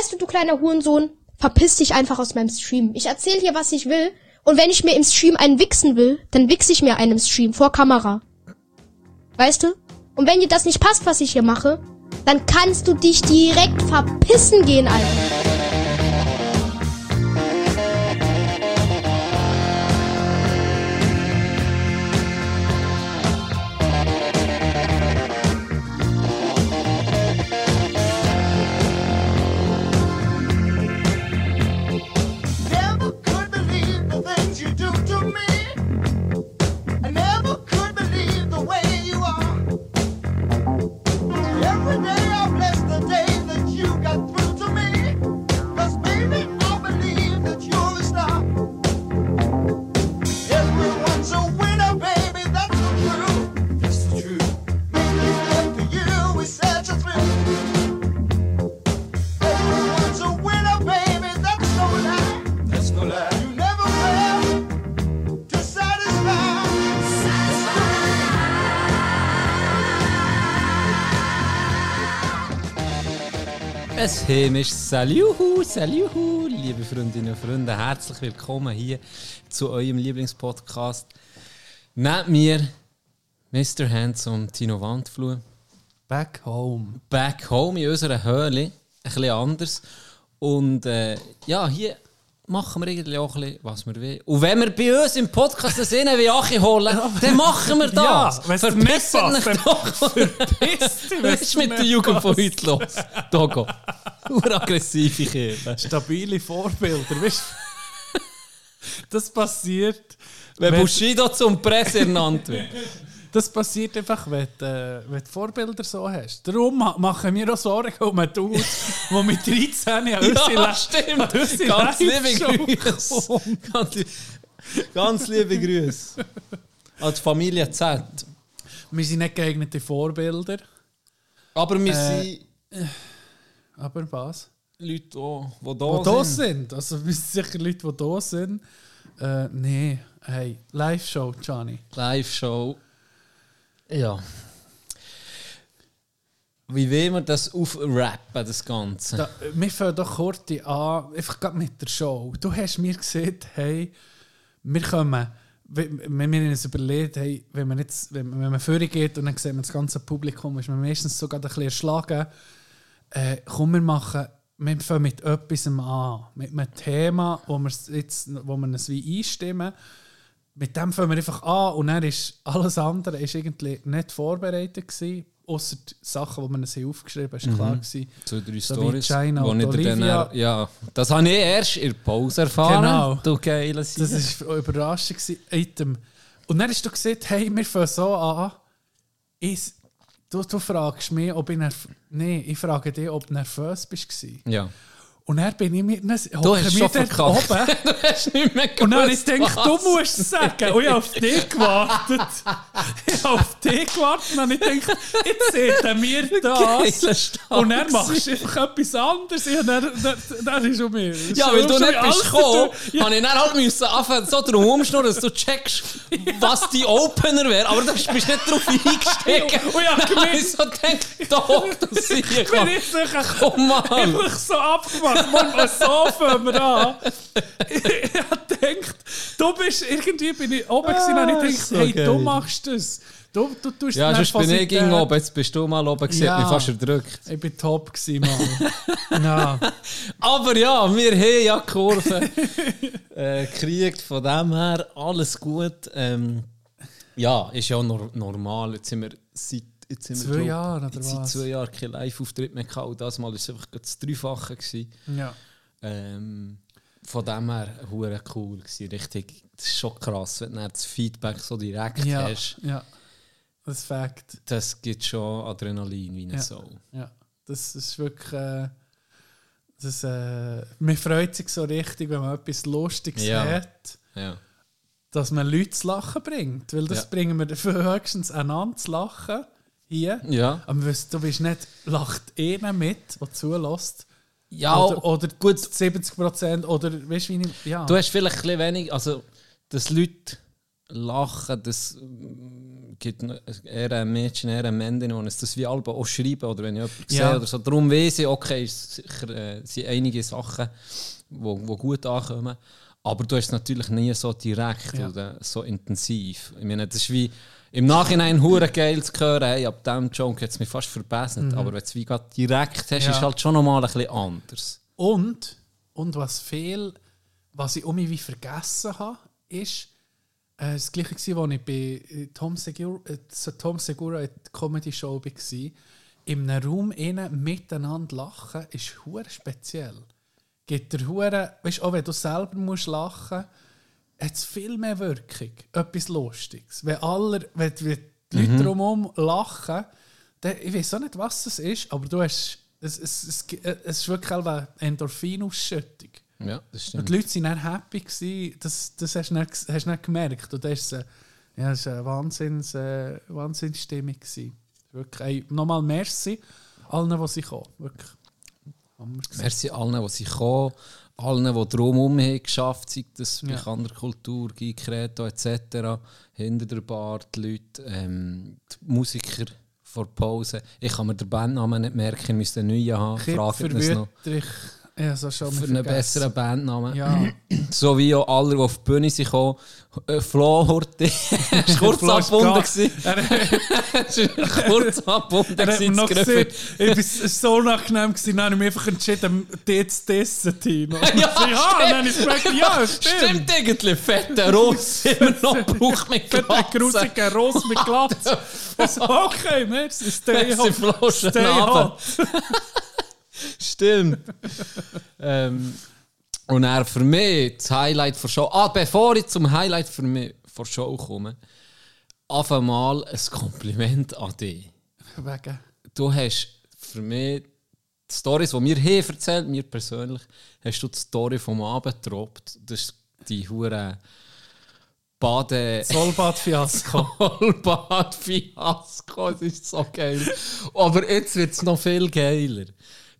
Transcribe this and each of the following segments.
weißt du, du kleiner Hurensohn, verpiss dich einfach aus meinem Stream. Ich erzähl hier, was ich will. Und wenn ich mir im Stream einen wichsen will, dann wichse ich mir einen im Stream vor Kamera. Weißt du? Und wenn dir das nicht passt, was ich hier mache, dann kannst du dich direkt verpissen gehen, Alter. Es heimisch Saluhu, Saluhu, liebe Freundinnen und Freunde, herzlich willkommen hier zu eurem Lieblingspodcast. Neben mir Mr. Handsome Tino Wandfluh, Back home. back home in unserer Höhle, ein bisschen anders. Und äh, ja, hier machen wir irgendwie auch ein bisschen, was wir wollen. Und wenn wir bei uns im Podcast einen Sinn wie Achi holen, dann machen wir das. Ja, Verpisst euch doch. verpisst Was ist mit der Jugend von heute los? Togo. Uraggressive Kirche. Stabile Vorbilder, weißt du? Das passiert. Wenn Wenn- Bushido zum Presse ernannt wird. Das passiert einfach, wenn du, äh, wenn du Vorbilder so hast. Darum ma- machen wir auch Sorgen um einen Dude, der mit 13 an unsere Ja, Le- stimmt. unsere Ganz liebe Grüße. Ganz, li- ganz liebe Grüße. An die Familie Z. Wir sind nicht geeignete Vorbilder, Aber wir Äh, sind aber was? Leute, die, Die da da sind. sind. Also, wir sind sicher Leute, die da sind. Äh, nee, hey, Live-Show, Gianni. Live-Show. Ja. Wie will man das aufrappen, das Ganze? Da, wir fangen doch kurz an, einfach gerade mit der Show. Du hast mir gesagt, hey, wir kommen, wenn wir uns überlegt, hey, wenn man jetzt, wenn, wenn man vorher geht und dann sieht man das ganze Publikum, ist man meistens sogar ein bisschen erschlagen. Äh, komm, wir machen, wir fangen mit etwas an, mit einem Thema, wo wir jetzt, wo wir uns wie einstimmen. Mit dem fangen wir einfach an und dann ist alles andere ist irgendwie nicht vorbereitet gewesen, außer die Sachen, die wir uns aufgeschrieben haben, ist klar gewesen. Zu drei So wie Stories. China wo dir dann, ja, das habe ich erst in der Pause erfahren. Genau. Du geile. Das war überraschend. gewesen. Item. Und dann hast du gesagt, hey, wir fangen so an. Ich, du, du fragst mich, ob ich nervös... Nein, ich frage dich, ob du nervös bist. ja. Und dann bin ich mit... Du hast schon verkackt. Du hast nicht mehr gewusst, Und dann habe ich gedacht, was. du musst es sagen. Und ich habe auf dich gewartet. ich habe auf dich gewartet und ich gedacht, jetzt seht ihr mir das. Und dann machst du einfach etwas anderes. Und dann, dann, dann ist um mir. Ja, weil du nicht bist gekommen, Ja. habe ich dann halt müssen anfangen, so drum umschnurren, dass du checkst, was die Opener wäre. Aber du bist nicht drauf eingestiegen. Und ich habe gemerkt, ich so gedacht, doch, du siehst. Ich bin jetzt sicher Komm so abgemacht. Mann, so fangen wir. Ich, ich gedacht, du bist irgendwie, bin ich oben gewesen und ich Ah, dachte, so hey, geil. du machst das. Du, du tust Ja, sonst bin ich gegen oben, jetzt bist du mal oben, gewesen, Ja. hat mich fast erdrückt. Ich bin top gewesen, Mann. ja. Aber ja, wir haben ja die Kurve äh, gekriegt, von dem her alles gut. Ähm, ja, ist ja nor normal. Jetzt sind wir seit jetzt sind wir, Zwei glaub, Jahre, oder seit was? zwei Jahren keinen Live-Auftritt mehr gehabt. Und das Mal war es einfach das Dreifache. Gewesen. ja. Ähm, von dem her hure cool gewesen. Richtig, das ist schon krass, wenn du das Feedback so direkt Ja, hast. ja. Das Fakt. Das gibt schon Adrenalin wie eine Ja. Sau. Ja. Das ist wirklich... Äh, das, äh, man freut sich so richtig, wenn man etwas Lustiges Ja. hat. Ja. dass man Leute zu lachen bringt. Weil das bringen wir höchstens einander zu lachen. Hier. Ja. Aber du bist nicht, lacht einer mit, der zulässt. Ja, oder, oder gut 70 Prozent. Oder weißt du, wie ich. Ja. Du hast vielleicht ein bisschen wenig, also dass Leute Lachen, das mm, gibt eher ein Mädchen, eher ein Männchen, die es das wie Alben auch schreiben oder wenn ich jemanden sehe Ja. oder so. Darum weiss ich, okay, es sicher, äh, sind einige Sachen, die wo, wo gut ankommen. Aber du hast es natürlich nie so direkt Ja. oder so intensiv. Ich meine, das ist wie im Nachhinein hure geil zu hören, hey, ab diesem Joke hat es mich fast verbessert. Aber wenn du wie grad direkt hast, Mhm. Ja. ist es halt schon nochmal ein bisschen anders. Und, und was viel, was ich um mich wie vergessen habe, ist äh, das gleiche als ich bei äh, Tom Segura, äh, Tom Segura in der Comedy Show war. In einem Raum innen miteinander lachen ist hure speziell. Gibt der hure, weißt auch wenn du selber musst lachen, hat es viel mehr Wirkung. Etwas Lustiges. Wenn alle, wenn, wenn die Leute drumherum lachen, dann, ich weiß auch nicht, was es ist, aber du hast, es, es, es, es ist wirklich eine Endorphinausschüttung. Ja, das Und stimmt. die Leute waren dann happy, gewesen, das, das hast du nicht, hast du nicht gemerkt. Und das war ja, das eine Wahnsinns, äh, Wahnsinnsstimmung. gewesen. Wirklich, ey, nochmal merci allen, die sie kommen. Wirklich. Merci allen, die sie kommen, allen, die drumherum haben geschafft, sei das bei Ja. anderer Kultur, Gikreto etc., hinter der Bar, die Leute, ähm, die Musiker vor Pause. Ich kann mir den Bandnamen nicht merken, ich müsste einen neuen haben. Fragt uns noch. Ja, so schon für einen besseren Bandnamen. Ja, So wie auch alle, die auf die Bühne sind gekommen. Äh, Flo Horti. Es war kurz ist abgebunden. gewesen. Es war kurz abgebunden. gewesen, noch gesehen, ich war so unangenehm, gewesen, dann habe ich mich einfach entschieden, die zu testen, Tino. Ja, ja, stimmt. dann habe ich gemerkt, ja, stimmt. Stimmt eigentlich, fetter Ross immer noch braucht mit Fette, Glatze. grusige Rose mit Glatze. Also, okay, merci, stay hot. Stay hot. Stimmt. ähm, und er für mich das Highlight der Show. Ah, bevor ich zum Highlight für mich der Show komme, auf einmal ein Kompliment an dich. Wegen. Du hast für mich die Storys, die mir hier erzählt, mir persönlich, hast du die Story vom Abend gedroppt. Das ist die hure Bade. Solbad-Fiasko. Vollbad-Fiasko, das ist so geil. Aber jetzt wird es noch viel geiler.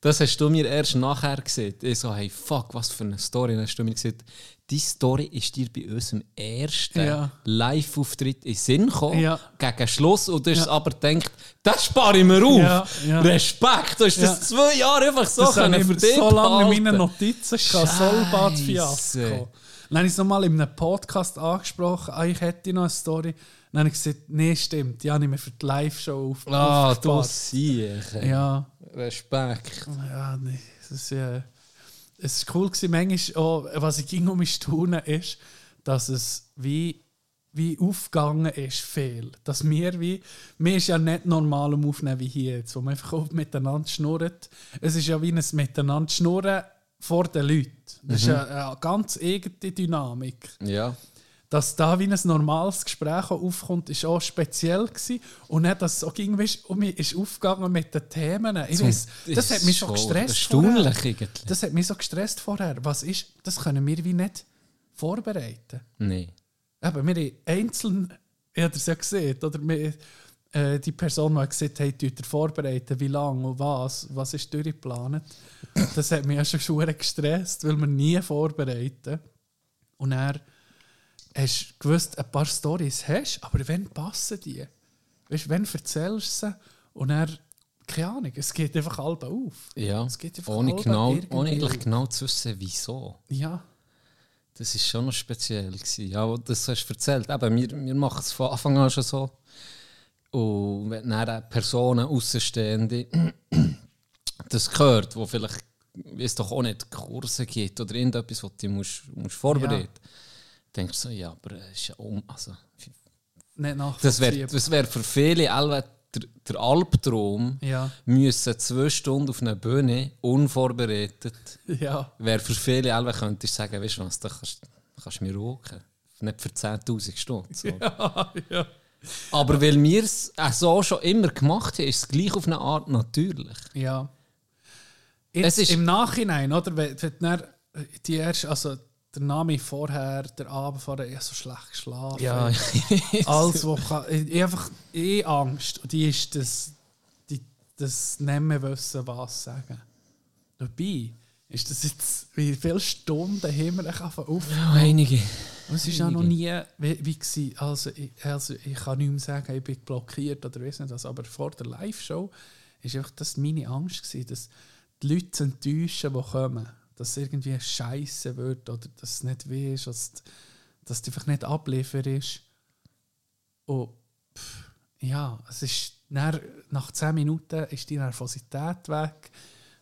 Das hast du mir erst nachher gesehen. Ich so, hey, fuck, was für eine Story. Dann hast du mir gesagt, die Story ist dir bei unserem ersten Ja. Live-Auftritt in Sinn gekommen, Ja. gegen Schluss. Und du hast Ja. aber gedacht, das spare ich mir auf. Ja. Respekt, du hast das zwei Jahre einfach so Das können ich für dich so lange in behalten. meinen Notizen gehabt. Solbad-Fiasko. Dann habe ich es nochmal in einem Podcast angesprochen. Ah, ich hätte noch eine Story. Dann habe ich gesagt, nee, stimmt. Die habe ich mir für die Live-Show auf, Ah, du siehst. Ja, Respekt. ja, nee. Das ist, äh, es war cool, gewesen, manchmal auch, was ich ging um mich staunen, ist, dass es wie, wie aufgegangen ist, viel. Dass wir wie, mir ist ja nicht normal am Aufnehmen wie hier jetzt, wo man einfach auch miteinander schnurrt. Es ist ja wie ein Miteinander schnurren vor den Leuten. Das ist eine, eine ganz eigene Dynamik. Ja. Dass da wie ein normales Gespräch auch aufkommt, ist auch speziell gewesen. Und nicht, dass es auch ging, weißt, um mich ist aufgegangen mit den Themen. Ich weiss, das hat mich schon gestresst. Vorher. eigentlich. Das hat mich so gestresst vorher. Was ist, das können wir wie nicht vorbereiten. Nein. Eben, wir haben einzeln, ich habe es ja gesehen, oder wir, äh, die Person, die gesagt hat, hey, vorbereiten, wie lange und was, was ist durchgeplant. Das hat mich ja schon schon gestresst, weil wir nie vorbereiten. Und er hast du gewusst, ein paar Storys hast, aber wann passen die? Weißt du, wann erzählst du sie? Und er, keine Ahnung, es geht einfach halb auf. Ja. Es geht einfach Ohne, genau, irgendwie ohne eigentlich genau zu wissen, wieso. Ja, Das ist schon noch speziell. Gewesen. Ja, aber das hast du erzählt. Eben, wir, wir machen es von Anfang an schon so. Und wenn dann Personen, Außenstehende, das gehört, wo vielleicht, es doch auch nicht Kurse gibt oder irgendetwas, was du musst, musst vorbereiten musst, denkst du so, ja, aber es ist ja um. Also, nicht das wäre das wär für viele alle der, der Albtraum, Ja, müssen zwei Stunden auf einer Bühne unvorbereitet ja. Wäre für viele alle könntest du sagen, weißt du was, da kannst du mir rocken. Nicht für 10.000 Stunden. So. ja, ja. Aber weil wir es auch so schon immer gemacht haben, ist es gleich auf eine Art natürlich. Ja. Jetzt Es ist- Im Nachhinein, oder? Wenn, wenn dann die erste, also der Name vorher, der Abend vorher, ich habe so schlecht geschlafen. Alles, was kann, ich einfach eh Angst. Und die ist das, die, das nicht mehr wissen, was sagen. Dabei ist das jetzt, wie viele Stunden haben wir auf Ja, einige. Und es ist auch noch nie, wie, wie gewesen, also, ich, also ich kann nicht mehr sagen, ich bin blockiert oder weiss nicht was, aber vor der Live-Show einfach das meine Angst gewesen, dass die Leute enttäuschen, die kommen, dass es irgendwie scheiße wird oder dass es nicht weh ist, dass, dass es einfach nicht abliefert ist. Und pff, ja, es ist dann, nach 10 Minuten ist die Nervosität weg.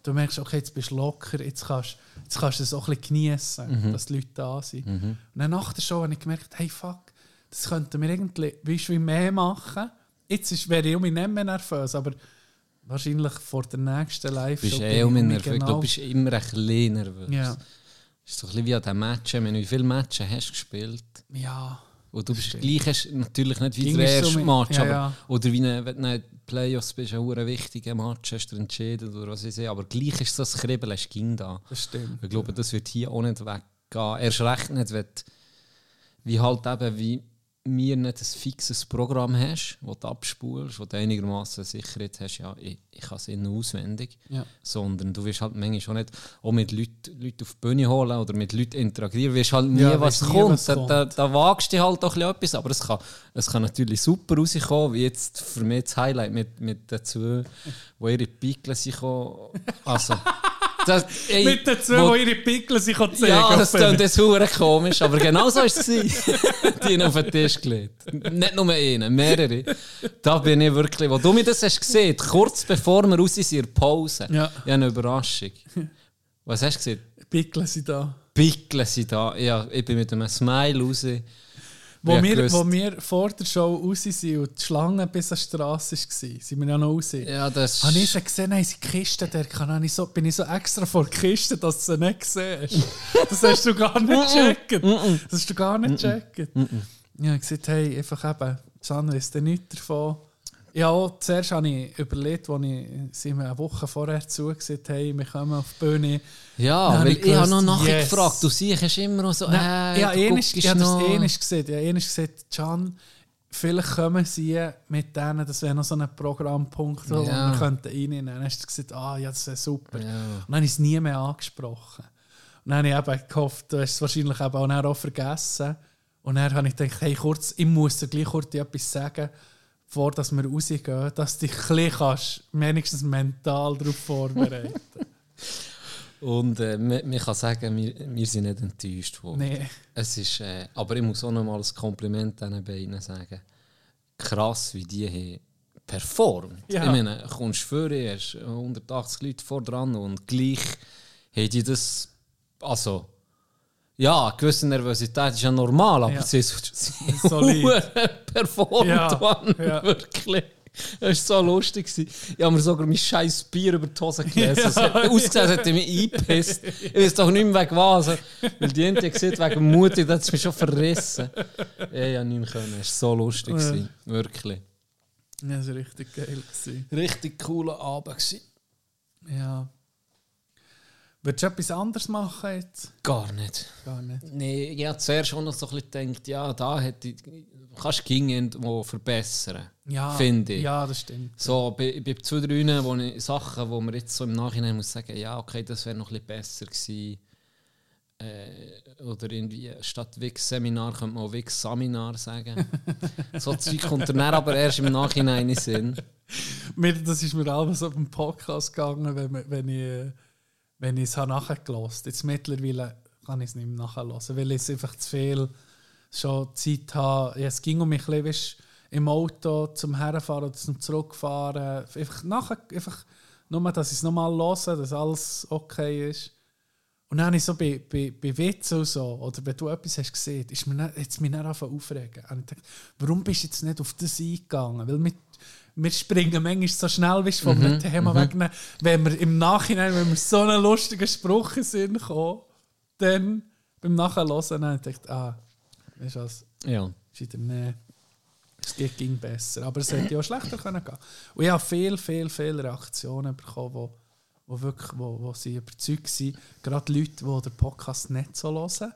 Du merkst, okay, jetzt bist du locker, jetzt kannst, jetzt kannst du es auch ein bisschen genießen, dass die Leute da sind. Und dann nach der Show habe ich gemerkt, hey fuck, das könnten wir irgendwie weißt, du, wie mehr machen. Jetzt ist, wäre ich um mich nicht mehr nervös, aber wahrscheinlich vor der nächsten. Du bist eh ich mich nervös. genau- Du bist immer ein bisschen nervös. Ja. ist so ein bisschen wie an den Matchen. Wenn du wie viele Matches hast du gespielt? Ja. Und du bist gleich hast, natürlich nicht wie Ging der so erste mit- Match, ja, aber, ja. oder wie eine, wenn du Playoffs bist, ein hure wichtiger Match, hast du entschieden oder was weiß ich. Aber gleich ist so das Kribbeln, es ging da. Das stimmt. Ich glaube, das wird hier auch nicht weggehen. Erst recht nicht, wenn wie halt eben, wie mir nicht ein fixes Programm hast, das du abspulst, wo du einigermaßen Sicherheit hast, ja, ich, ich kann es innen auswendig. Ja. Sondern du wirst halt manchmal schon nicht auch mit Leuten, Leuten auf die Bühne holen oder mit Leuten interagieren. Du wirst halt nie, Ja, was weisst nie, kommt. was da, Da, kommt. da wagst du halt bisschen etwas, aber es kann, es kann natürlich super rauskommen, wie jetzt für mich das Highlight mit, mit den zwei, die ihre Pickel sind. Also, das, ey, Mit den zwei, wo- die ihre Pickel sich zeigen ja, das klingt jetzt hure komisch, aber genau so war es. Die haben auf den Tisch gelegt. Nicht nur einen, mehrere. Da bin ich wirklich, wo du mir das hast gesehen, kurz bevor wir raus sind in der Pause, Ja. ich habe eine Überraschung. Was hast du gesehen? Pickel sind da. Pickeln sind da. Ja, ich bin mit einem Smile raus. Wo hab wir, gewusst- wo wir vor der Show raus sind und die Schlange bis an die Straße war, sind wir ja noch raus. Ja, das Habe ich sie gesehen, haben sie Kiste der kann habe ich so, bin ich so extra vor der Kiste, dass du sie nicht siehst. Das hast du gar nicht gecheckt. Das hast du gar nicht gecheckt. Ja, ich habe gesagt, hey, einfach eben, Can wisst ihr nichts davon. Ja, auch zuerst habe ich überlegt, als ich sie mir eine Woche vorher zugesagt hey, wir kommen auf die Bühne. Ja, Dann weil habe ich, habe noch nachgefragt. yes. Du siehst immer noch so, Nein, äh, ja, du ähnlich, guckst ich habe das noch. ähnlich gesehen. Ich habe ähnlich gesagt, Can, vielleicht kommen sie mit denen, das wäre noch so ein Programmpunkt, wo Ja. wir könnten reinnehmen. Dann hast du gesagt, ah ja, das wäre super. Ja. Und dann habe ich es nie mehr angesprochen. Und dann habe ich eben gehofft, du hast es wahrscheinlich eben auch, auch vergessen. Und dann habe ich gedacht, hey, kurz, ich muss dir gleich kurz etwas sagen, bevor dass wir rausgehen, dass du dich ein kannst, wenigstens mental darauf vorbereiten Und äh, man, man kann sagen, wir, wir sind nicht enttäuscht worden. Nee. Es ist, äh, aber ich muss auch noch mal ein Kompliment diesen beiden sagen. Krass, wie die haben performt. Ja. Ich meine, kommst vor, hast 180 Leute vor dran und gleich haben die das. Also, ja, eine gewisse Nervosität ist ja normal, aber Ja. sie sind Solid. performt, Ja, Mann, ja. wirklich. Das war so lustig. gewesen. Ich habe mir sogar mein scheiß Bier über die Hose gelesen. Es hat ausgesehen, als hätte ich mich eingepisst. Ich weiß doch nicht mehr wegen was. Weil die Ente gesagt wegen Mutti, das hat mich schon verrissen. Ja, ich habe nicht mehr können. Es war so lustig. Ja. gewesen. Wirklich. Ja, das war richtig geil. Gewesen. Richtig cooler Abend. Gewesen. Ja. Würdest du etwas anderes machen jetzt? Gar nicht. Gar nicht. Nee, ich habe zuerst schon noch so ein bisschen gedacht, ja, da hätte ich, kannst du irgendwo verbessern. Ja, Finde ich. Ja, das stimmt. So, bei, bei zwei, drei wo ich, Sachen, wo man jetzt so im Nachhinein muss sagen, ja, okay, das wäre noch ein bisschen besser gewesen. Äh, oder irgendwie statt Wix-Seminar könnte man auch Wix-Seminar sagen. so Zeug kommt dann aber erst im Nachhinein in Sinn. Das ist mir alles auf dem Podcast gegangen, wenn, wenn ich wenn ich es habe Jetzt mittlerweile kann ich es nicht mehr nachhören, weil ich es einfach zu viel schon Zeit habe. Ja, es ging um mich ein bisschen, weisst, im Auto zum Herfahren oder zum Zurückfahren. Einfach, nachher, einfach nur, dass ich es nochmal höre, dass alles okay ist. Und dann habe ich so bei, bei, bei Witzen und so, oder wenn du etwas hast gesehen, ist mir dann, jetzt mich dann aufregen. Und ich dachte, warum bist du jetzt nicht auf das eingegangen? Weil wir, wir springen manchmal so schnell weißt, von einem Thema weg, wenn wir im Nachhinein, wenn wir so einen lustigen Spruch in Sinn kommen, dann beim Nachhören, dann habe ich gedacht, ah, weißt du was, Ja. ist wieder, nee, es ging besser. Aber es hätte ja auch schlechter können gehen. Und ich habe viel, viel, viele Reaktionen bekommen, wo, wo wirklich, wo, wo sie überzeugt sind. Gerade Leute, die den Podcast nicht so hören.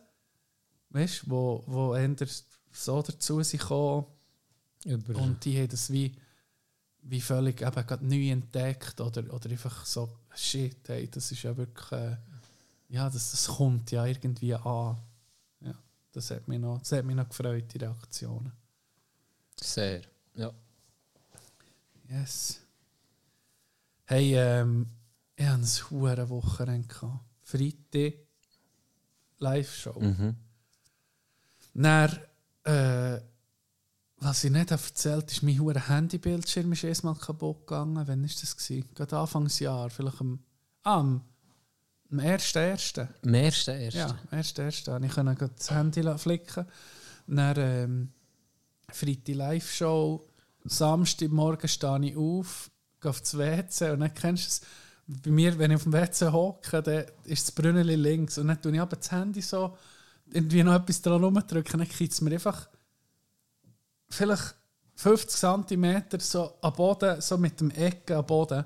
Weißt du, wo, wo eher so dazu sind gekommen Über, und die haben das wie, wie völlig eben gerade neu entdeckt oder, oder einfach so, shit, hey, das ist ja wirklich, äh, ja, das, das kommt ja irgendwie an. Ja. Das hat mich noch, das hat mich noch gefreut, die Reaktionen. Sehr. Ja. Yes. Hey, ähm, ich hatte ein hure Wochenende. Freitag, Live-Show. Mhm. Dann, äh, was ich nicht habe erzählt ist, mein hure Handybildschirm ist erstmal kaputt gegangen. Wann war das? Gewesen? Gerade Anfangsjahr, vielleicht am, ah, am, am 1.1. Am ersten, ersten. Ja, erst, erst. Ich konnte das Handy flicken. Dann ähm, Freitag Live-Show. Samstagmorgen stehe ich auf, gehe auf das WC und dann kennst du es. Bei mir, wenn ich auf dem WC hocke, dann ist das Brünneli links und dann tue ich aber das Handy so irgendwie noch etwas dran rumdrücken, dann kriegt es mir einfach vielleicht 50 cm so am Boden, so mit dem Ecken am Boden.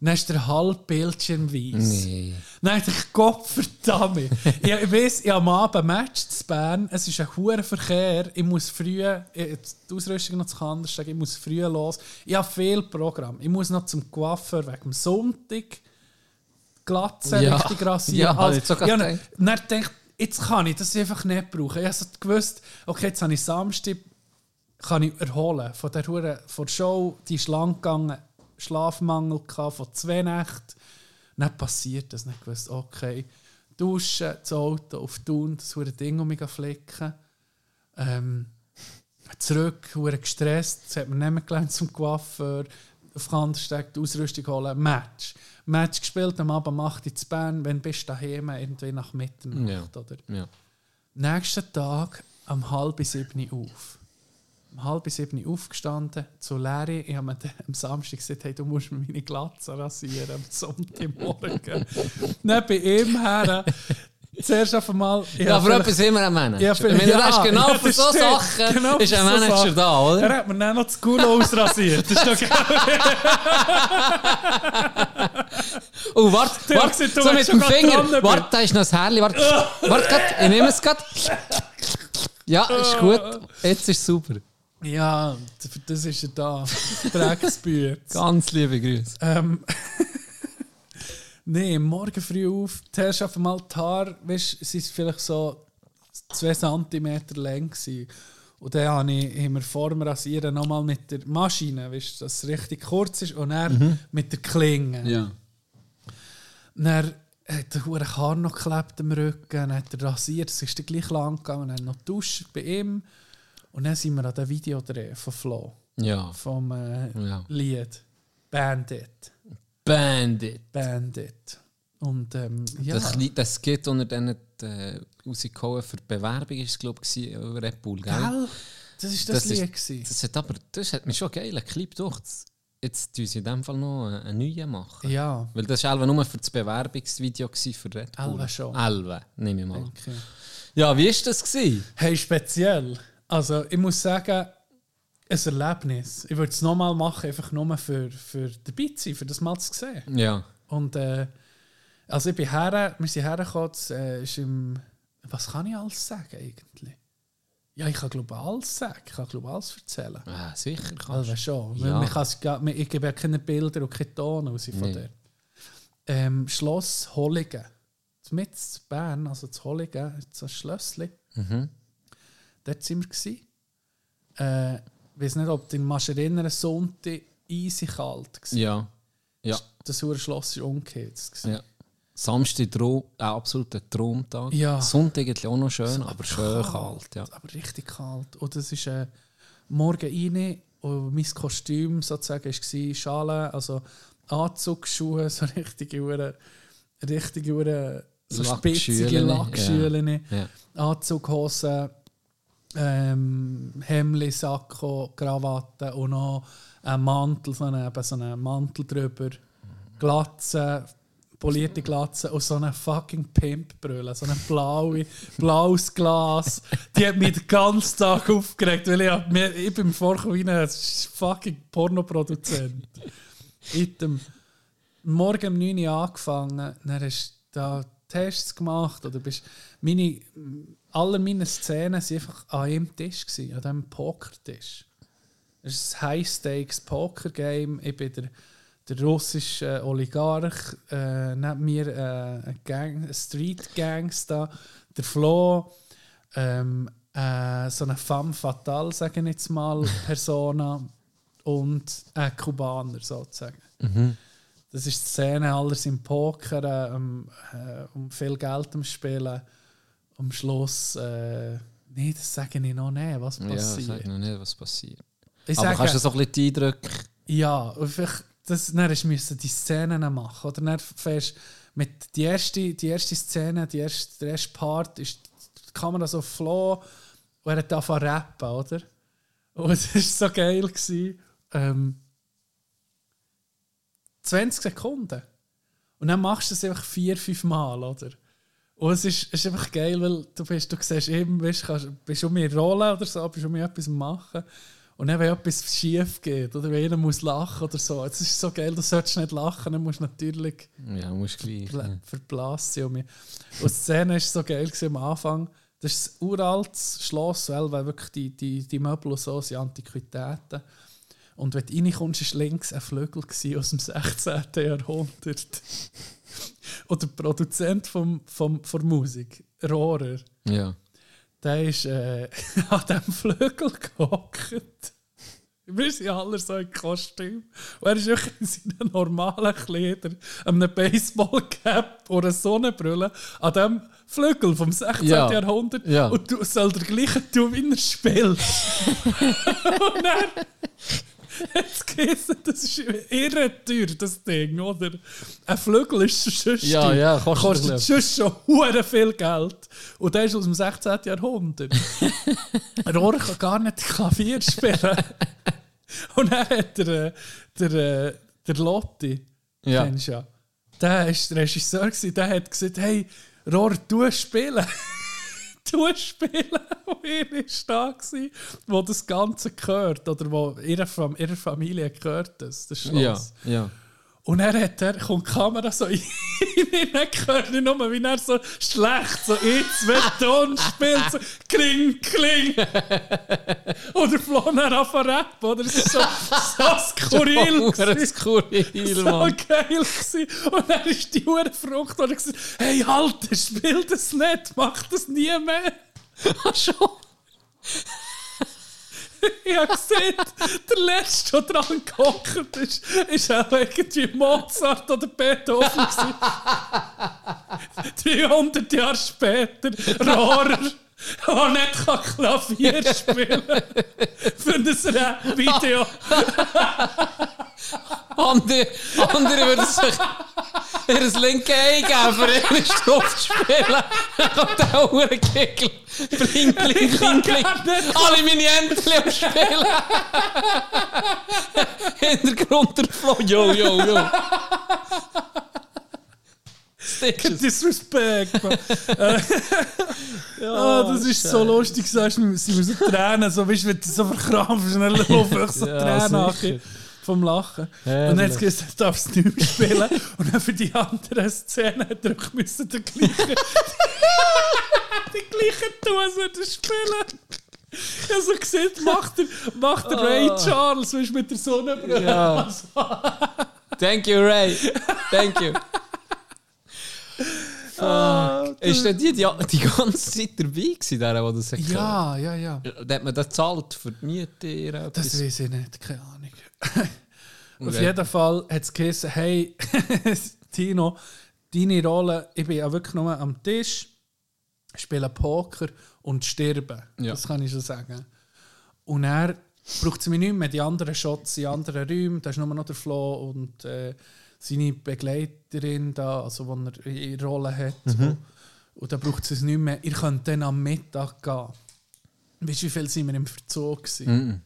Dann ist der halbe Bildschirm weiss. Nee. Nein, ich Gott verdammt. ich, weiss, ich habe am Abend ein Match zu Bern. Es ist ein hoher Verkehr. Ich muss früh, die Ausrüstung noch zu anders sagen, ich muss früh los. Ich habe viel Programm. Ich muss noch zum Coiffeur wegen dem Sonntag. Glatze Ja. richtig rasieren. Ja, Also, ich habe dann gedacht, jetzt kann ich das einfach nicht brauchen. Ich habe gewusst, okay, jetzt habe ich Samstag kann ich erholen von der, von der Show. Die ist lang gegangen, Schlafmangel gehabt, von zwei Nächten. Dann passiert das. Nicht gewusst, okay, duschen, das Auto auf Thun, das hure Ding um mich flicken. Ähm, zurück, hure gestresst. Das hat mir nicht mehr gelernt zum Coiffeur. Auf Kandersteg die Ausrüstung holen. Match. Match gespielt, am Abend macht ich zu Bern. Wenn bist du daheim, irgendwie nach Mitternacht. Oder? Ja. Nächsten Tag am halb sieben auf. Um halb sieben aufgestanden, zu Larry. Ich habe mir am Samstag gesagt, hey, du musst mir meine Glatze rasieren am Sonntagmorgen. dann bei ihm her. Zuerst auf einmal... Ja, für vielleicht- etwas immer ein Manager. Ja, meine, ja, genau ja, für das so stimmt. Sachen Genau ist für ein so Manager Sachen. da, oder? Er hat mir dann noch das Kuhl ausrasiert. Das ist doch geil. Oh, warte, warte, du so mit dem Finger. Warte, da ist noch das Härli. Warte, warte ich nehme es gerade. Ja, ist gut. Jetzt ist super. Ja, das ist er da. Drecksbücher. Ganz liebe Grüße. Ähm, nee, morgen früh auf. Zuerst auf einmal die Haare, weißt, sie ist vielleicht so 2 cm lang gewesen. Und dann habe ich, haben wir vor dem Rasieren nochmal mit der Maschine, weißt, dass es richtig kurz ist, und dann mit der Klinge. Ja. Dann hat der hure Haar noch geklebt am Rücken, dann hat er rasiert, es ist dann gleich lang gegangen, dann noch duscht bei ihm. Und dann sind wir an dem Video von Flo, Ja. vom äh, Ja. Lied Bandit. Bandit. Bandit. Und ähm, ja, Das, Lied- das geht unter denen äh, rausgekommen für die Bewerbung, ist es, glaube ich, über Red Bull, gell? gell? Das ist das, Das ist- Lied. gewesen. Das hat aber, das hat mir schon geil, ein Clip durch. Jetzt tun sie in dem Fall noch einen neuen machen. Ja, Weil das war nur für das Bewerbungsvideo für Red Bull. Elva schon. Elva, nehme ich mal. okay. Ja, wie war das? Gewesen? Hey, speziell. Also, ich muss sagen, ein Erlebnis. Ich würde es nochmal machen, einfach nur für, für dabei zu sein, für das mal zu sehen. Ja. Und äh, also ich bin her, wir sind hergekommen, äh, ist im, was kann ich alles sagen eigentlich? Ja, ich kann glaube alles sagen, ich kann glaube alles erzählen. Ah, sicher kannst Also schon. Ja. Man man- ich gebe ja keine Bilder und keine Ton raus von Nee. dort. Ähm, Schloss Holligen. Mit Bern, also zu Holligen, so ein Schlössli. Mhm. Dort sind wir. Äh, ich weiß nicht, ob du mal erinnern Sonntag easy kalt war. Ja. Ja. Das hure Schloss war umgekehrt. ja. Samstag Traum, ein absoluter Traumtag. Ja. Sonntag eigentlich auch noch schön, aber schön kalt. Ja. Aber richtig kalt. Und das ist äh, morgen rein und mein Kostüm sozusagen war Schale, also Anzugsschuhe, so richtige Uhren, richtige Uhren, so spitzige Lackschüle, Lackschüle, Ja. Anzughosen, ähm, Hemli, Sakko, Krawatte und noch ein Mantel, so einen, so einen Mantel drüber, Glatze, polierte Glatze und so eine fucking Pimpbrille, so ein blaue, blaues Glas. Die hat mich den ganzen Tag aufgeregt, weil ich, mir, ich bin vorgekommen wie fucking Pornoproduzent. Item. Morgen um 9 Uhr angefangen, dann hast du da Tests gemacht oder bist meine, alle meine Szenen waren einfach an einem Tisch, gewesen, an diesem Pokertisch. Es ist ein High-Stakes-Poker-Game. Ich bin der, der russische Oligarch, äh, neben mir äh, ein, Gang, ein Street-Gangster, der Flo, äh, ähm, äh, so eine femme fatale, sage ich jetzt mal, Persona und ein Kubaner sozusagen. Das ist die Szene, alles im Poker, äh, um, äh, um viel Geld am Spielen. Am Schluss, äh, nee, das sage ich noch nicht, was Ja, passiert. sag noch nicht, was passiert. ich Aber sage, kannst du so ein bisschen die Eindrücke... ja, vielleicht, das, dann hast du die Szenen machen. Oder dann fährst mit die erste, die erste Szene, die erste, der erste Part, ist die Kamera so floh und er hat angefangen rappen, oder? Und es war so geil. Gewesen. Ähm, 20 Sekunden. Und dann machst du es einfach vier, fünf Mal, oder? Und es ist, ist einfach geil, weil du bist, du siehst eben, weißt, kannst, bist um mich rollen oder so, bist um mich etwas machen. Und dann, wenn etwas schief geht, oder wenn einer muss lachen oder so, es ist so geil, du solltest nicht lachen, dann musst du natürlich Ja, musst gleich. bla- Ja. verblasst sein. Und mir- und die Szene war so geil gewesen am Anfang. Das ist ein uraltes Schloss, weil weil wirklich die, die, die Möbel und so sind Antiquitäten. Und wenn du reinkommst, war links ein Flügel aus dem 16. Jahrhundert. und der Produzent vom, vom, von Musik, Rohrer, ja. der ist äh, an diesem Flügel gehockt. Wir sind alle so in Kostüm. Und er ist wirklich in seinen normalen Kleidern, einem Baseballcap einer Sonnenbrille an diesem Flügel vom 16. Ja. Jahrhundert. Ja. Und du soll der gleiche tun, wie er spielt. und dann hat geheißen, das ist irre teuer, das Ding, oder? Ein Flügel ist sonst Ja, ja, kostet kostet sonst schon hure viel Geld. Und der ist aus dem 16. Jahrhundert. Rohr kann gar nicht Klavier spielen. Und dann hat der, der, äh, der Lotti, Ja. kennst du ja, der war Regisseur, der hat gesagt, hey, Rohr, du spielen. Du spielen. Und er war da, gewesen, wo das Ganze gehört. Oder wo ihre, Fam ihre Familie gehört, das, das Schloss. Ja, ja. Und er hat er, kommt die Kamera so dann hört ich nur, wie er so schlecht so ein, zwei Ton spielt, so kling, kling. Oder Flo dann anfangen rappen, oder? Es ist so, so skurril. Skurril, so Mann. geil gewesen. Und dann ist die Hure Frucht, und er gesagt, hey, Alter, spiel das nicht, mach das nie mehr. Schon. Ich habe gesehen, der letzte, der dran gehockt ist, ist auch irgendwie Mozart oder Beethoven. gewesen. 300 Jahre später, Rohrer, der nicht kann Klavier spielen Für ein Rap-Video. Andere, andere würden sich ihr linke Ei geben, für ihren Stoff zu spielen. Dann kommt der Uhrenkegel. Bling, bling, bling, bling. Alle meine Entchen am Spielen. Hintergrund der Flo. Yo, yo, yo. Disrespect. man. Äh, ah, das ist so lustig, sagst du, sie müssen Tränen, so weißt du, wenn du so verkrampfst, dann laufen einfach so Ja, Tränen sicher. nach vom Lachen. Und Herrlich. dann hat es gesagt, du darfst nicht mehr spielen. Und dann für die anderen Szenen hat er auch müssen den gleichen, die gleichen sollte spielen. Ich habe so gesehen, macht der, macht der Ray Charles, weißt du, mit der Sonnenbrille. Ja. Thank you, Ray. Thank you. Fuck. Ist denn die, die die ganze Zeit dabei gewesen, der, der das hat Ja, ja, ja. Hat man das gezahlt für die Miete? Das weiß ich nicht, keine Ahnung. Auf Okay. jeden Fall hat es geheißen, hey, Tino, deine Rolle, ich bin ja wirklich nur am Tisch, spiele Poker und sterbe. Ja. Das kann ich schon sagen. Und er braucht es mich nicht mehr, die anderen Shots in anderen Räumen, da ist nur noch der Flo und äh, seine Begleiterin da, also wo er ihre Rolle hat. Mhm. Und da braucht es nicht mehr. Ihr könnt dann am Mittag gehen. Weißt du, wie viel sind wir im Verzug gewesen? Mhm.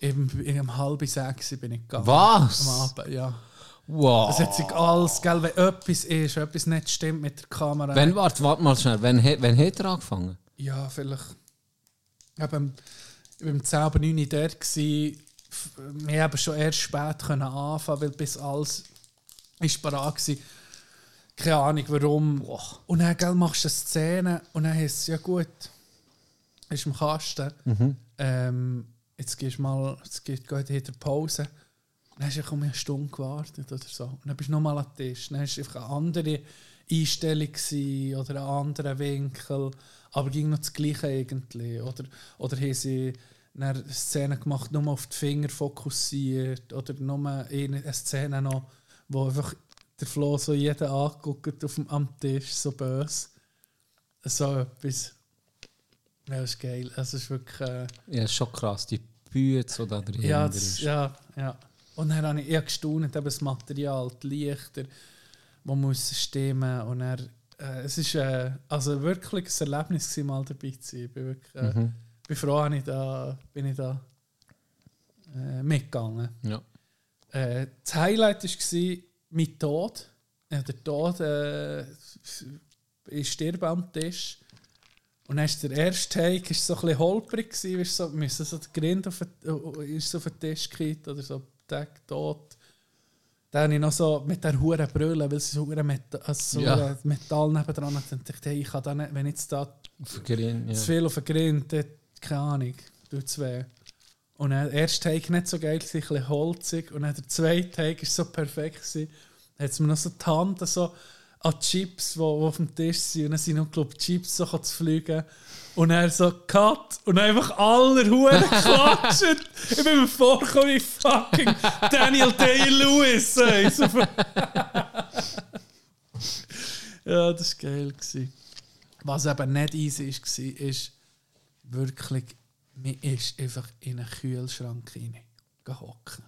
Eben, um halb sechs bin ich gegangen. Was? Am Abend, ja. Wow. Es hat sich alles, gell, wenn etwas ist, wenn etwas nicht stimmt mit der Kamera. Wenn, warte, warte mal schnell. Wann, wann hat er angefangen? Ja, vielleicht. Eben, ich war um 10 Uhr 9 Uhr dort. Wir haben schon erst spät können anfangen, weil bis alles ist parat war. Keine Ahnung warum. Und dann gell, machst du eine Szene und dann heisst es, ja gut, ist im Kasten. Ähm, jetzt gehst du mal, jetzt geht hinter Pause. Dann hast du einfach um eine Stunde gewartet oder so. Und dann bist du nochmal an den Tisch. Dann hast du einfach eine andere Einstellung gewesen oder ein anderer Winkel, aber ging noch das Gleiche irgendwie. Oder, oder haben sie eine Szene gemacht, nur auf die Finger fokussiert oder nur eine Szene noch, wo einfach der Flo so jeden anguckt auf dem, am Tisch, so böse. So etwas. Ja, das ist geil. Es ist wirklich... Äh, Ja, ist schon krass, die Bühne, die da drin ja, ist. das, ja, ja. Und dann habe ich eher gestaunt, eben das Material, die Lichter, die müssen stimmen. Und er, äh, es ist äh, also wirklich ein Erlebnis, gewesen, mal dabei zu sein. Ich bin, wirklich, äh, Mhm. bin froh, ich da, bin ich da äh, mitgegangen. Ja. Äh, das Highlight war mein Tod. Ja, der Tod äh, ist stirb am Tisch. Und dann ist der erste Take ist so ein bisschen holprig gewesen, ist so, müssen so der Grind auf den, ist so auf den Tisch gekriegt oder so Tag tot. Dann habe ich noch so mit der hure Brille, weil sie so hure Metall, also so Ja. Metall nebendran hat, und dachte, hey, ich kann da nicht, wenn ich jetzt da ja. zu viel auf den Grind, dann, keine Ahnung, tut es weh. Und dann, der erste Take nicht so geil, ein bisschen holzig. Und dann der zweite Take war so perfekt. gewesen. Dann hat es mir noch so die Hand so an Chips, die, die auf dem Tisch sind. Und dann sind noch, glaube Chips so zu fliegen. Und er so, Cut. Und einfach alle Huren klatschen. Ich bin mir vorgekommen wie fucking Daniel Day-Lewis. ja, das war geil. Gewesen. Was eben nicht easy war, ist wirklich, mir ist einfach in einen Kühlschrank rein gehocken.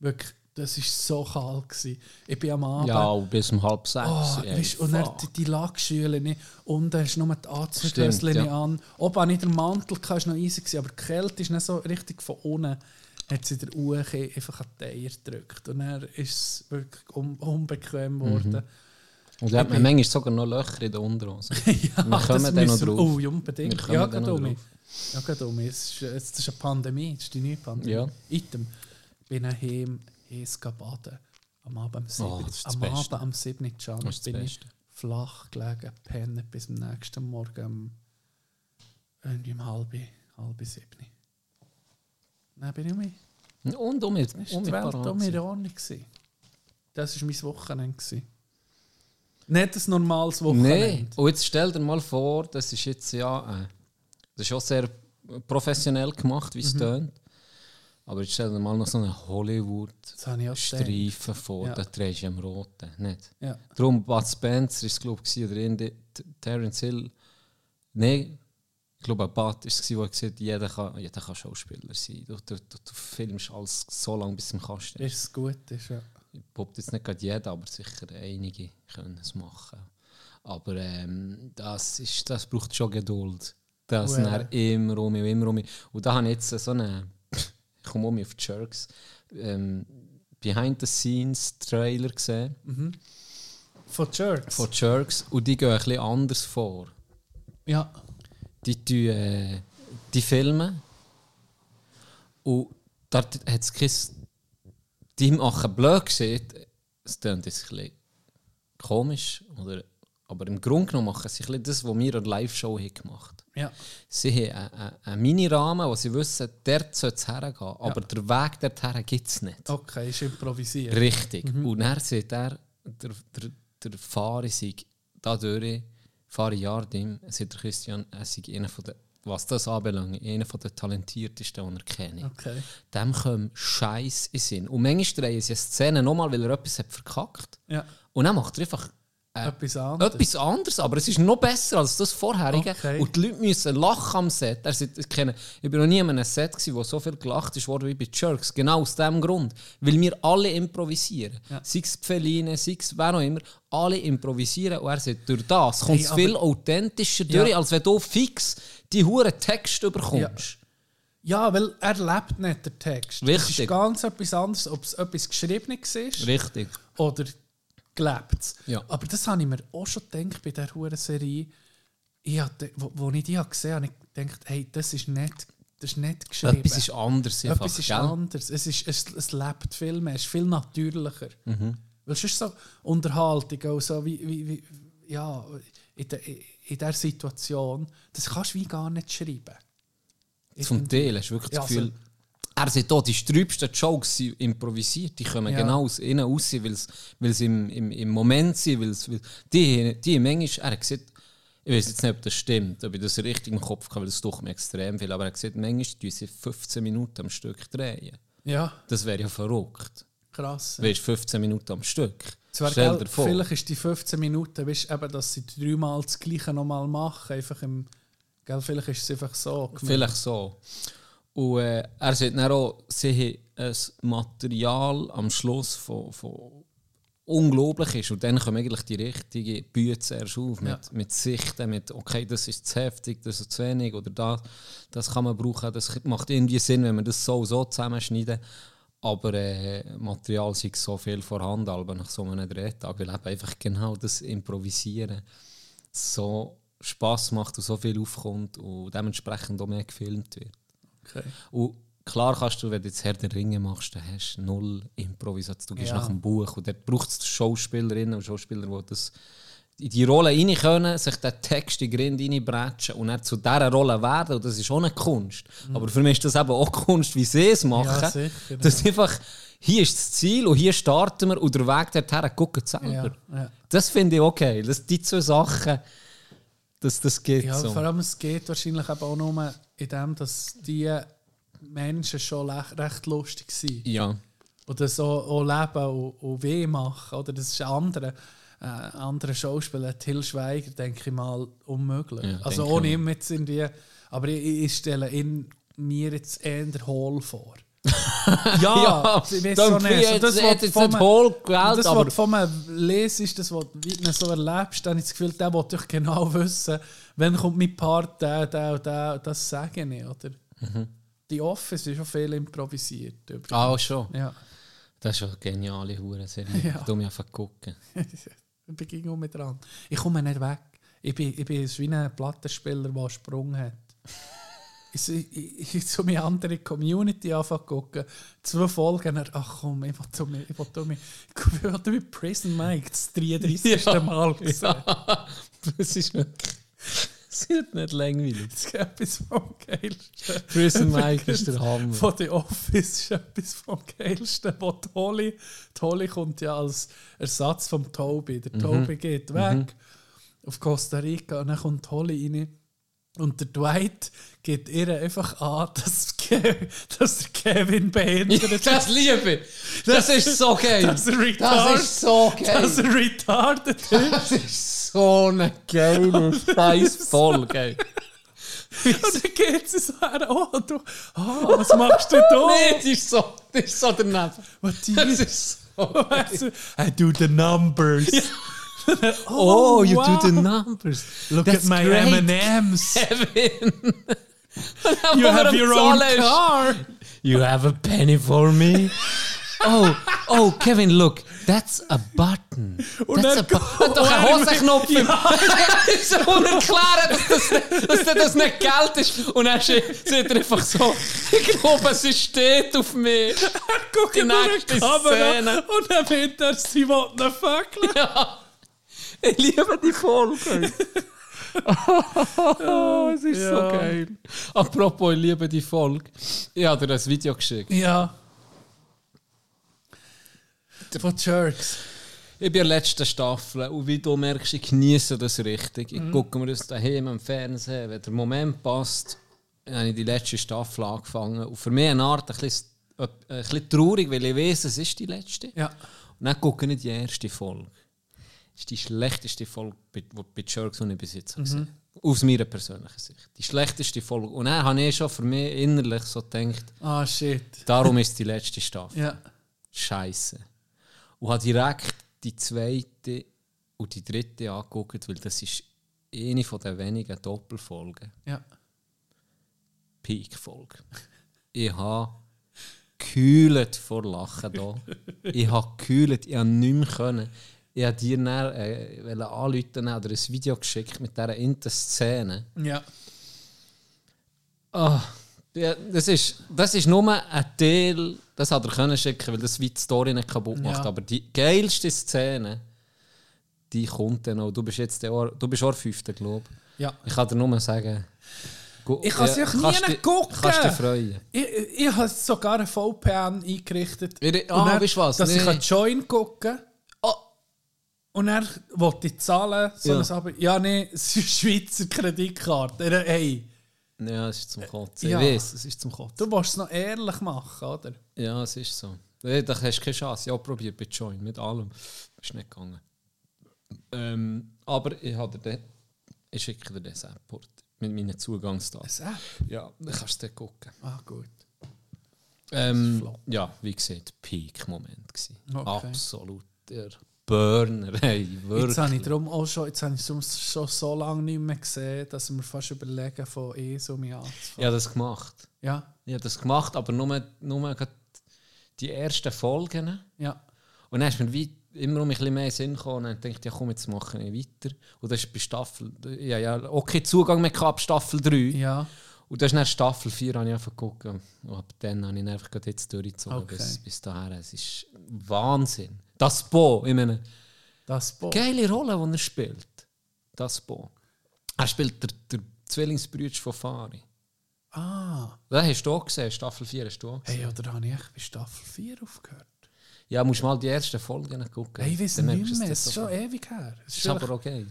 Wirklich, das war so kalt. Gewesen. Ich bin am Abend. Ja, bis um halb sechs. Oh, ey, weißt, und dann fuck. die, die Lackschüle nicht. Und da hast du nur die Stimmt, ja. an. Oben nicht der Mantel, war noch easy, gewesen, aber die Kälte ist nicht so richtig von unten. Hat sie der Uhr einfach an die Eier gedrückt. Und dann ist es wirklich un unbequem geworden. Und da hat man manchmal sogar noch Löcher in der Unterhose. ja, Wir kommen das dann noch drauf. Oh, unbedingt. Ja, gerade um. Ja, gerade um mich. Es ist, es ist eine Pandemie, es ist die neue Pandemie. Ja. Item. bin daheim, heiß baden. Am Abend am 7. Oh, am. Abend am 7. Can Das ist das bin ich flach gelegen, pennen bis am nächsten Morgen um, irgendwie um halb, halb sieben. Dann bin ich um mich. Und um mit, Das um war mit die Welt um mich. Ordnung. Das war mein Wochenende. Nicht ein normales Wochenende. Nein, und jetzt stell dir mal vor, das ist jetzt ja, äh, das ist auch sehr professionell gemacht, wie es Mhm. tönt. Aber jetzt stell dir mal noch so einen Hollywood-Streifen vor, Ja. da drehst du am Roten, nicht? Ja. Darum, Bud Spencer ist es, glaube ich, oder Terence Hill. Nein, ich glaube, Bud ist es, der gesagt jeder kann, jeder kann Schauspieler sein. Du, du, du, du filmst alles so lange, bis du im Kasten Bis es gut ist, ja. ich behaupte jetzt nicht gerade jeder, aber sicher einige können es machen. Aber ähm, das, ist, das braucht schon Geduld. Das Well. dann immer um und immer um. Und da habe ich jetzt so eine, ich komme um auf die Jerks, ähm, Behind-the-Scenes-Trailer gesehen Von Jerks? von Jerks und die gehen ein bisschen anders vor. ja. Die, tun, äh, die filmen und dort hat es kein die machen blöd gesehen, es klingt jetzt ein bisschen komisch, oder, aber im Grunde genommen machen sie ein bisschen das, was wir an der Live-Show haben gemacht Ja. Sie haben einen, einen, Mini-Rahmen, wo sie wissen, dort soll es hergehen, aber der Weg dorthin gibt es nicht. Okay, ist improvisiert. Richtig. Und dann sieht er, der, der, der Fahrer sei dadurch, Fahrer Jardim, sagt der Christian, er sei einer von der, was das anbelangt, einer von der talentiertesten, die er kenne. Okay. Dem kommt Scheiß in den Sinn. Und manchmal drehen sie eine Szene nochmal, weil er etwas hat verkackt. Ja. Und dann macht er einfach äh, Etwas anderes. etwas anderes, aber es ist noch besser als das vorherige. Okay. Und die Leute müssen lachen am Set. Sagt, ich, kenne, ich bin noch nie an einem Set, gewesen, wo so viel gelacht ist worden wie bei Jerks. Genau aus dem Grund. Weil wir alle improvisieren. Ja. Sei es die Feline, sei es wer auch immer. Alle improvisieren. Und er sagt, durch das kommt Hey, es aber- viel authentischer Ja. durch, als wenn du fix die huren Text überkommst. Ja, weil er lebt nicht, der Text. Es Richtig. ist ganz etwas anderes, ob es etwas Geschriebenes ist Richtig. oder gelebt. Ja. Aber das habe ich mir auch schon gedacht bei dieser huren Serie. Ich hatte, wo, wo ich die gesehen habe, habe ich gedacht, hey, das ist nicht, das ist nicht geschrieben. Etwas ist anders. Einfach, Etwas ist gell? anders. Es, ist, es, es lebt viel mehr, es ist viel natürlicher. Mhm. Weil es ist so Unterhaltung, auch so wie, wie, wie ja, in, dieser Situation, das kannst du wie gar nicht schreiben. Zum Teil hast du wirklich Ja, das Gefühl, er sagt auch, die sträubsten Jokes sind improvisiert, die kommen Ja. genau aus innen raus, weil sie im, im, im Moment sind, weil's, weil die, die manchmal, er hat gesagt, ich weiß jetzt nicht, ob das stimmt, ob ich das richtig im Kopf habe, weil das doch mir extrem viel, aber er hat gesagt, manchmal tun sie 15 Minuten am Stück drehen. Ja, Das wäre ja verrückt. krass. Weißt du, 15 Minuten am Stück. Zwar, Stell dir vor. vielleicht ist die 15 Minuten, weißt, eben, dass sie dreimal das Gleiche nochmal machen. Einfach im, gell, vielleicht ist es einfach so. gemacht. Vielleicht so. Und äh, er sagt dann auch, sie haben ein Material am Schluss von, von unglaublich ist. Und dann kommt eigentlich die richtige Bühne zuerst auf. Mit, Ja. mit Sichten, mit, okay, das ist zu heftig, das ist zu wenig oder das, das kann man brauchen. Das macht irgendwie Sinn, wenn man das so so zusammenschneiden. Aber äh, Material sei so viel vorhanden, aber nach so einem Drehtag, weil eben einfach genau das Improvisieren so Spass macht und so viel aufkommt und dementsprechend auch mehr gefilmt wird. Okay. Und klar kannst du, wenn du jetzt Herr der Ringe machst, dann hast du null Improvisation. Du gehst Ja. nach dem Buch und dort braucht es Schauspielerinnen und Schauspieler, die das in die Rolle rein können, sich den Text in den Grind reinbretschen und dann zu dieser Rolle werden. Und das ist auch eine Kunst. Aber für mich ist das eben auch Kunst, wie sie es machen. Mhm. Ja, sicher, Das ist einfach, hier ist das Ziel und hier starten wir und der Weg dorthin gucken selber. Ja, ja. Das finde ich okay. Das, die zwei Sachen, dass das geht Ja, so. vor allem es geht wahrscheinlich eben auch nur in dem, dass die Menschen schon recht lustig sind. Ja. Und das auch, auch leben und, und weh machen. Oder das ist ein anderer, äh, anderer Schauspieler, Till Schweiger, denke ich mal, unmöglich. Ja, also ohne ihm jetzt irgendwie. Aber ich, ich stelle ihn mir jetzt eher Hohl vor. ja, ich weiß so nicht. So, jetzt, das, was jetzt von nicht mir- Hohl gewählt, das, aber was du von mir lesest, das, was du so erlebst, dann habe ich das Gefühl, der will doch genau wissen, wann kommt mein Part, der, der der, das sage ich. Oder? Die Office ist schon viel improvisiert. übrigens. Ah, schon. Ja. Das ist schon eine geniale Hurenserie. Ja. Ja. Du mich einfach gucken. ich bin gegen mit dran. Ich komme nicht weg. Ich bin, ich bin wie ein Plattenspieler, der einen Sprung hat. Ich, ich, ich so meine andere Community anfangen zu gucken. Zwei Folgen, ach komm, ich will mir, ich will mir, ich will mir Prison Mike das 33. Ja. Mal sehen. Das ist wirklich. Es wird nicht langweilig. Das ist etwas vom Geilsten. Prison Mike ist der Hammer. Von The Office ist etwas vom Geilsten. Wo die Holly kommt ja als Ersatz vom Toby. Der Toby geht weg auf Costa Rica und dann kommt die Holly rein. Und der Dwight geht ihr einfach an, dass, dass der Kevin behindert ist. Das liebe ich. Das ist so geil. Dass er Das ist so geil. dass er retarded ist. Das ist so eine geile Scheiß-Folge. Und dann geht sie so her, oh, du, oh, was machst du da? Das ist so, das ist so daneben. What do Das ist so. I do the numbers. Oh, oh, you wow. do the numbers. Look That's at my great. M&M's. Kevin. You have your own car. You have a penny for me? Oh, oh, Kevin, look, that's a button. Und that's a button. Doch ein Hosenknopf. so erklären, dass das, dass das nicht Geld ist. Und dann sieht er einfach so, ich glaube, es steht auf mir. Guck Die in die nächste Szene. und dann wird er, sie will ihn fuckeln. Ja. Ich liebe die Folge. oh, es ist so Ja. geil. Apropos, ich liebe die Folge. Ich habe dir ein Video geschickt. Ja. Von Jerks. Ich bin in der letzten Staffel und wie du merkst, ich genieße das richtig. Ich gucke mir das daheim im Fernsehen. Wenn der Moment passt, habe ich die letzte Staffel angefangen. Und für mich eine Art ein bisschen, ein bisschen traurig, weil ich weiß, es ist die letzte. Ja. Und dann gucke ich die erste Folge. Das ist die schlechteste Folge bei, wo- bei Jerks, die ich bis jetzt habe gesehen Aus meiner persönlichen Sicht. Die schlechteste Folge. Und dann habe ich schon für mich innerlich so gedacht, Ah, shit. darum ist die letzte Staffel. Ja. Scheiße. Und habe direkt die zweite und die dritte angeguckt, weil das ist eine von den wenigen Doppelfolgen. Ja. Peak-Folge. Ich habe gekühlt vor Lachen da. Ich habe gekühlt, ich habe nicht mehr können. Ich habe dir dann, äh, anrufen oder ein Video geschickt mit dieser inten Szene. Ja. Ah, ja, das, ist, das ist nur ein Teil, das hat er können schicken, weil das wie die Story nicht kaputt macht. Ja. Aber die geilste Szene, die kommt dann noch. Du bist jetzt der Ohr, du bist auch fünfte, glaube ich. Ja. Ich kann dir nur sagen, Ich kann sie auch nie kannst gucken. Kannst dich freuen. Ich, ich habe sogar ein VPN eingerichtet. Ich- ah, dann, weißt du was? Dass ich Nee. kann Join gucken Oh. Und dann wollte ich zahlen. So Ja. Aber, ja, nee, es ist Schweizer Kreditkarte. Hey, Ja, es ist zum Kotzen. Ja. Ich weiß, es ist zum Kotzen. du musst es noch ehrlich machen, oder? Ja, es ist so. Da hast du keine Chance. Ich habe probiert bei Join, mit allem. Ist nicht gegangen. Ähm, aber ich habe den, ich schicke dir das App mit meinen Zugangsdaten. Ein App? Ja, dann kannst du dort gucken. Ah, gut. Ähm, ja, wie gesagt, Peak-Moment. Okay. Absoluter Burner. Hey, wirklich. Jetzt habe ich darum auch schon, jetzt habe ich schon, schon so lange nicht mehr gesehen, dass mir fast überlegen, von ESO mich anzufangen. Ich habe das gemacht. Ja, Ich habe das gemacht, aber nur, nur die ersten Folgen. ja. Und dann ist mir wie immer um ein bisschen mehr Sinn gekommen. Und dann dachte ich, ja komm, jetzt mache ich weiter. Und das ist bei Staffel... Ja, ja, okay, Zugang mehr ab Staffel 3. Ja, Und das ist dann Staffel 4, habe ich einfach geguckt. Und ab dann habe ich einfach gerade jetzt durchgezogen Okay. bis, bis dahin. Es ist Wahnsinn. Das Bo, ich meine... das Boot. Geile Rolle, die er spielt. Das Bo. Er spielt der, der Zwillingsbrüder von Fari. Ah, Das hast du auch gesehen, Staffel 4 hast du auch gesehen. hey, oder habe ich echt bei Staffel 4 aufgehört? Ja, musst mal die ersten Folgen gucken. Hey, ich weiß nicht mehr, es ist schon ewig her. Es ist aber auch geil.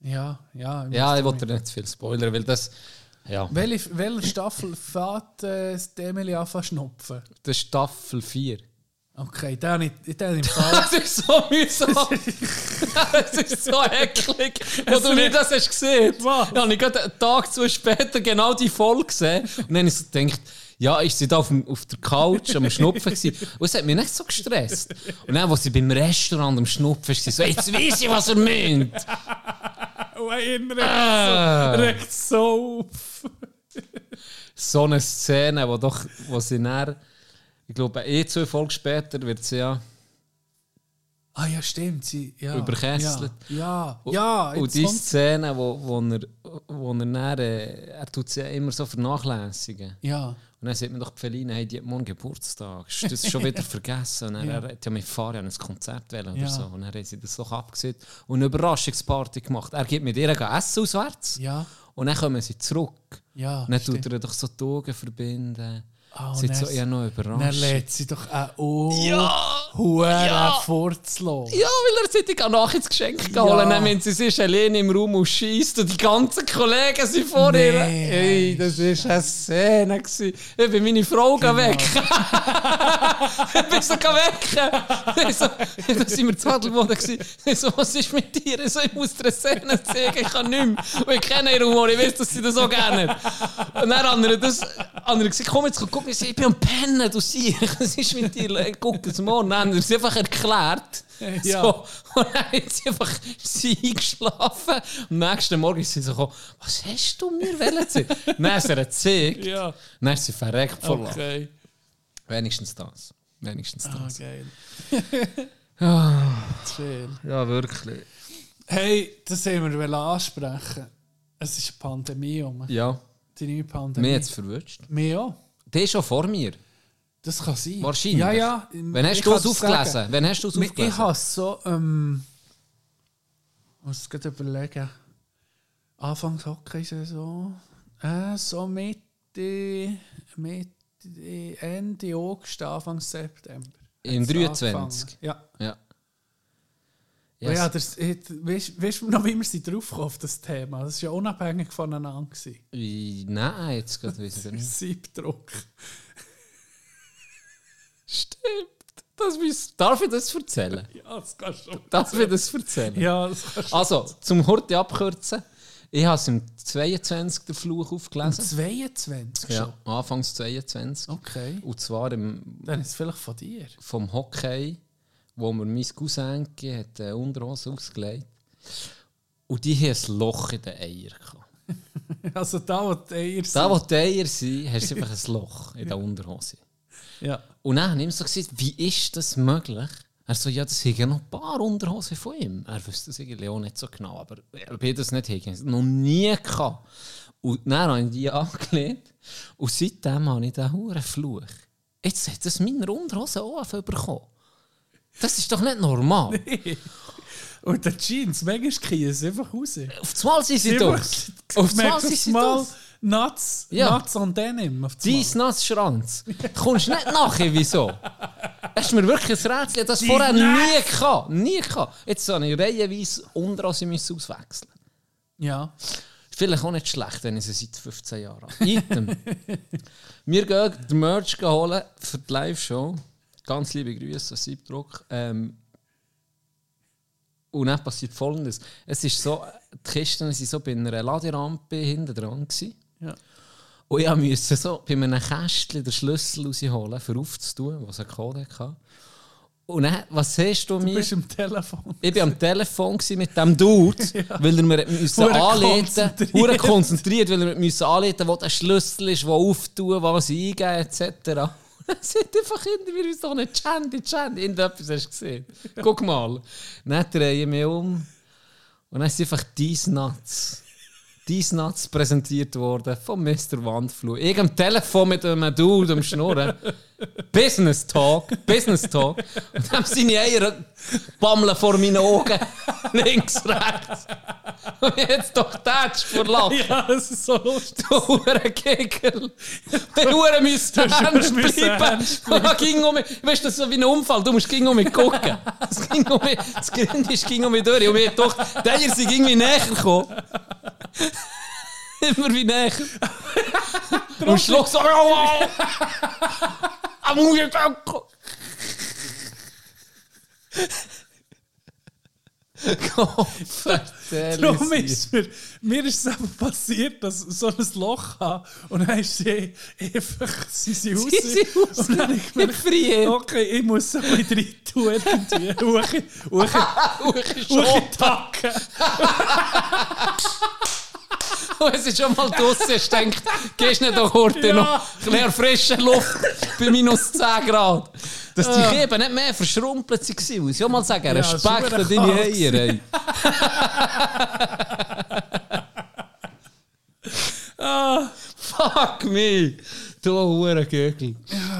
Ja, ja. Ja, weiß ich wollte nicht. nicht zu viel spoilern, weil das... Ja, Welche, welche Staffel fährt äh, Emily an zu schnupfen? das ist Staffel 4. Okay, den habe ich, den habe ich im Fall... Das ist so mühsam. das ist so eklig. Wo du nicht das hast gesehen. Ja, habe ich gerade einen Tag zu später genau die Folge gesehen. Und dann habe ich so gedacht, ja, ich da auf, dem, auf der Couch am Schnupfen gewesen. Und es hat mich nicht so gestresst. Und dann, als sie beim Restaurant am Schnupfen war, sie so, jetzt weiss ich, was er meint. Oh, erinnere Ah. so, regt so auf. So eine Szene, wo doch, wo sie dann, ich glaube, eh zwei Folgen später wird sie ja Ah ja, stimmt. Sie, ja, Überkesselt. Ja, ja. ja und jetzt die. Szene, wo, wo er, wo er dann, äh, er tut sie ja immer so vernachlässigen. Ja. Und dann sagt man doch, Feline, hey, die hat morgen Geburtstag. Ist das schon wieder vergessen? Und dann, Ja. er hat ja mit Fabian ein Konzert wählen oder Ja. so. Und dann haben sie das doch abgesehen und eine Überraschungsparty gemacht. Er geht mit ihr essen auswärts. Ja. Und dann kommen sie zurück. Ja. Und dann stimmt. tut er doch so die Augen verbinden. Ah, sie und hat so eher noch überrascht. lädt sie doch auch oh, Ja! Huren Ja! fortzulassen. Ja, weil er sich die nachher ins Geschenk geholt Ja. Und dann, wenn sie ist alleine im Raum und schießt und die ganzen Kollegen sind vor ihr. Nee. Hey, das war eine Szene. gewesen. Ich bin meine Frau Genau. weg. ich bin so weg. So, da sind wir zu Adelboden. so, was ist mit dir? Ich, so, ich muss dir eine Szene zeigen, ich kann nicht mehr. Und ich kenne ihren Humor, ich weiß, dass sie das so gerne hat. Und dann wir das, haben wir gesagt, komm jetzt guck, ich, bin am Pennen, du siehst, was ist mit dir? Guck es. Und dann haben wir es einfach erklärt. Ja. So. Und dann hat sie einfach sie eingeschlafen. Am nächsten Morgen ist sie so gekommen, was hast du mir sagen? Dann hat sie ihr gezeigt. Ja. Dann ist sie verreckt vor. Okay. Wenigstens das. Wenigstens Ah, das. geil. Ah, Schön. ja, wirklich. Hey, das haben wir ansprechen. Es ist eine Pandemie um. Ja, Die neue Pandemie. mir jetzt verwünscht. Mir auch. Der ist schon vor mir. Das kann sein. Wahrscheinlich. Ja, ja. Wann hast Ich du es sagen. aufgelesen? Wann hast du es Ich aufgelesen? habe es so, ähm, ich muss es gerade überlegen. Anfangs Hockeysaison, äh, so Mitte, Mitte, Ende August, Anfang September. Im Hat's 23? angefangen. Ja. Ja. Ja, ja das, it- weißt du noch, wie wir sie draufkommen auf das Thema? Das war ja unabhängig voneinander. gewesen. Wie- Nein, jetzt gerade ich nicht. Siebdruck. Stimmt. Das muss, darf ich das erzählen? Ja, das kannst du schon. Darf ich das erzählen? Ja, das kannst du Also, zum Horti abkürzen. Ich habe es im 22. der Fluch aufgelesen. 22 Ja. Anfangs 22. Okay. Und zwar im, Dann ist es vielleicht von dir. vom Hockey, wo mir mein Cousin gegeben hat eine Unterhose ausgelegt. Und die haben ein Loch in den Eiern. Also da, wo die Eier sind. Da, wo die Eier sind, hast du einfach ein Loch in der Unterhose. Ja. Und dann habe ich ihm so gesagt, wie ist das möglich? Er so, ja, das sind ja noch ein paar Unterhosen von ihm. Er wüsste das irgendwie auch nicht so genau, aber ob ich das nicht habe, noch nie gehabt. Und dann habe ich die angelegt und seitdem habe ich diesen huren Fluch. Jetzt hat das meine Unterhose auch bekommen. Das ist doch nicht normal. Und der Jeans, manchmal kriegen sie einfach raus. Auf einmal sind sie merken Auf auf sind sie durch. Nuts, Ja. Nuts on Denim. Dein Nassschranz. Kommst nicht nachher, wieso? Das ist mir wirklich ein Rätsel. Das Dein vorher nie gehabt. Nie gehabt. Jetzt so eine reihenweise unter sie müssen auswechseln. Ja. Vielleicht auch nicht schlecht, wenn ich sie seit 15 Jahren habe. Item. Wir gehen den Merch holen für die Live-Show. Ganz liebe Grüße an Siebdruck. Ähm, und dann passiert folgendes. Es ist so, die Kisten waren so bei einer Laderampe hinten dran. Gewesen. ja. Und ich musste so bei einem Kästchen den Schlüssel rausholen, für aufzutun, was einen Code hatte. Und dann, was siehst du Du mir? bist am Telefon. Ich war am Telefon mit dem Dude, weil er mir müssen anleiten konzentriert. hure konzentriert, weil er mir anleiten wo der Schlüssel ist, wo auftun, was eingeben, etc. Dann sind einfach hinter mir so eine Chandy, Chandy, irgendetwas hast du gesehen. Guck mal. Dann drehe ich mich um und dann ist einfach «Dies Nuts». «Dies Nuts» präsentiert worden von Mr. Wandflug. Ich am Telefon mit einem Dude am Schnurren. Business Talk, Business Talk. Und dann seine Eier bammeln vor meinen Augen. Links, rechts. Und jetzt doch tätsch vor Lachen. Ja, das ist so lustig. Du Hurenkicker. Die Huren hast ernst bleiben. ging um mich. Weißt du, das ist so wie ein Unfall. Du musst ging um mich gucken. Es ging um mich. Das Grund ist ging um mich durch. Und mir doch, die Eier sind irgendwie näher gekommen. Immer wie näher. Und am Schluss so, ich auch. Gott, Darum ist mir, mir ist es einfach passiert, dass ich so ein Loch habe und dann ist sie einfach, sie sind raus. Sie sind raus. Und dann ich Ich gemerkt, friere. okay, ich muss so ein bisschen rein tun irgendwie. Uche, Uche, Uche tacken. Und es ist schon mal draussen, ich denke, gehst nicht doch heute Ja. noch ein bisschen frische Luft bei minus 10 Grad. Dass die Kieben nicht mehr verschrumpelt waren. Muss ich auch mal sagen, Ja, Respekt an deine Eier. Ah. Fuck me! Du Hurengögel.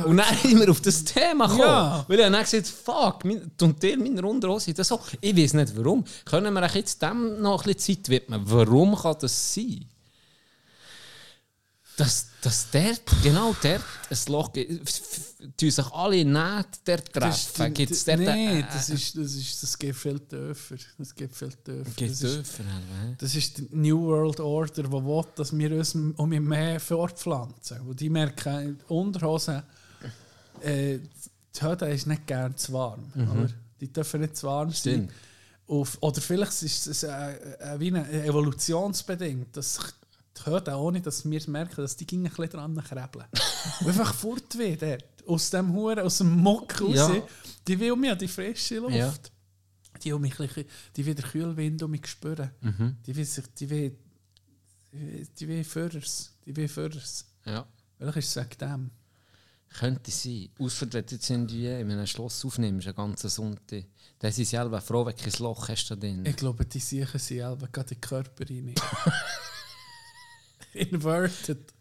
Und dann sind wir auf das Thema gekommen. Ja. Weil ich dann gesagt fuck, mein, und der meiner Unterhose das so. Ich weiß nicht warum. Können wir jetzt dem noch ein bisschen Zeit widmen? Warum kann das sein? Dass, dass der, genau der, ein Loch gibt. Tun sich alle nicht der treffen. Gibt es dort Nein, äh, das, ist, das, ist, das geht viel tiefer. Das geht viel tiefer. Das, ist, das ist die New World Order, die will, dass wir uns um mehr fortpflanzen. Und die merken, die Unterhose, äh, die Höhle ist nicht gern zu warm. Oder? Die dürfen nicht zu warm sein. Auf, oder vielleicht ist es äh, äh, wie eine evolutionsbedingt, dass sich die Höhle, ohne dass wir merken, dass die gingen ein bisschen dran krebeln. Und einfach fortweh dort. Aus dem Huren, aus dem Mock raus. Ja. Die will mir die frische Luft. Ja. Die will mich die will den Kühlwind um mich spüren. Die will sich, die will, die will, Führers. Die will Führers. Ja. Vielleicht ist es wegen dem. Könnte sein. Du jetzt irgendwie in einem Schloss aufnimmst, einen ganzen Sonntag, dann sind sie selber froh, du kein Loch hast da drin. Ich glaube, die sichern sie selber gerade in den Körper rein. Inverted.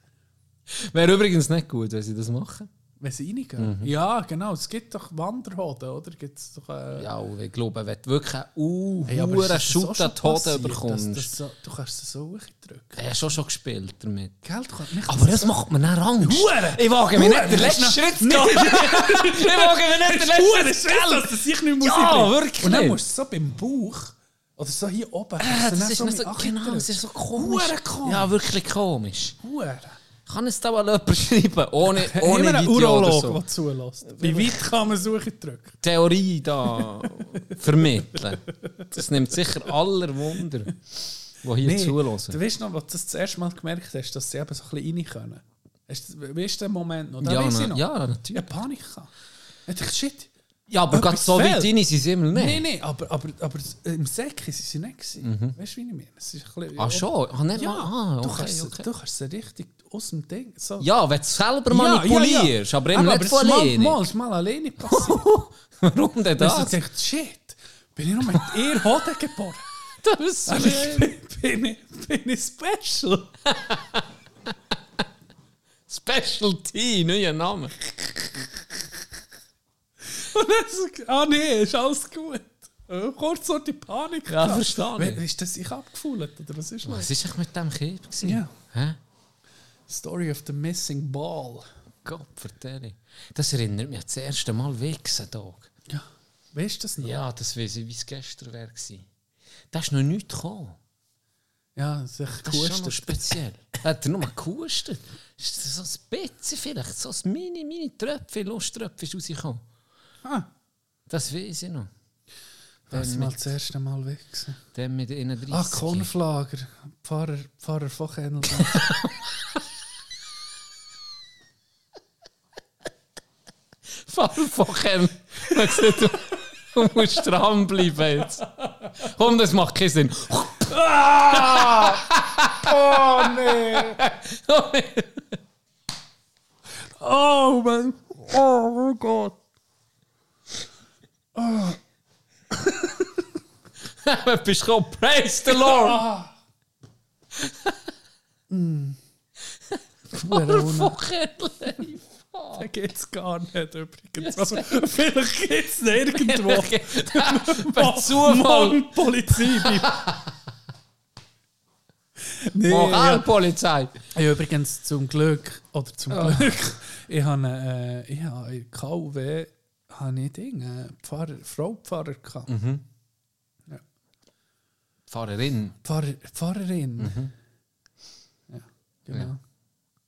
Wäre übrigens nicht gut, wenn sie das machen. Wenn sie reingehen. Ja, genau. Es gibt doch Wanderhoden, oder? Gibt's doch, äh, Ja, und ich glaube, wenn du wirklich einen uh, Hey, ist hohen das so Schutt an die Hoden bekommst. dass das so, du kannst es so drücken. Ich habe schon schon gespielt damit. Gell, Aber das macht mir dann Angst. Hure! Ich wage mich nicht den das ist letzten Schritt zu gehen. ich wage mich nicht den letzten Scheiße, dass das sich nicht mehr Ja, wirklich. Und dann musst du so beim Bauch oder so hier oben. Äh, du das ist so so, genau, das ist so komisch. Hure komisch. Ja, wirklich komisch. Hure. Kann es da mal jemand schreiben? Ohne, ohne Immer ein Video oder Urolog, so. der zulässt. Wie weit kann man Suche drücken? Theorie da vermitteln. Das nimmt sicher aller Wunder, die hier Du zulassen. weißt noch, als du das, das erste Mal gemerkt hast, dass sie eben so ein bisschen rein können. Du- Weißt du den Moment noch? Den Ja, ich na, noch. ja, Ich natürlich. hatte Panik. gehabt. Ich dachte, shit. Ja, aber gerade so weit fehlt. rein sind sie immer nicht. Nein, nein, aber, aber, aber im Säckchen sind sie nicht. gewesen. Weißt du, wie ich meine? Es ist ein bisschen, Mhm. Ah, schon? Ah, nicht Ja, mal. Ah, du, okay, kannst, okay. du kannst sie richtig aus dem Ding. So. Ja, wenn du es selber Ja, manipulierst, aber eben nicht es von ist mal- alleine. Mal, ist mal alleine passiert. Warum denn Dass das? ich dachte, shit, bin ich noch mit ihr Hoden geboren? Das ist Also ich bin, bin, ich, bin ich special? Specialty, neuer Name. Und ah nee, ist alles gut. Äh, Kurz so die Panik. Ja, verstehe ich. Ist das sich abgefühlt oder was ist Was los? war eigentlich mit dem Kind? Ja. Hä? Story of the Missing Ball. Gott, vertelle. Das erinnert mich an das erste Mal Wichsen, Dog. Ja. Weißt du das noch? Ja, das weiß ich, wie es gestern wäre. Da ist noch nichts gekommen. Ja, Das ist schon noch gehustet. speziell. Hat er nur mal gehustet? Ist das so ein bisschen vielleicht? So ein mini, mini Tröpfchen, Lusttröpfchen ist rausgekommen. Ah, Das weiß ich noch. das mal das erste Mal weg. dann mit 31. Ah, Kornflager. Pfarrer, Pfarrer von Kennel. Fall von Ken. Du, musst dranbleiben jetzt. Komm, das macht keinen Sinn. oh nee! Oh Mann! Oh Gott! Du bist gekommen. Praise the Lord. Verona. Von Ken. Den geht's gar nicht übrigens. Also, vielleicht geht's nirgendwo. Per Zufall. Polizei. nee, ja. Moralpolizei. Ja, übrigens zum Glück, oder zum Glück, ich habe äh, ich habe in KW habe ich Ding, äh, Pfarrer, Frau Pfarrer gehabt. Pfarrerin. Pfarrer, Pfarrerin. Ja, genau.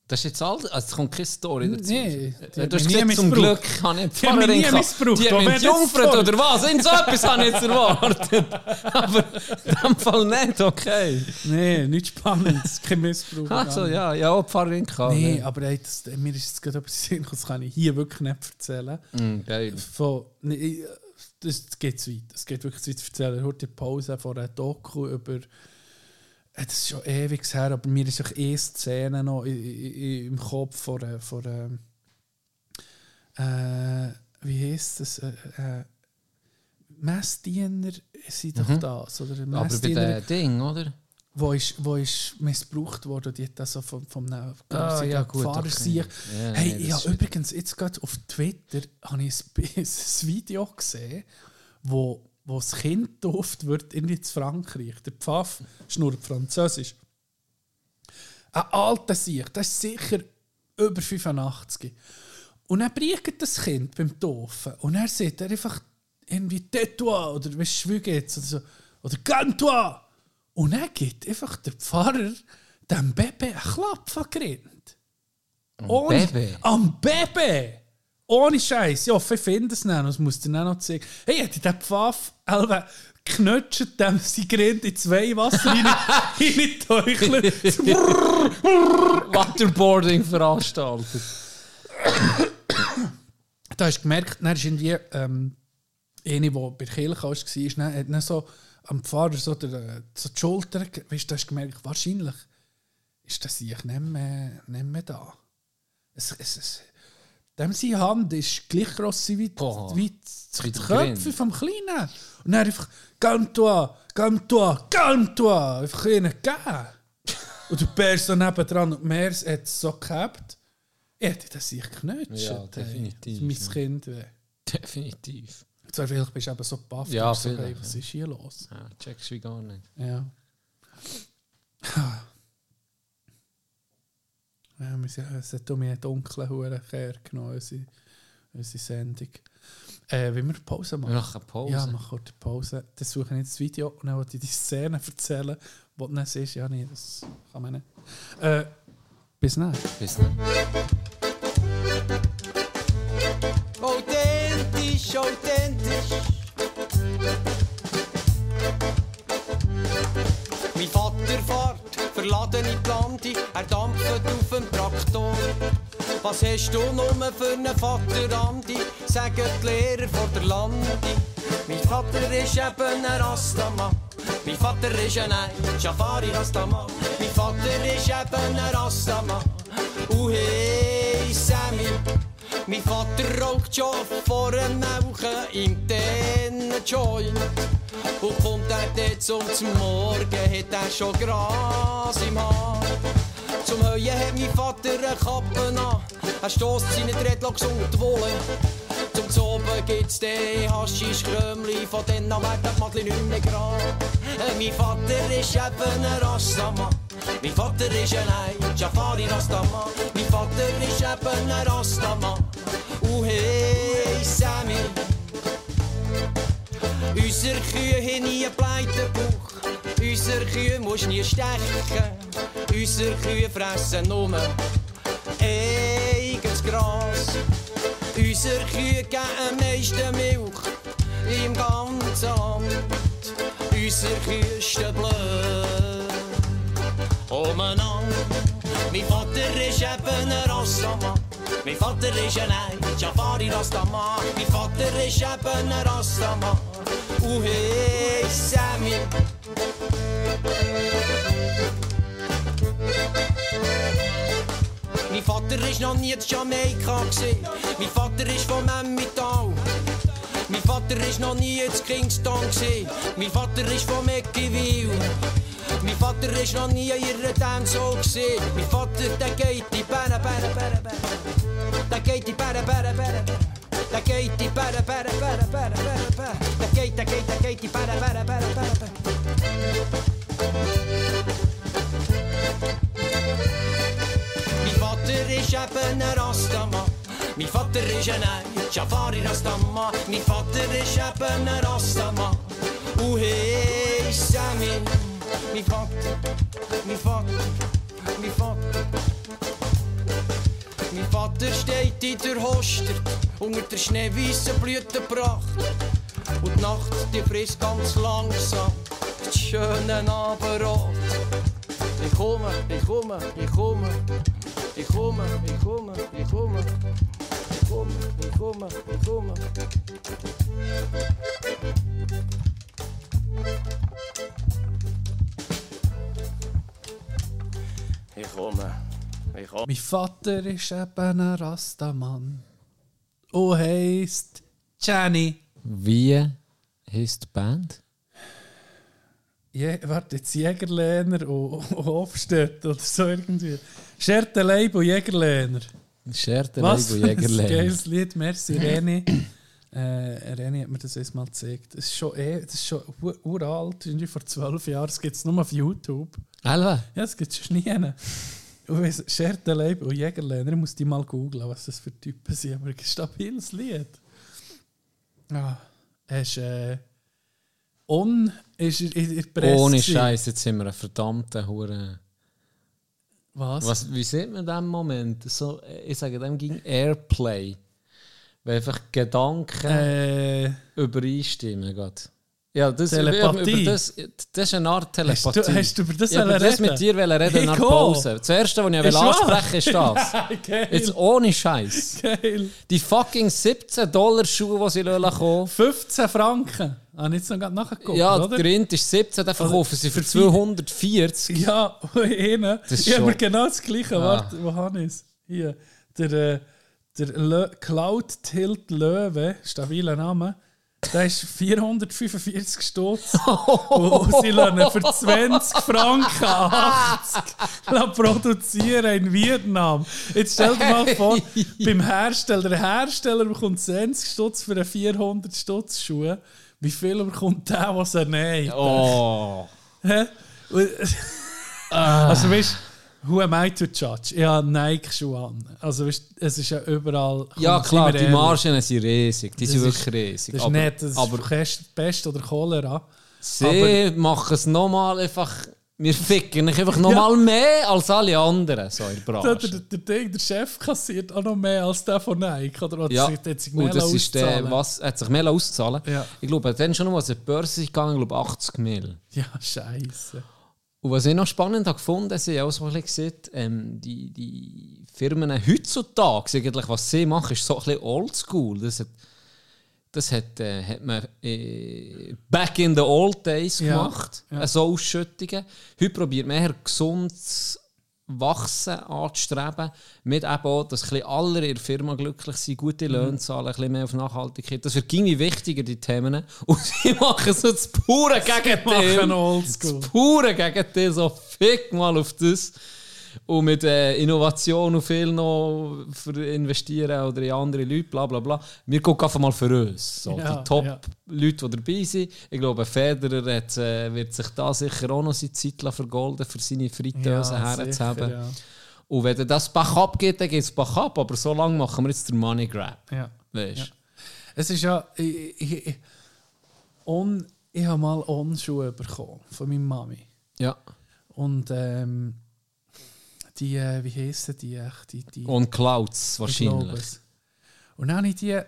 Das ist jetzt alles. Also, es kommt keine Story dazu. Nee, die Äh, du hast gesagt, zum. Glück kann ich Die mich nie missbraucht. Die haben mich das oder was? In so etwas habe ich jetzt erwartet. Aber in dem Fall nicht, okay. Nee, nichts Spannendes, kein Missbrauch. Also gar nicht. ja, ja, auch Pfarrerin gehabt. Nee, aber ey, das, mir ist jetzt gerade etwas Sinn das kann ich hier wirklich nicht erzählen. Mm, geil. Von, nee, das geht zu weit. Das geht wirklich zu weit. Ich erzähle heute die Pause von einer Doku über. Äh, Das ist schon ewig her, aber mir ist eine Szene noch im Kopf von. einer- von einer, äh, wie heisst das? Äh, äh, Messdiener sind doch das. Oder Mhm. Aber bei dem Ding, oder? wo, ist, wo ist missbraucht worden, die hat das so vom, vom Ah, ja, gut, Fahrer okay. Ja, hey, nee, ich das habe ist- übrigens jetzt gerade auf Twitter habe ich ein, ein Video gesehen, wo, wo das Kind getauft wird in Frankreich. Der Pfaff schnurrt Französisch. Ein alter Sieg, das ist sicher über 85. Und dann bricht das Kind beim Taufen und er sagt er einfach irgendwie «Tais-toi» oder «Weißt du, wie geht's?» oder so. Oder «Calme-toi!» Und dann gibt einfach der Pfarrer dem Baby einen Klapp vergrinnt. Ohne- Baby? Am Baby! Ohne Scheiß. Ja, ich finde es nicht. Das muss dir dann noch zeigen. Hey, hätte der Pfaff Alter, knutscht dem sein Grind in zwei Wasser rein, rein Waterboarding veranstaltet. da hast du gemerkt, dann ist irgendwie ähm, eine, die bei der Kirche war, ist, dann, hat dann so am Pfarrer so, der, so die Schulter, weißt, du, da hast du gemerkt, wahrscheinlich ist das sich nicht mehr, nicht mehr da. Es, es, es, dem seine Hand ist gleich gross wie, Boah. wie Wie der Köpfe vom Kleinen. Und dann einfach «Calme-toi, calme-toi, calme-toi!» einfach ihnen gegeben. Und der Bär so nebendran und Mers hat es so gehabt. Ich hätte das sich geknutscht. Ja, definitiv, Mein ja. Kind wäre. Definitiv. Zwar vielleicht bist du eben so baff. Ja, so, hey, was ist hier los? Ja, checkst du wie gar nicht. Ja. Ja, wir sind, es hat um einen dunklen Huren genommen, unsere, unsere Sendung. Äh, wie wir Pause machen? Wir machen Pause. Ja, mach kurz Pause. Dann suche ich jetzt das Video und dann wollte ich die Szene erzählen, wo du dann siehst, ja, nee, das kann man nicht. Äh, bis dann. Bis dann. Authentisch, authentisch. Mein Vater fährt die Lande, er dampft auf dem Traktor. Was hast du nur für einen Vater, Andi? Sagen die Lehrer vor der Lande. Mein Vater ist eben ein Rastaman. Mein Vater ist ein Jafari Rastaman. Mein Vater ist eben ein Rastaman. Uh, hey, Sammy. Mein Vater raucht schon vor dem Melken im Joint. Und kommt er dort zum Morgen, hat er schon Gras im Haar. Zum Heuen hat mein Vater eine Kappe an. Er stößt seine Dreadlocks unter die Wolle. Zum Zoben gibt's den Haschisch-Krömli, von denen werden die Madli nicht mehr grad. Äh, Mein Vater ist eben ein Rastaman. Mein Vater ist ein Ei, Jafari Rastaman. Mein Vater ist eben ein Rastaman. Und hey, Sammy. Unser Kühe haben nie einen Pleitebauch. Unser Kühe musst nie stechen. Unser Kühe fressen nur eigenes Gras. Unser Kühe geben am meisten Milch im ganzen Land. Unser Kühe stehen blöd umeinander. Mijn vader is eben een Rossaman. Mijn vader is een Javari Rastaman. Mijn vader is eben een Rastaman. Oeh, hey, Sammy. Mijn vader is nog niet in Jamaica gezien. Mijn vader is van Memmital. Mijn vader is nog niet in Kingston gezien. Mijn vader is van McGiville. Mein Vater ist noch nie in ihrer Dancehall gewesen. Mein Vater, der geht die Bären, Bären, Bären, Bären. Der geht die Bären, Bären, Bären. Der geht die Bären, Bären, Bären, Bären, Bären, Bären. Der geht, der geht, der geht die Bären, Bären, Bären, Bären, Bären. Mein Vater ist eben ein Rastaman. Mein Vater ist ein Ei, Jafari Rastaman. Mein Vater ist eben ein Rastaman. Und hey, Sammy. mi fuck, mi fuck, mi fuck. Mein Vater steht in der Hoster, unter der schneeweißen Blütenpracht. Und die Nacht, die frisst ganz langsam, die schönen Abendrot. Ich komme, ich komme, ich komme, ich komme, ich komme, ich komme. Ich komme, ich komme, ich komme. Ich komme, ich komme. Mein Vater ist eben ein Rastaman. Und heisst Jenny. Wie heisst die Band? Je, warte, jetzt Jägerlehner und, Hofstedt oder so irgendwie. Schertenleib und Jägerlehner. Scherterleib Was und für ein geiles Lied, merci Reni. Äh, Reni hat mir das erst mal gezeigt. Das ist schon, eh, das ist schon ur- uralt, irgendwie vor zwölf Jahren. Es gibt es nur auf YouTube. Alva? Ja, das gibt es schon nie. Und weiss, Schertenleib und Jägerlehner, ich muss die mal googlen, was das für Typen sind. Aber ein stabiles Lied. Ja, hast äh, On ist in der Presse. Ohne. Scheiß, jetzt sind wir ein verdammter Hure. Was? Was, wie sieht man in diesem Moment? So, äh, ich sage, dem ging Airplay. Weil einfach Gedanken Äh, übereinstimmen. Gott. Ja, das, Telepathie. Über das, das ist eine Art hast, Telepathie. du, hast du über das ich über das mit dir reden nach der auch. Pause. Das erste, was ich will ansprechen ist das. Jetzt ohne Scheiß. Geil. Die fucking 17 Dollar Schuhe, die sie kommen 15 Franken. Habe ich jetzt noch gerade nachgeguckt, Ja, oder? der Rind ist 17, den verkaufen sie für für vier- 240. Ja, ist Ich habe mir genau das Gleiche. Ah. Warte, wo habe ich es? Hier. Der, äh, der Lö Cloud Tilt Löwe, stabiler Name, der ist 445 Stutz. und sie ihn für 20 Franken 80 lassen produzieren in Vietnam. Jetzt stell dir mal vor, beim Hersteller, der Hersteller bekommt 20 Stutz für einen 400 Stutz Schuh. Wie viel bekommt der, was er näht? Oh. Hä? Und- Also weißt du, who am I to judge? Ich habe Nike-Schuhe an. Also es ist ja überall... Ja, klar, die Margen sind riesig. Die Das sind ist- wirklich riesig. Das ist aber nicht das aber Pest, Pest oder Cholera. sie machen es nochmal einfach. Wir ficken dich einfach nochmal mehr als alle anderen so in der Der, Branche. der, der, Ding, der Chef kassiert auch noch mehr als der von Nike. Oder hat Ja, sich, hat sich mehr und das ist der, was, hat sich mehr auszahlen. Ja. Ich glaube, dann schon noch was an die Börse ist gegangen, ich glaube 80 Mil. Ja, scheiße. Und was ich noch spannend habe gefunden, sie haben auch so ein bisschen gesehen, ähm, die, die Firmen heutzutage, eigentlich, was sie machen, ist so ein bisschen oldschool. Das hat, das hat, äh, hat man äh, back in the old days Ja, gemacht, ja. äh, so Ausschüttungen. Heute probiert man eher gesundes Wachsen anzustreben, mit eben auch, dass alle in der Firma glücklich sind, gute Mhm. Löhne zahlen, ein bisschen mehr auf Nachhaltigkeit. Das wird irgendwie wichtiger, die Themen. Und sie machen so das pure Gegenteil. Das pure Gegenteil, so fick mal auf das. Und mit äh, Innovation und viel noch für investieren oder in andere Leute, bla bla bla. Wir gucken einfach mal für uns. So, Ja, die Top-Leute, ja. die dabei sind. Ich glaube, Federer hat, äh, wird sich da sicher auch noch seine Zeit vergolden, für seine Fritteuse herzuhaben. sicher, ja. Und wenn das Bach abgeht, dann geht es Bach ab. Aber so lange machen wir jetzt den Money Grab. Ja. Weißt? Ja. Es ist ja. Ich, ich, ich, on, ich habe mal Onschuhe bekommen von meiner Mami. Ja. Und ähm, die, äh, wie heissen die? die, die Und Clouds wahrscheinlich. es. Und dann habe ich die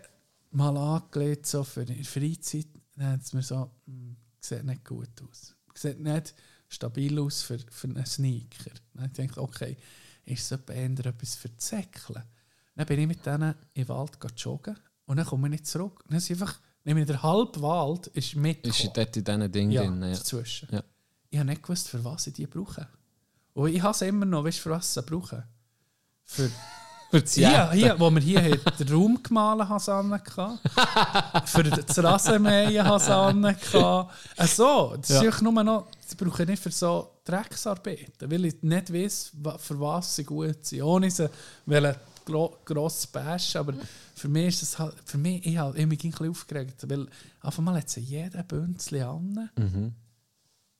mal angelegt, so für die Freizeit. Dann hat es mir so, hm, sieht nicht gut aus. Sieht nicht stabil aus für, für einen Sneaker. Dann habe ich gedacht, okay, ist es etwas für die Säckle? Dann bin ich mit denen im Wald joggen und dann komme ich nicht zurück. Dann ist einfach, nämlich der halbe Wald ist mit. Ist dort in diesen Dingen ja, drin. Ja. dazwischen. Ja. Ich habe nicht gewusst, für was ich die brauche. Und ich habe sie immer noch, weißt du, für was sie brauche? Für Für die hier, hier, wo wir hier den Raum gemahlen haben, für das Rasenmähen haben Also, das ist Ja. einfach nur noch, sie brauchen nicht für so Drecksarbeiten, weil ich nicht weiß, für was sie gut sind. Ohne sie wollen gro gross bashen, aber für mich ist es halt, für mich, ich habe ich mich ein bisschen aufgeregt, weil auf einmal hat sie jeder Bünzli an. Mhm.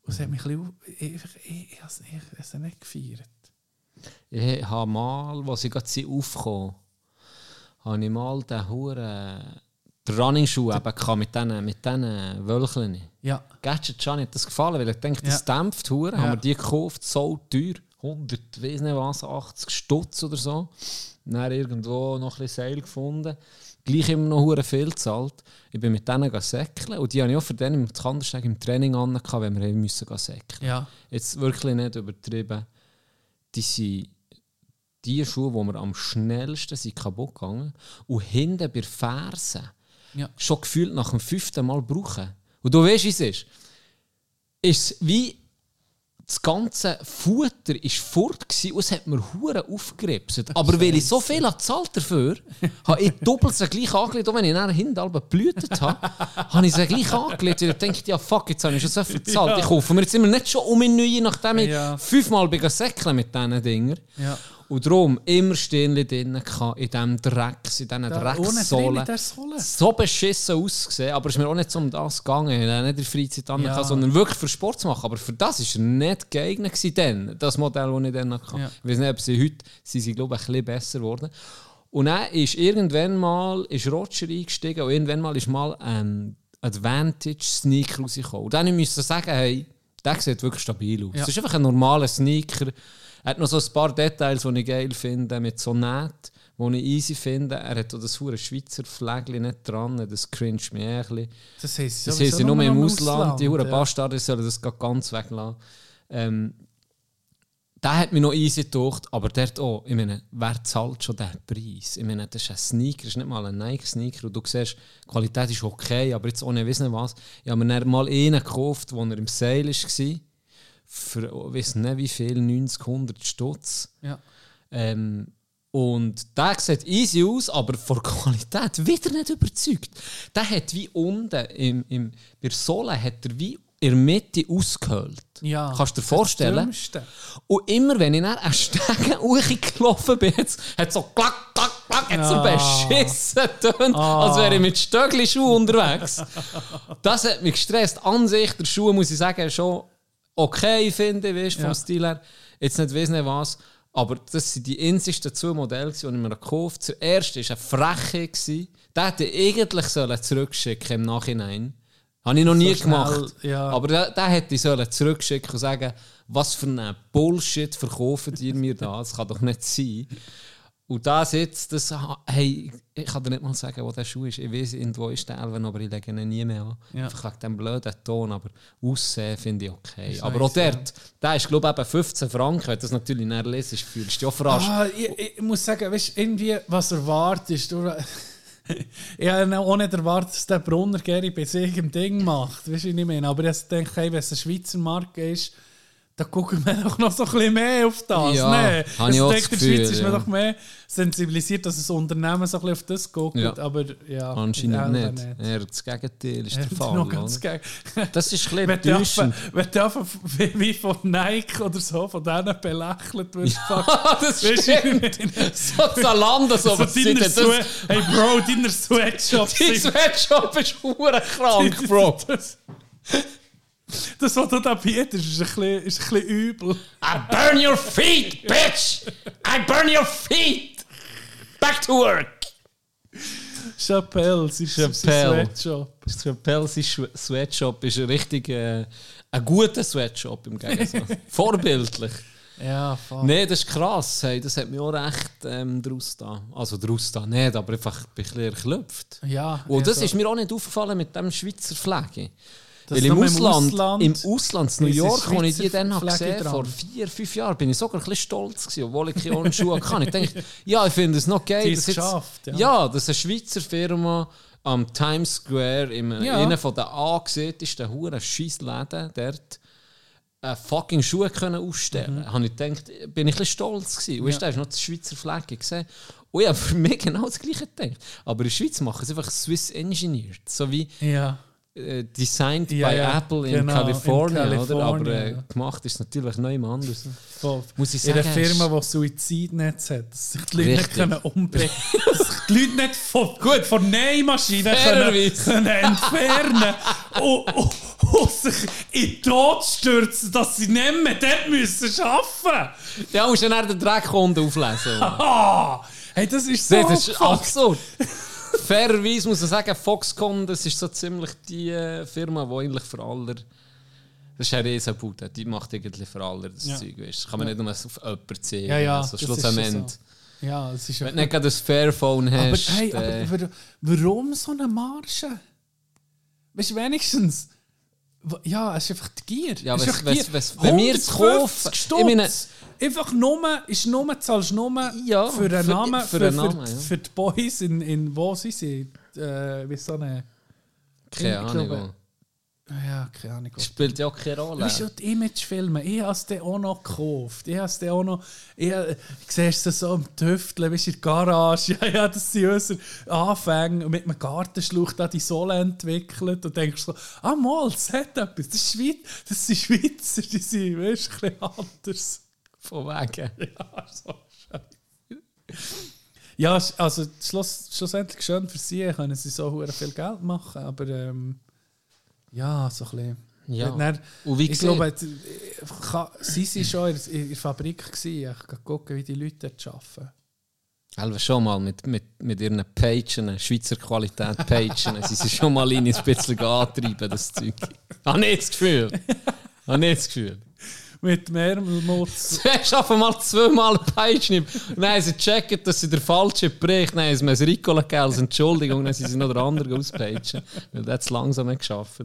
Und es hat mich ein bisschen, ich, ich, ich, ich, ich, es nicht gefeiert. Ich habe mal, als ich gerade aufkam, habe ich mal den Huren den Running-Schuh eben mit diesen mit Wölcheln. Ja, Gadget Can hat das gefallen, weil ich denke, das Ja. dämpft Huren. Ja. Haben wir die gekauft, so teuer. 100, weiß nicht was, 80 Stutz oder so. Dann irgendwo noch ein bisschen Seil gefunden. Gleich immer noch Huren viel gezahlt. Ich bin mit denen gegangen säckeln. Und die habe ich auch für den im Kandersteg im Training an, wenn wir müssen säckeln. ja. Jetzt wirklich nicht übertrieben. Die sind die Schuhe, die mir am schnellsten sind kaputt gegangen und hinten bei der Ferse Ja. schon gefühlt nach dem fünften Mal brauchen. Und du weißt, wie es ist. Ist wie das ganze Futter ist fort und es hat mir hure aufgeripset. Aber weil ich so viel gezahlt dafür, habe ich doppelt so gleich angelegt. Und wenn ich dann hinten halb geblutet habe, habe ich sie gleich angelegt. Und ich dachte, ja fuck, jetzt habe ich schon so viel gezahlt. Ich kaufe mir jetzt immer nicht schon um in neue, nachdem ich Ja. fünfmal bin mit diesen Dingen. Ja. Und darum immer Sternchen drin in diesem Drecks, in diesen Sohle. So beschissen ausgesehen, aber es ist mir auch nicht so um das gegangen. Ich habe nicht in der Freizeit Ja. ja. sondern wirklich für Sport zu machen. Aber für das war er nicht geeignet, gewesen, das Modell, das ich dann hatte. Ja. Ich weiß nicht, ob sie heute sie sind, glaube ich, ein bisschen besser geworden. Und dann ist irgendwann mal ist Roger eingestiegen und irgendwann mal ist mal ein Advantage Sneaker rausgekommen. Und dann musste ich sagen, hey, der sieht wirklich stabil aus. Ja. Es ist einfach ein normaler Sneaker. Er hat noch so ein paar Details, die ich geil finde, mit so Nähten, die ich easy finde. Er hat auch das hure Schweizer Flägchen nicht dran, das cringe mich ein bisschen. Das heisst Das sie nur im im Ausland, die Huren ja. Bastarde sollen das ganz weglassen. Ähm, der hat mich noch easy gedacht, aber der hat auch, ich meine, wer zahlt schon diesen Preis? Ich meine, das ist ein Sneaker, das ist nicht mal ein Nike-Sneaker und du siehst, die Qualität ist okay, aber jetzt ohne wissen was. Ich habe mir mal einen gekauft, wo er im Sale war, für, ich weiß nicht wie viel, 90, 100 Stutz. Ja. Ähm, und der sieht easy aus, aber von Qualität wieder nicht überzeugt. Der hat wie unten im, im, bei der Sohle hat er wie in der Mitte ausgehöhlt. Ja. Kannst du dir vorstellen? Und immer wenn ich dann einen Stegen hochgelaufen bin, hat es so klack, klack, klack, hat so Ah. beschissen getönt, als wäre ich mit Stöckli-Schuhen unterwegs. Das hat mich gestresst. An sich, der Schuh, muss ich sagen, schon okay, finde ich, weißt, vom Ja. Stil her. Jetzt nicht weiss nicht was. Aber das sind die einzigsten zwei Modelle, die ich mir gekauft habe. Der erste war eine Freche. Den hätte ich eigentlich sollen zurückschicken im Nachhinein. Habe ich noch nie schnell, gemacht. ja. Aber den, den hätte ich sollen zurückschicken und sagen, was für einen Bullshit verkaufen ihr mir da? Das kann doch nicht sein. Und das jetzt, das, hey, ich kann dir nicht mal sagen, wo der Schuh ist. Ich weiß, irgendwo ist der Elven, aber ich lege ihn nie mehr an. Ja. Einfach wegen dem blöden Ton, aber aussehen finde ich okay. Ist aber nice, auch dort, der ist glaube ich eben 15 Franken. Wenn du das natürlich nicht lesest, fühlst du dich auch verarscht. Ah, ich, ich muss sagen, weißt, irgendwie, was erwartest du? ich habe auch nicht erwartet, dass der Brunner Gary bei sich im Ding macht. Weißt du, was ich meine? Aber ich denke, hey, wenn es eine Schweizer Marke ist, da gucken wir doch noch so ein bisschen mehr auf das. Ja, ne? habe Also ich auch denke, das in der Schweiz Gefühl, ist man ja. doch mehr sensibilisiert, dass das Unternehmen so ein bisschen auf das guckt. Ja. Aber ja, Anscheinend selber nicht. Eher das Gegenteil ist der Ja, Fall. ganz. Das ist ein bisschen enttäuschend. du einfach wie, von Nike oder so, von denen belächelt wirst. fuck. das Weisst stimmt. so Zalando, so was deiner das, Hey Bro, deiner Sweatshop. Dein Sweatshop ist hure krank, Bro. Das, was du da bietest, ist ein bisschen, ist ein bisschen übel. I burn your feet, bitch! I burn your feet! Back to work! Chappelle, sein Chappelle. Sweatshop. Chappelle, sein Sweatshop ist ein richtig äh, ein guter Sweatshop im Gegensatz. Vorbildlich. Ja, voll. Nein, das ist krass. Hey, das hat mich auch recht ähm, draus da. Also draus da nicht, aber einfach ein bisschen erklüpft. Ja, Und das also, ist mir auch nicht aufgefallen mit dem Schweizer Flagge. Weil im Ausland, Ausland- im Ausland, in New York, als ich die dann habe gesehen dran. vor vier, fünf Jahren, bin ich sogar ein bisschen stolz gewesen, obwohl ich keine Ohrenschuhe hatte. Ich dachte, ja, ich finde es noch geil. Die dass es jetzt- geschafft, ja. ja, dass eine Schweizer Firma am Times Square, in Ja. einem von den angesehentesten huren Scheissläden dort, äh, fucking Schuhe können ausstellen Mhm. Habe ich gedacht, bin ich ein bisschen stolz gewesen. Ja. da hast du noch die Schweizer Flagge gesehen. Und ja, für mich genau das Gleiche gedacht. Aber in der Schweiz machen sie einfach Swiss Engineered. So wie Ja. Äh, designed Ja, by ja, Apple in genau, in California, oder? Aber äh, gemacht ist es natürlich neu anders. Voll. Muss ich In einer sagen, Firma, die Suizidnetz hat, dass sich die Leute Richtig. nicht können umbringen können. dass sich die Leute nicht von, Gut, von Nähmaschinen können, können entfernen und, und, und sich in den Tod stürzen, dass sie nicht mehr dort müssen arbeiten Ja, musst du dann den Dreckkunden auflesen. Hey, das ist so das ist absurd. Fairerweise muss ich sagen, Foxconn, das ist so ziemlich die äh, Firma, die eigentlich für alle. Das ist eine Riesenbude, die macht eigentlich für alle das Ja. Zeug. Weißt. Kann man nicht nur auf jemanden ziehen. Ja, ja, also, schlussendlich. so. Ja, es ist Wenn du nicht gerade ein Fairphone Aber, hast. hey, dann- aber wa- warum so eine Marge? Weißt du, wenigstens. Ja, es ist einfach die Gier. Ja, es ist wes- Gier. wes- wenn wir es 150 kaufen, ich meine- einfach nur, ist nur, zahlst nur Ja, für für- Namen, für für, für, Namen, ja. für die Boys in, in wo sie sind. Äh, wie so eine. keine Ahnung. Ja, keine Ahnung. Das spielt ja auch keine Rolle. Weißt du, die Imagefilme, ich habe es dann auch noch gekauft. Ich habe es auch noch. Ich, ich sehe es so am Tüfteln, weißt du, in der Garage. Ja, ja, das sind unsere Anfänge. Und mit einem Gartenschlauch da die Sohle entwickelt. Und denkst so, ah, mal, das hat etwas. Das, ist Schweiz, das sind Schweizer, die sind, weißt du, ein bisschen anders. Von wegen. Ja, so scheiße. Ja, also schluss, schlussendlich schön für sie, können sie so viel Geld machen, aber ähm, ja, so ein bisschen. Ja. Dann, Und wie ich glaube, ich kann- sie waren schon in der- in der Fabrik, gewesen. ich kann gucken, wie die Leute dort arbeiten. Elva schon mal mit, mit, mit ihren Pagen, Schweizer Qualität Pagen, sie sind schon mal in ein bisschen antreiben, das Zeug. Habe nicht das Gefühl. Habe nicht das Gefühl. Mit Mehrmutz. Du hast einfach mal zweimal Page Nein, sie checken, dass sie der falsche bricht. Nein, es muss Ricola gegeben als Entschuldigung, dann sind sie noch der andere auspagen. Weil es langsam nicht geschafft.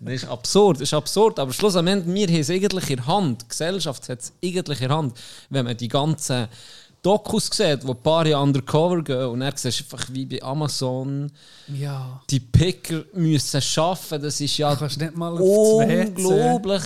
Das ist absurd, das ist absurd. Aber schlussendlich, wir haben es eigentlich in der Hand. Die Gesellschaft hat es eigentlich in der Hand. Wenn man die ganzen Dokus sieht, wo ein paar Jahre undercover gehen und dann siehst du einfach wie bei Amazon Ja. die Picker müssen arbeiten. Das ist ja unglaublich.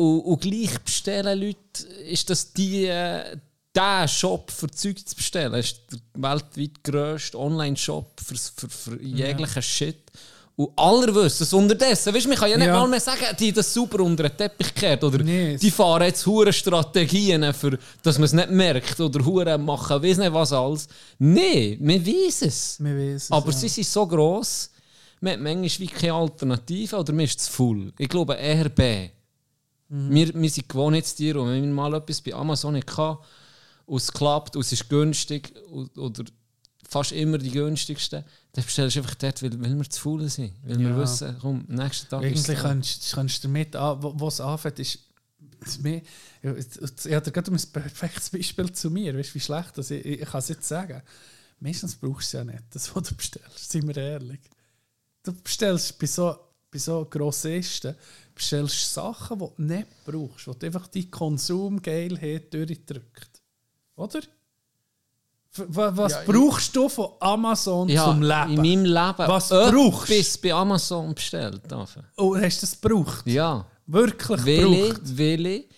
Und, und gleich bestellen Leute, ist das die, äh, der Shop für Zeug zu bestellen. Das ist der weltweit grösste Online-Shop für, für, für jeglichen Shit. Und alle wissen es unterdessen. Weißt man kann ja nicht Ja. mal mehr sagen, die das super unter den Teppich kehrt. Oder Nee, die fahren jetzt hure Strategien, für, dass man es nicht merkt. Oder hure machen, weiss nicht was alles. Nein, man weiß es. Wir wissen es, Aber ja. sie sind so gross, man hat manchmal wie keine Alternative oder man ist zu voll. Ich glaube eher B. Mhm. Wir, wir sind Gewohnheitstiere und wenn wir mal etwas bei Amazon hatten und es klappt und es ist günstig oder fast immer die günstigsten, dann bestellst du einfach dort, weil, weil wir zu faul sind. Weil wir Ja. wissen, komm, nächsten Tag ist Eigentlich es da. kannst kannst du damit wo wo es anfängt, ist ist mir, ich hatte gerade ein perfektes Beispiel zu mir, weißt du, wie schlecht das ich, ich kann es jetzt sagen. Meistens brauchst du es ja nicht, das, was du bestellst, sind wir ehrlich. Du bestellst bei so, bei so Grossisten bestellst Sachen, die du nicht brauchst, die einfach die Konsumgeilheit durchdrückt. Oder? Was Ja, brauchst du von Amazon ja, zum Leben? in meinem Leben Was brauchst du? bei Amazon bestellt. Dafür. Oh, hast du das gebraucht? Ja. Wirklich Weil gebraucht. ich, weil ich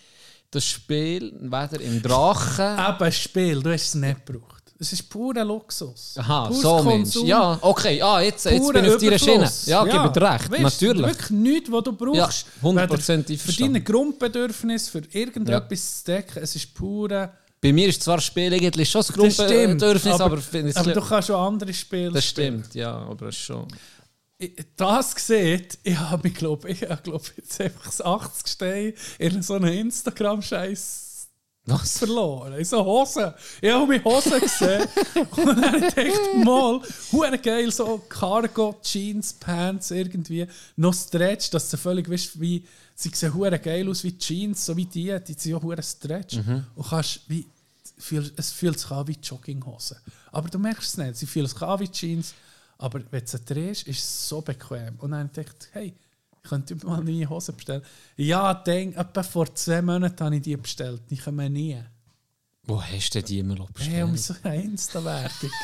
das Spiel weder im Drachen... Eben Spiel, du hast es nicht gebraucht. Es ist purer Luxus. Aha, Pures so Mensch. Ja, okay, ah, jetzt, jetzt bin ich auf deiner Schiene. Überfluss. Ja, gebe dir recht, Weisst, natürlich. Wirklich nichts, was du brauchst. Ja, hundertprozentig weder Für verstanden. deine Grundbedürfnisse, für irgendetwas zu decken. Es ist pure... Bei mir ist zwar Spiel eigentlich schon das Grundbedürfnis, aber, aber, ich aber du kannst schon andere Spiele Das spielen. stimmt, ja, aber schon... Das gesehen, ich habe glaube ich, glaub, jetzt einfach das 80 Stein in so einen Instagram-Scheiß Was? verloren. In so Hosen. Ich habe meine Hosen gesehen und dann habe ich gedacht, mal, hure geil, so Cargo, Jeans, Pants irgendwie, noch Stretch, dass du völlig weißt, wie, sie sehen hure geil aus wie Jeans, so wie die, die sind ja hure Stretch. Und kannst wie, fühl- es fühlt sich an wie Jogginghosen. Aber du merkst es nicht, sie fühlen sich an wie Jeans, aber wenn du sie drehst, ist es so bequem. Und dann habe ich gedacht, hey, ich könnte mal neue Hosen bestellen. Ja, denk, etwa vor zwei Monaten habe ich die bestellt. Die kommen nie. Wo hast du denn die immer bestellt? Hey, um so eine Insta-Werbung.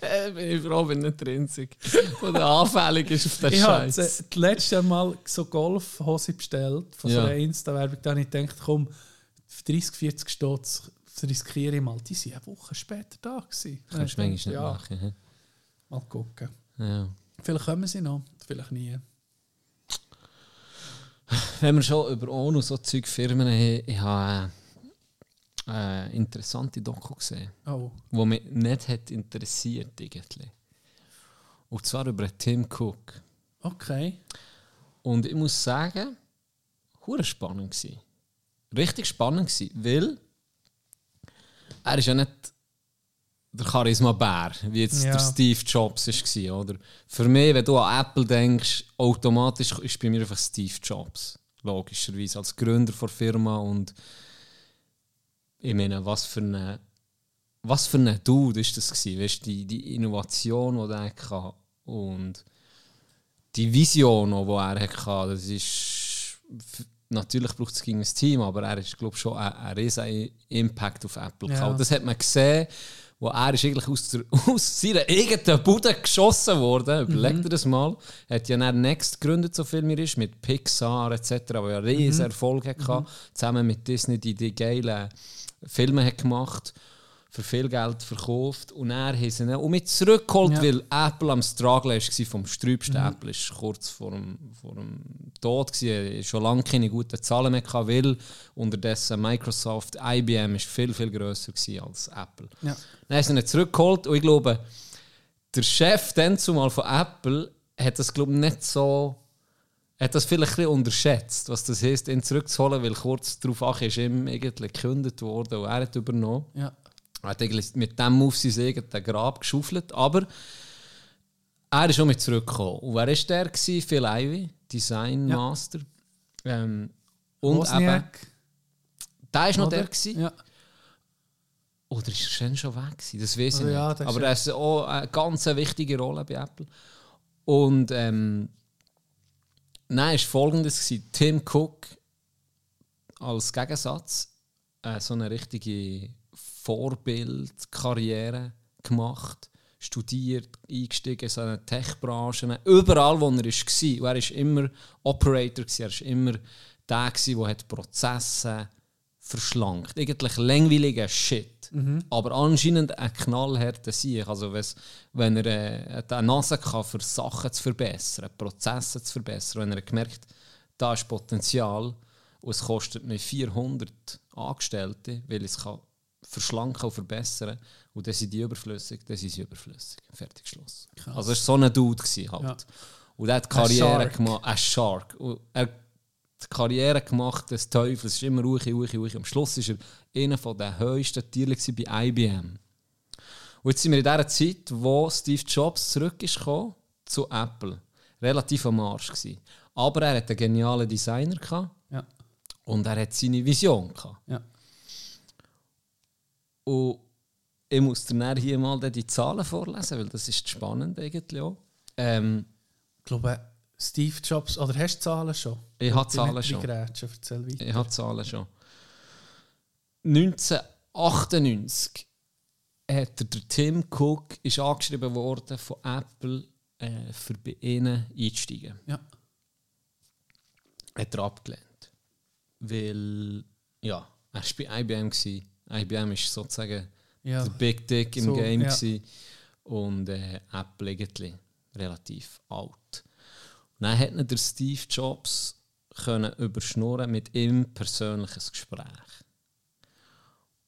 Äh, bin ich froh, wenn nicht der Einzige, der anfällig ist auf den ich habe Scheiß. das letzte Mal so Golfhose bestellt von so Ja. einer Insta-Werbung. Da habe ich gedacht, komm, für 30, 40 Stutz riskiere ich mal. Die waren eine Woche später da. Gewesen. Kannst du manchmal ich nicht ja, machen. Mal gucken. Ja. Vielleicht kommen sie noch, vielleicht nie. Wenn wir schon über ONU so Zeug Firmen haben, ich habe äh, eine interessante Doku gesehen, Oh, die mich nicht hat interessiert irgendwie. Und zwar über Tim Cook. okay. Und ich muss sagen, hure spannend gsi. Richtig spannend weil er ist ja nicht der Charisma-Bär, wie jetzt Ja. der Steve Jobs war, oder? Für mich, wenn du an Apple denkst, automatisch ist bei mir einfach Steve Jobs. Logischerweise, als Gründer der Firma und ich meine, was für eine was für ein Dude ist das gewesen, weißt, die, die Innovation, die er hatte und die Vision, die er hatte, das ist natürlich braucht es gegen ein Team, aber er ist glaube schon ein, ein riesen Impact auf Apple Ja. Das hat man gesehen, wo er ist eigentlich aus, der, aus seiner eigenen Bude geschossen worden. Überleg dir das mal. Er hat ja dann Next gegründet, so viel mir ist, mit Pixar etc., wo ja riesen Erfolg hatte, zusammen mit Disney, die die geilen Filme hat gemacht für viel Geld verkauft und er sie ihn auch mit zurückgeholt, Ja. weil Apple am Struggle war vom sträubsten Apple ist kurz vor dem, vor dem Tod gewesen, schon lange keine guten Zahlen mehr gehabt, weil unterdessen Microsoft, IBM ist viel viel grösser als Apple. Ja. Dann haben sie ihn zurückgeholt und ich glaube, der Chef dann zumal von Apple hat das glaube ich nicht so hat das vielleicht ein unterschätzt, was das heisst, ihn zurückzuholen, weil kurz darauf ist ihm irgendwie gekündigt worden und er hat übernommen. Ja. Er hat eigentlich mit dem auf sein eigenes Grab geschaufelt, aber er ist schon mit zurückgekommen. Und wer war der? Gewesen? Phil Ivey, Design Ja. Master. Ähm, und eben, Wozniak, der war noch oder? der. Gewesen. Ja. Oder ist er schon schon weg gewesen? Das weiß ich Oh nicht. Aber er ist auch eine ganz wichtige Rolle bei Apple. Und ähm, nein, ist folgendes gewesen. Tim Cook als Gegensatz äh, so eine richtige Vorbildkarriere gemacht, studiert, eingestiegen in so eine Tech-Branche, überall wo er war. Und er war immer Operator, er war immer der, der Prozesse verschlankt. Eigentlich langweiliger Shit. Aber anscheinend ein knallharter Sieg. Also wenn er äh, eine Nase kann, für Sachen zu verbessern, Prozesse zu verbessern, wenn er gemerkt da ist Potenzial und es kostet mir 400 Angestellte, weil es kann verschlanken und verbessern und dann sind die überflüssig, dann sind sie überflüssig. Fertig, Schluss. Also es war so ein Dude gewesen, halt. Ja. Und er hat Karriere gemacht, ein Shark. Und er hat die Karriere gemacht des Teufels, es ist immer ruhig, ruhig, ruhig. Am Schluss war er einer der höchsten Tiere bei IBM. Und jetzt sind wir in dieser Zeit, wo Steve Jobs zurück ist gekommen zu Apple. Relativ am Arsch gewesen. Aber er hat einen genialen Designer gehabt Ja. und er hat seine Vision gehabt. Ja. Und ich muss dir hier mal die Zahlen vorlesen, weil das ist spannend eigentlich auch. Ähm, Ich glaube, Steve Jobs, oder hast du Zahlen schon? Ich habe Zahlen schon. reingrätschen, Erzähl weiter. Ich habe Zahlen schon. 1998 hat der, der Tim Cook ist angeschrieben worden von Apple äh, für bei ihnen einzusteigen. Ja. hat er abgelehnt. Weil, ja, er war bei IBM. Gewesen. IBM ist sozusagen Ja. der Big Dick im So, Game. ja. gewesen. Und äh, Apple irgendwie relativ alt. Und dann hat der Steve Jobs können überschnurren mit ihm persönliches Gespräch.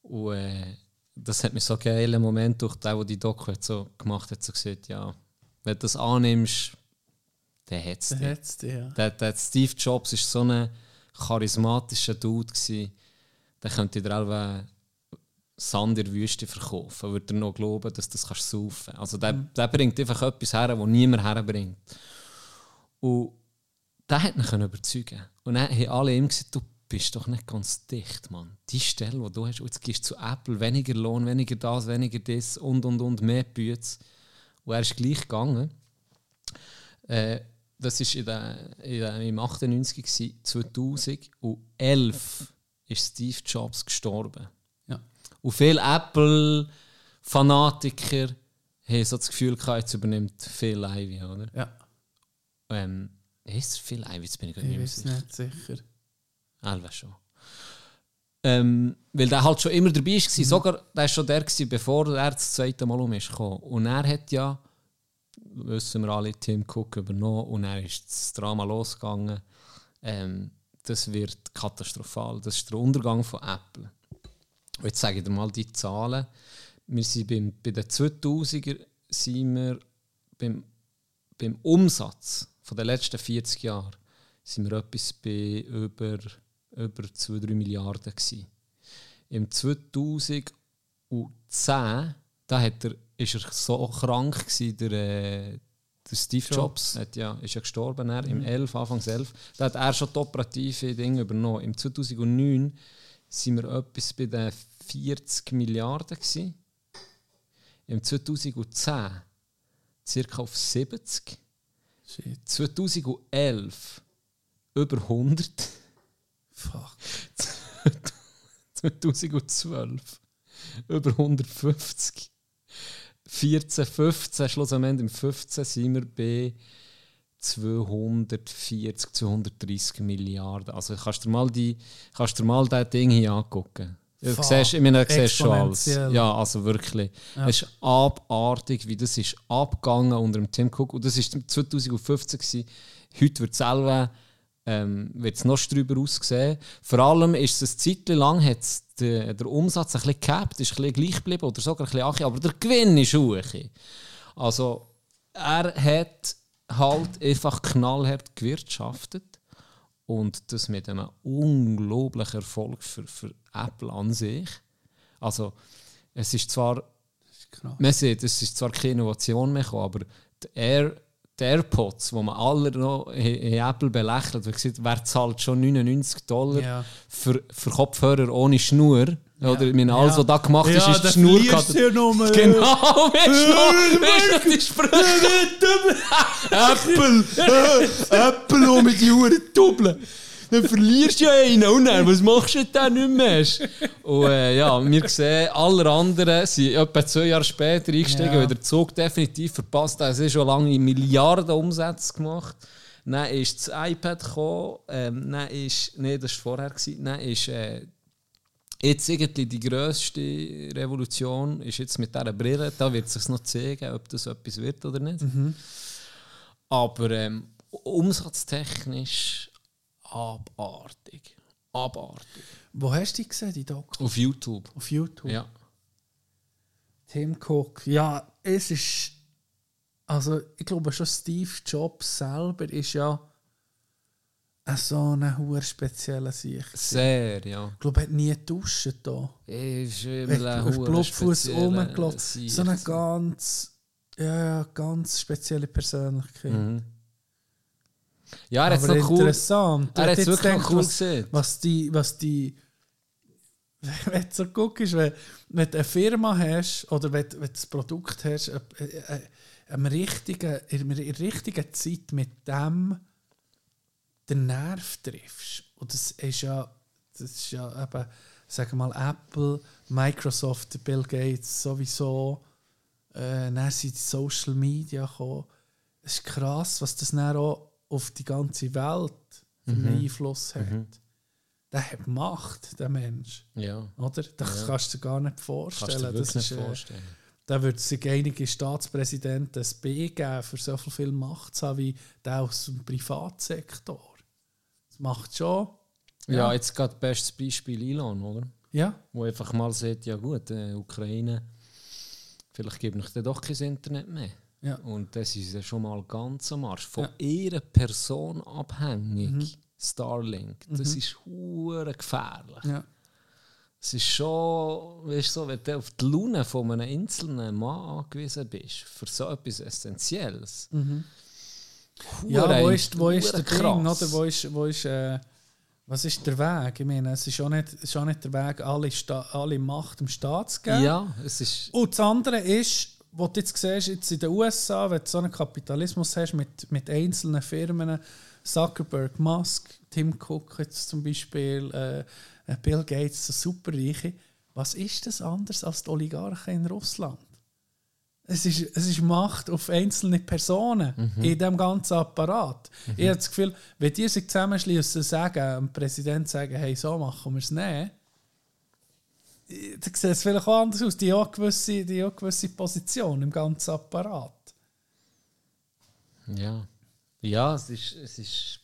Und äh, das hat mir so einen geilen Moment durch den, der die Doku hat so gemacht hat, so gesagt, ja, wenn du das annimmst, dann hat es Der ja. Der, der Steve Jobs war so ein charismatischer Dude. Gewesen. Der könnte dir auch Sand in der Wüste verkaufen. Würde er noch glauben, dass du das kannst saufen Also der, der bringt einfach etwas her, was niemand herbringt. Und der hat können überzeugen. Und dann haben alle ihm gesagt, du bist doch nicht ganz dicht, Mann. Die Stelle, die du hast, jetzt gehst du zu Apple, weniger Lohn, weniger das, weniger das und, und, und, mehr Bütze. Und er ist gleich gegangen. Äh, das war in der, in der, im 98, gewesen, 2011 ist Steve Jobs gestorben. Und viele Apple-Fanatiker haben so das Gefühl gehabt, jetzt übernimmt Phil Ivey, oder? ja. Ähm, ist es Phil Ivey? Jetzt bin ich gar nicht Ich mehr sicher. nicht sicher. Elva schon. Ähm, weil der halt schon immer dabei war. Sogar der war schon der, gewesen, bevor er das zweite Mal um ist gekommen. Und er hat ja, wissen wir alle, Tim Cook übernommen und er ist das Drama losgegangen. Ähm, das wird katastrophal. Das ist der Untergang von Apple. Und jetzt sage ich dir mal die Zahlen. Wir sind beim, bei den 2000er sind wir beim, beim Umsatz von den letzten 40 Jahren sind wir etwas bei über, über 2-3 Milliarden gewesen. Im 2010 da hat er, ist er so krank gewesen, der, äh, der Steve Jobs, hat ja, ist ja gestorben er, im 11, Anfangs 11. Da hat er schon die operative Dinge übernommen. Im 2009 sind wir etwas bei den 40 Milliarden gewesen. Im 2010 circa auf 70. Shit. 2011 über 100. Fuck. 2012 über 150. 14, 15, schlussendlich im 15 sind wir bei 240, 230 Milliarden. Also kannst du dir mal, die, kannst du mal das Ding hier angucken. Du Fuck. siehst, ich meine, siehst schon alles. Ja, also wirklich. Es ist abartig, wie das ist abgegangen unter dem Tim Cook. Und das war 2015. Gewesen. Heute wird es selber ähm, wird's noch drüber aussehen. Vor allem ist es eine Zeit lang hat's der, der Umsatz ein bisschen gehabt, ist ein bisschen gleich geblieben oder sogar ein bisschen angekommen, aber der Gewinn ist hoch. Also er hat halt einfach knallhart gewirtschaftet und das mit einem unglaublichen Erfolg für, für Apple an sich. Also es ist zwar man sieht, es ist zwar keine Innovation mehr gekommen, aber die, Air, die AirPods, die man alle noch in in Apple belächelt, weil gesagt, wer zahlt schon 99 Dollar Ja. für, für Kopfhörer ohne Schnur? Oder ich meine, alles, Ja. was da gemacht ist, Ja, ist die Schnur. ja nur. Genau, du noch die Sprüche? Apple! Apple um mit die Uhren doppeln! Dann verlierst du ja einen und dann, was machst du denn nicht mehr? Und äh, ja, wir sehen, alle anderen sind etwa zwei Jahre später eingestiegen, Ja. weil der Zug definitiv verpasst hat. Es ist schon lange Milliarden Umsätze gemacht. Dann ist das iPad gekommen, ähm, dann ist, nee, das war vorher, gewesen. dann ist äh, Jetzt irgendwie die grösste Revolution ist jetzt mit dieser Brille. Da wird es sich noch zeigen, ob das etwas wird oder nicht. Aber ähm, umsatztechnisch abartig. Abartig. Wo hast du die gesehen, die Doku? Auf YouTube. Auf YouTube? Ja. Tim Cook. Ja, es ist. Also, ich glaube schon, Steve Jobs selber ist ja so eine hohe spezielle Sicht. Sehr, ja. Ich glaube, er hat nie duschen da. Ist Er immer ein auf Blutfuß rumgelaufen. So eine ganz. Ja, ganz spezielle Persönlichkeit. Mhm. Ja, er hat es noch cool. interessant. Er hat es wirklich noch cool was, gesehen. was die, was die, wenn du so guckst, wenn, wenn du eine Firma hast oder wenn, wenn du das Produkt hast, äh, äh, am richtigen, in der richtigen Zeit mit dem den Nerv triffst. Und das ist ja, das ist ja eben, sagen wir mal, Apple, Microsoft, Bill Gates sowieso, äh, dann sind die Social Media gekommen. Es ist krass, was das dann auch auf die ganze Welt einen Einfluss hat. Der hat Macht, der Mensch. Ja. Oder? Das Ja. kannst du dir gar nicht vorstellen. das nicht ist, äh, vorstellen. Da würde sich einige Staatspräsidenten ein B geben, für so viel, viel Macht zu haben wie der aus dem Privatsektor. Das macht schon. Ja, jetzt gerade bestes Beispiel Elon, oder? Ja, Wo einfach mal sagt, ja gut, äh, Ukraine, vielleicht gebe ich dir doch kein Internet mehr. ja. Und das ist ja schon mal ganz am Arsch. Von Ja. ihrer Person abhängig. Starlink. Das ist hure gefährlich. ja. Es ist schon, weißt du, so, wenn du auf die Laune von einem einzelnen Mann angewiesen bist, für so etwas Essentielles. Mhm. Ja, wo ist, wo ist der Ding, krass. oder? Wo ist, wo ist, äh, was ist der Weg? Ich meine, es ist auch nicht, es ist auch nicht der Weg, alle, Sta alle Macht dem Staat zu geben. Ja, es ist. Und das andere ist, was du jetzt siehst, jetzt in den USA, wenn du so einen Kapitalismus hast mit, mit einzelnen Firmen, Zuckerberg, Musk, Tim Cook jetzt zum Beispiel, äh, äh, Bill Gates, so Superreiche, was ist das anders als die Oligarchen in Russland? Es ist, es ist Macht auf einzelne Personen in diesem ganzen Apparat. Ich habe das Gefühl, wenn die sich zusammenschließen und sagen, dem Präsident sagen, hey, so machen wir es nicht, dann sieht es vielleicht auch anders aus. Die haben auch gewisse, die haben gewisse Position im ganzen Apparat. Ja. Ja, es ist. Es ist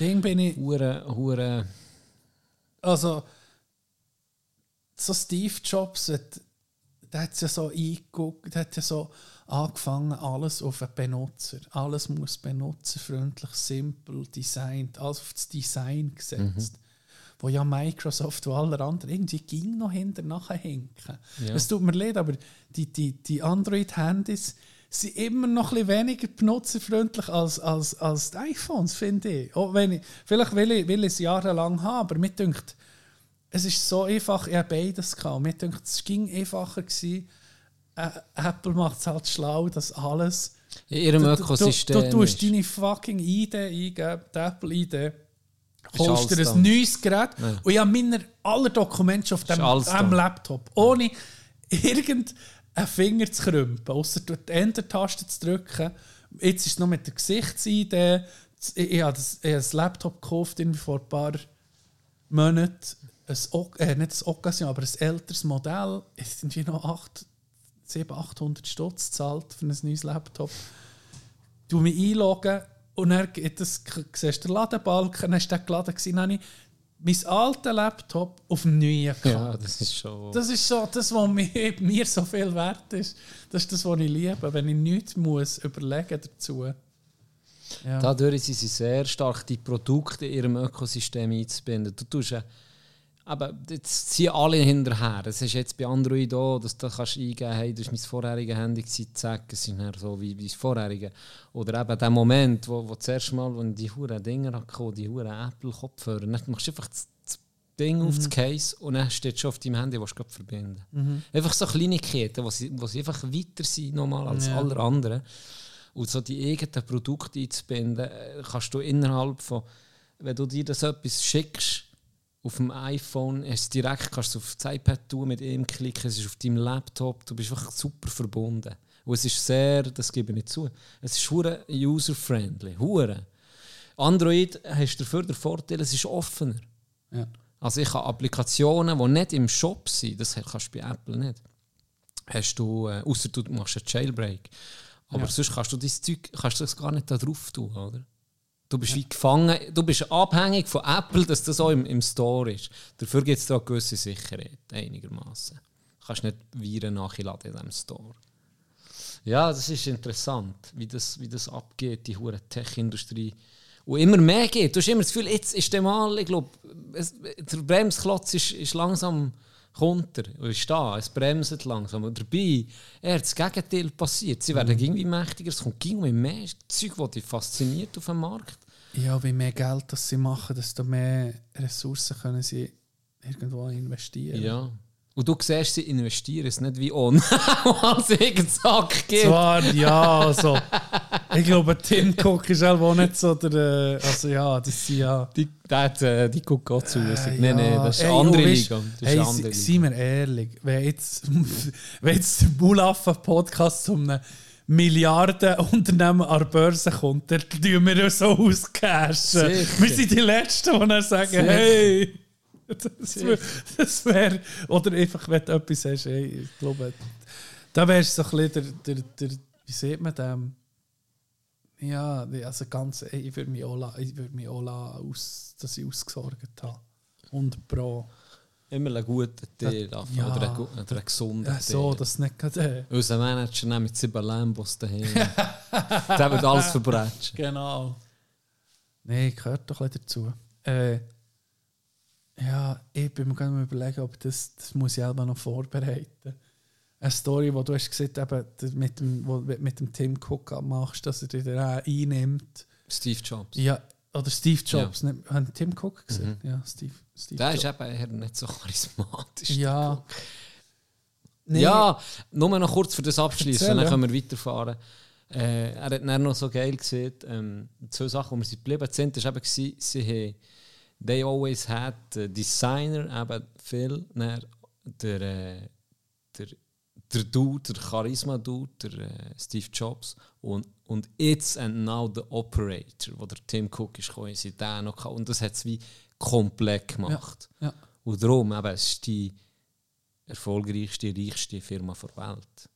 Ding bin ich, hure, hure. also so Steve Jobs, hat- der hat ja so eingeguckt, der hat ja so angefangen, alles auf den Benutzer. Alles muss benutzerfreundlich, simpel, designt, alles auf das Design gesetzt. Wo ja Microsoft und alle anderen irgendwie ging noch hinter nachher hinken. Ja. Es tut mir leid, aber die, die, die Android-Handys sind immer noch ein bisschen weniger benutzerfreundlich als, als, als die iPhones, finde ich. Auch wenn ich. Vielleicht will ich, will ich es jahrelang haben, aber mir denkt, es ist so einfach, ich habe beides gehabt. Mir denkt, es ging einfacher gewesen. Äh, Apple macht es halt schlau, dass alles. In ihrem Du, Ökosystem. du, du tust ist. deine fucking ID eingeben, die Apple-ID, Ist holst dir ein da. neues Gerät Ja. und ich habe meine alle Dokumente auf dem, dem. Laptop. Ohne irgendeinen Finger zu krümpen, außer die Enter-Taste zu drücken. Jetzt ist es noch mit der Gesichts-ID. Ich, ich habe das, ich habe das Laptop gekauft irgendwie vor ein paar Monaten. Ein, äh, nicht ein Occasion, aber ein älteres Modell. Es sind wie noch 8, 700, 800 Stutz gezahlt für ein neues Laptop. Du mich einloggen und dann das, siehst du den Ladebalken, dann ist der geladen gewesen, dann habe ich mein alter Laptop auf dem neuen gehabt. Ja, das ist schon. Das ist so das, was mir, mir so viel wert ist. Das ist das, was ich liebe, wenn ich nichts muss überlegen dazu. Ja. Dadurch sind sie sehr stark, die Produkte in ihrem Ökosystem einzubinden. Du tust ja, aber jetzt ziehen alle hinterher. Das ist jetzt bei Android auch, dass du kannst eingeben hey, das war mein vorheriges Handy, zack, es ist dann so wie, wie das vorherige. Oder eben der Moment, wo, wo das erste Mal, wo die huren Dinger hatte, die huren Apple-Kopfhörer, dann machst du einfach das, das Ding auf das Case und dann steht schon auf deinem Handy, was du verbinden Einfach so Kleinigkeiten, wo sie, wo sie einfach weiter sind nochmal als Ja. alle anderen. Und so die eigenen Produkte einzubinden, äh, kannst du innerhalb von, wenn du dir das etwas schickst, auf dem iPhone, hast direkt kannst du auf das iPad tun, mit einem Klick, es ist auf deinem Laptop, du bist einfach super verbunden. Und es ist sehr, das gebe ich nicht zu, es ist hure user-friendly, hure. Android hast dafür den Vorteil, es ist offener. Ja. Also ich habe Applikationen, die nicht im Shop sind, das kannst du bei Apple nicht. Hast du, äh, außer du machst einen Jailbreak. Aber Ja. sonst kannst du dein Zeug kannst du das gar nicht da drauf tun, oder? Du bist wie gefangen, du bist abhängig von Apple, dass das auch im, im Store ist. Dafür gibt es da eine gewisse Sicherheit, einigermaßen. Du kannst nicht Viren nachladen in diesem Store. Ja, das ist interessant, wie das, wie das abgeht, die hure Tech-Industrie. Und immer mehr geht. Du hast immer das Gefühl, jetzt ist der mal, ich glaube, der Bremsklotz ist, ist langsam kommt er, und ist da, es bremst langsam. Und dabei, er hat das Gegenteil passiert. Sie werden irgendwie mächtiger, es kommt irgendwie mehr Zeug, das dich fasziniert auf dem Markt. ja, wie mehr Geld das sie machen, desto mehr Ressourcen können sie irgendwo investieren. Ja. Und du siehst, sie investieren es nicht wie on, als irgendein Sack gibt. Zwar, ja, also. ich glaube, Tim Cook ist auch nicht so der. äh, Also, ja, das sind ja. Die, der äh, die guckt Gott zu. Äh, nein, nein, ja. das ist Ey, eine andere weisst, Liga. Das hey, andere Seien wir ehrlich, wenn jetzt, wenn jetzt der Mulaffa-Podcast zu einem Milliarden Unternehmen an der Börse kommt, dann tun wir so auscashen. Sicher. Wir sind die Letzten, die dann sagen, Sicher. hey, das wäre, das wär, oder einfach, wenn du etwas hast, hey, ich glaube, da wärst du so ein bisschen der, der, der, wie sieht man dem? Ja, also ganz, ey, ich würde mich auch, la- ich würde mich auch aus, dass ich ausgesorgt habe. 100 Pro. Immer einen guten Tee Ja. ja. oder, einen, oder einen gesunden Ja, so, dass es nicht gerade... Unser Manager nimmt mit sieben Lambos daheim. Der wird alles verbrechen. Genau. Nein, gehört doch ein bisschen dazu. Äh, ja, ich bin mir gerade überlegen, ob das, das muss ich selber noch vorbereiten. Eine Story, die du hast gesehen das mit dem, wo mit dem Tim Cook machst, dass er dich dann auch einnimmt. Steve Jobs. Ja, oder Steve Jobs. Nicht, haben Tim Cook gesehen? Mhm. Ja, Steve, Steve Der Jobs. ist eben eher nicht so charismatisch. Ja. Nee, Ja, nur noch kurz für das abschließen, dann ja. können wir weiterfahren. Äh, er hat dann noch so geil gesehen, ähm, zwei Sachen, wo wir sind geblieben sind, war eben, sie haben «They always had the designer», eben Phil, der, äh, der, der Dude, der Charisma-Dude, der äh, Steve Jobs und, und «It's and now the operator», wo der Tim Cook ist gekommen, sie den noch gehabt. und das hat es wie komplett gemacht. Ja. Und darum, eben, es ist die erfolgreichste, reichste Firma der Welt.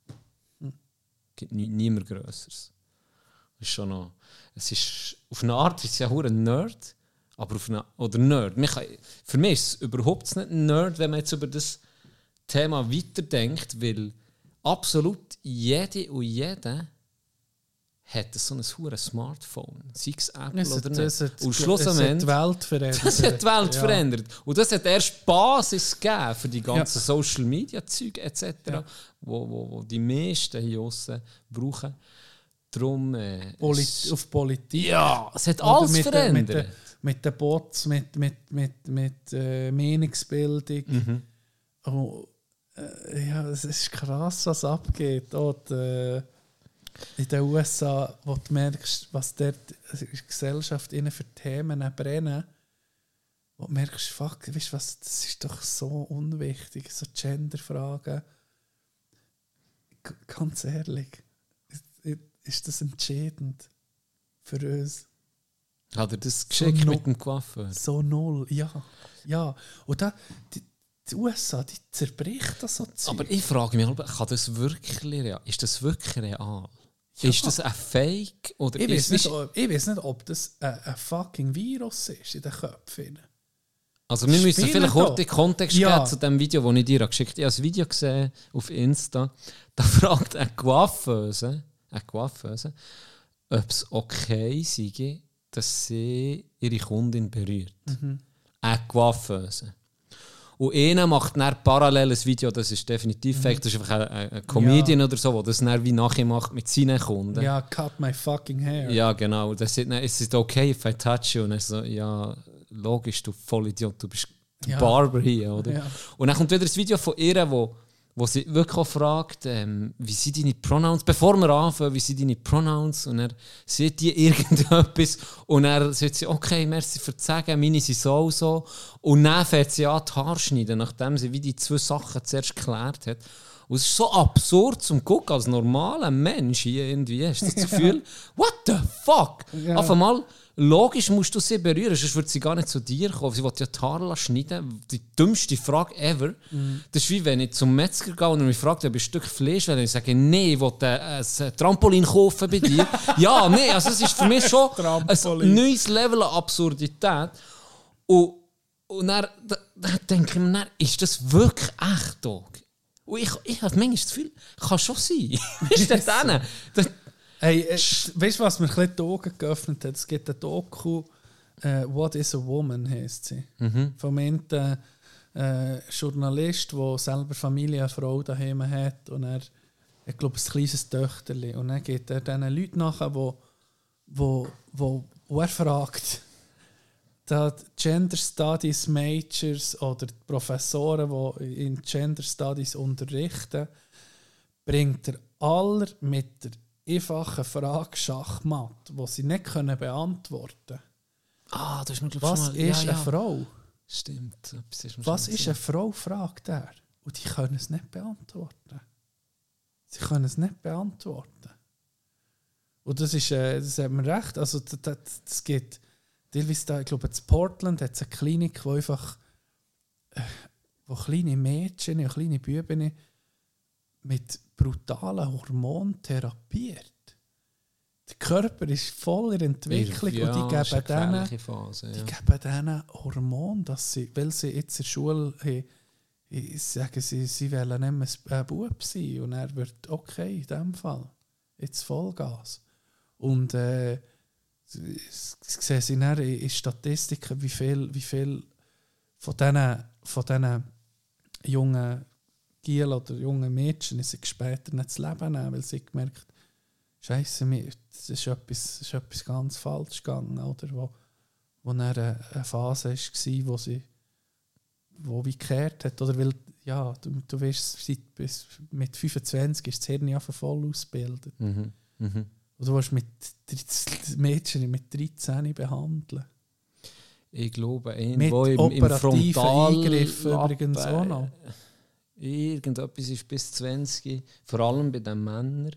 gibt nie, niemand Größeres. Das ist schon noch, es ist, auf eine Art ist es ja ein Nerd, aber auf eine, oder Nerd. Mich, für mich ist es überhaupt nicht Nerd, wenn man jetzt über das Thema weiterdenkt, weil absolut jede und jeder hat so ein hure Smartphone, sei es Apple Es hat, oder es nicht. hat, Und es hat schlussendlich die Welt verändert. das hat die Welt Ja. verändert. Und das hat erst Basis gegeben für die ganzen Ja. Social Media Zeug etc., Ja. wo, wo, wo die meisten hier draussen brauchen. Darum. Äh, Polit auf Politik. ja, es hat alles mit, den- mit, verändert. Mit den Bots, mit, mit, mit, mit äh, Meinungsbildung. Mhm. Oh, äh, ja, es ist krass, was abgeht. Dort, äh, in den USA, wo du merkst, was dort in der Gesellschaft innen für Themen brennen, wo du merkst, fuck, weißt, was, das ist doch so unwichtig, so Genderfragen. G ganz ehrlich, ist das entscheidend für uns? Hat er das geschickt no- mit dem Coiffeur? So null, ja. ja. Und da, die, die USA, die zerbricht das so Zeug. Aber ich frage mich, kann das wirklich real? Ist das wirklich real? Ist das ein Fake? Oder ich weiß nicht, ob- ich weiß nicht, ob das ein, ein fucking Virus ist in den Köpfen. Also wir müssen Spielen vielleicht kurz den Kontext Ja. geben zu dem Video, das ich dir geschickt habe. Ich habe ein Video gesehen auf Insta. Da fragt eine Coiffeuse, eine Coiffeuse ob es okay sei, dass sie ihre Kundin berührt. Mhm. Eine Coiffeuse. Und einer macht dann parallel ein Video, das ist definitiv Mhm. fake, das ist einfach ein, ein, ein Comedian oder so, der das dann wie nachher macht mit seinen Kunden. Ja, cut my fucking hair. Ja, genau. Das ist, ist it okay if I touch you? Und er so, ja, logisch, du Vollidiot, du bist Ja. Barber hier, oder? Ja. Und dann kommt wieder das Video von ihr, wo, wo sie wirklich auch fragt, ähm, wie sind deine Pronouns, bevor wir anfangen, wie sind deine Pronouns? Und er sieht die irgendetwas und er sagt sie, okay, merci für das Sagen, meine sind so und so. Und dann fährt sie an die Haare schneiden, nachdem sie wie die zwei Sachen zuerst geklärt hat. Und es ist so absurd zum Gucken, als normaler Mensch hier irgendwie. Hast du das Gefühl, what the fuck? Ja. Auf einmal, logisch musst du sie berühren, sonst würde sie gar nicht zu dir kommen. Sie will ja die Haare schneiden. Die dümmste Frage ever. Das ist wie wenn ich zum Metzger gehe und mich frage, ob ich ein Stück Fleisch will. Und ich sage, nee, ich will äh, ein Trampolin kaufen bei dir. ja, nee, also es ist für mich schon ein neues Level an Absurdität. Und, und dann, da, da denke ich mir, dann, ist das wirklich echt, Dog? Und ich, ich habe manchmal das Gefühl, kann schon sein. ist das dann? Hey, äh, weißt du, was mir ein bisschen die Augen geöffnet hat? Es gibt ein Doku, äh, What is a Woman heisst sie. Vom einen äh, Journalist, der selber Familie, eine Frau daheim hat und er, ich glaube, ein kleines Töchterli. Und dann geht er diesen Leuten nachher, wo, wo, wo, wo er fragt, da Gender Studies Majors oder die Professoren, die in Gender Studies unterrichten, bringt er aller mit der einfachen Frage Schachmatt, die sie nicht können beantworten können. ah, das ist mir, Was schon mal, ist ja, ja. eine Frau? Stimmt. ist Was ist eine Frau, fragt er. Und die können es nicht beantworten. Sie können es nicht beantworten. Und das ist, äh, das hat man recht. Also, das, das, das geht teilweise da, ich glaube, in Portland hat es eine Klinik, wo einfach äh, wo kleine Mädchen und kleine Buben mit brutalen Hormonen therapiert. Der Körper ist voll in Entwicklung Ja, und die geben denen, Phase, die ja. geben denen Hormone, dass sie, weil sie jetzt in der Schule haben, ich sage, sie, sie wollen nicht mehr ein Bub sein und er wird okay in dem Fall. Jetzt Vollgas. Und äh, sie sie sehen sie dann in Statistiken, wie viel, wie viel von diesen, von diesen jungen Giel oder jungen Mädchen sich später nicht das Leben nehmen, weil sie gemerkt Scheiße, das ist etwas, das ist etwas ganz falsch gegangen, oder? Wo, wo dann eine, eine Phase war, wo sie wo wie gekehrt hat, oder weil, ja, du, du wirst seit bis mit 25 ist das Hirn ja voll ausgebildet. Mhm. Mhm. Und du willst mit 13 Mädchen mit 13 behandeln. Ich glaube, Mit irgendwo im, im operativen Frontal übrigens auch noch. Irgendetwas ist bis 20, vor allem bei den Männern,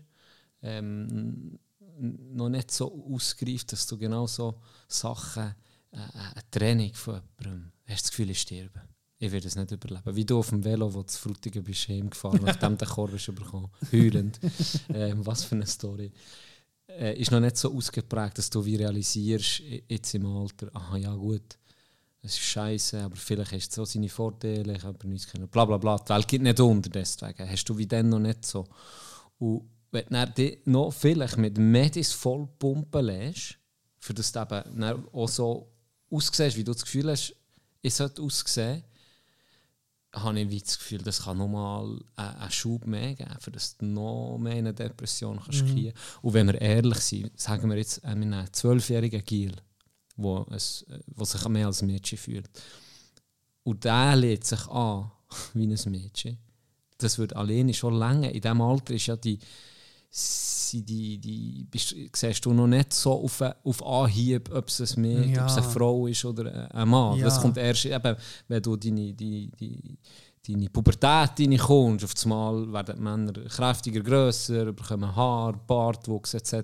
ähm, noch nicht so ausgereift, dass du genau so Sachen, äh, eine Training von jemandem, hast das Gefühl, ich sterbe. Ich werde es nicht überleben. Wie du auf dem Velo, wo du Frutigen bist, heimgefahren, nachdem der Korb ist bekommen, heulend. ähm, was für eine Story. Äh, ist noch nicht so ausgeprägt, dass du wie realisierst, jetzt im Alter, aha, ja gut, es ist scheiße, aber vielleicht hast du so seine Vorteile, ich habe nichts können, bla bla bla. Die Welt geht nicht unter, deswegen hast du wie dann noch nicht so. Und wenn du dich noch vielleicht mit Medis voll pumpen lässt, für das du eben auch so aussiehst, wie du das Gefühl hast, ich sollte aussehen, habe ich das Gefühl, das kann nochmal einen einen Schub mehr geben, für dass du noch mehr in eine Depression kannst kriegen Und wenn wir ehrlich sind, sagen wir jetzt äh, einen zwölfjährigen Giel, wo, es, äh, wo sich mehr als Mädchen fühlt. Und der lädt sich an wie ein Mädchen. Das wird alleine schon lange. In diesem Alter ist ja die, sie- die, die bist, siehst du noch nicht so auf, auf Anhieb, ob es, ein Mädchen, Ja. ob es eine Frau ist oder ein Mann. Ja. Das kommt erst, eben, wenn du deine, die, die, deine Pubertät reinkommst. Auf einmal werden die Männer kräftiger, grösser, bekommen Haar, Bartwuchs etc.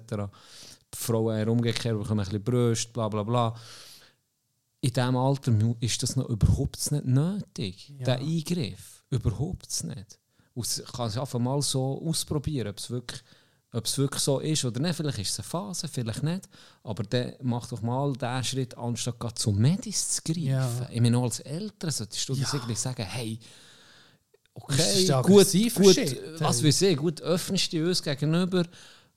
Die Frauen eher umgekehrt, bekommen ein bisschen Brust, bla bla bla. In diesem Alter ist das noch überhaupt nicht nötig, Ja. der Eingriff. Überhaupt nicht. Und kann es einfach mal so ausprobieren, ob es wirklich, ob es wirklich so ist oder nicht. Vielleicht ist es eine Phase, vielleicht nicht. Aber dann mach doch mal diesen Schritt, anstatt gerade zu Medis zu greifen. Ja. Ich meine, als Eltern solltest du Ja. irgendwie sagen, hey, okay, ist gut, gut Shit, was wir sehen, gut, öffnest du uns gegenüber,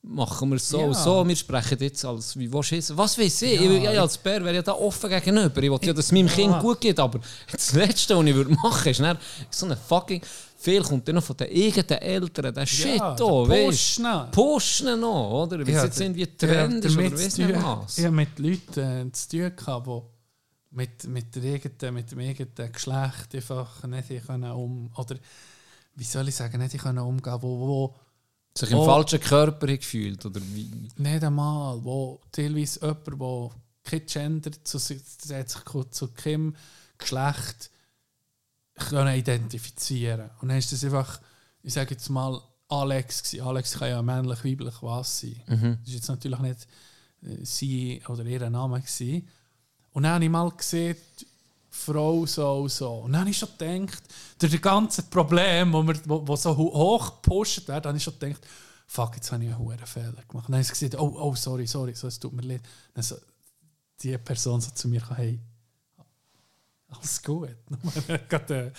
machen wir es so Ja. und so, wir sprechen jetzt als, wie willst du? Was weiß ich, Ja. ich, ich als Bär wäre ja da offen gegenüber, ich will ja, dass es meinem. Kind gut geht, aber das Letzte, was ich würde machen, ist dann so eine fucking, viel kommt dann noch von den eigenen Eltern, der Shit Ja, da, der weißt Pushen. Pushen noch, oder? Weil es jetzt irgendwie Trend ist oder weiss nicht was. Ich habe mit Leuten äh, zu tun gehabt, die mit, mit, der eigenen, mit dem eigenen Geschlecht einfach nicht können um oder wie soll ich sagen, nicht können umgehen, wo, wo Sich im Oh. falschen Körper gefühlt, oder wie? nicht einmal, wo teilweise jemand, der kein Gender zu, zu keinem Geschlecht können identifizieren Und dann ist das einfach, ich sage jetzt mal, Alex gewesen. Alex kann ja männlich, weiblich was sein. Mhm. Das ist jetzt natürlich nicht äh, sie oder ihr Name gewesen. Und dann habe ich mal gesehen, die Frau so und so. Und dann habe ich schon gedacht, durch das ganze Problem, wo, wir, wo, wo so hoch gepusht wird, habe ich schon gedacht, fuck, jetzt habe ich einen hohen Fehler gemacht. Und dann habe ich gesagt, oh, oh, sorry, sorry, so, es tut mir leid. Dann so, die Person so zu mir, hey, alles gut.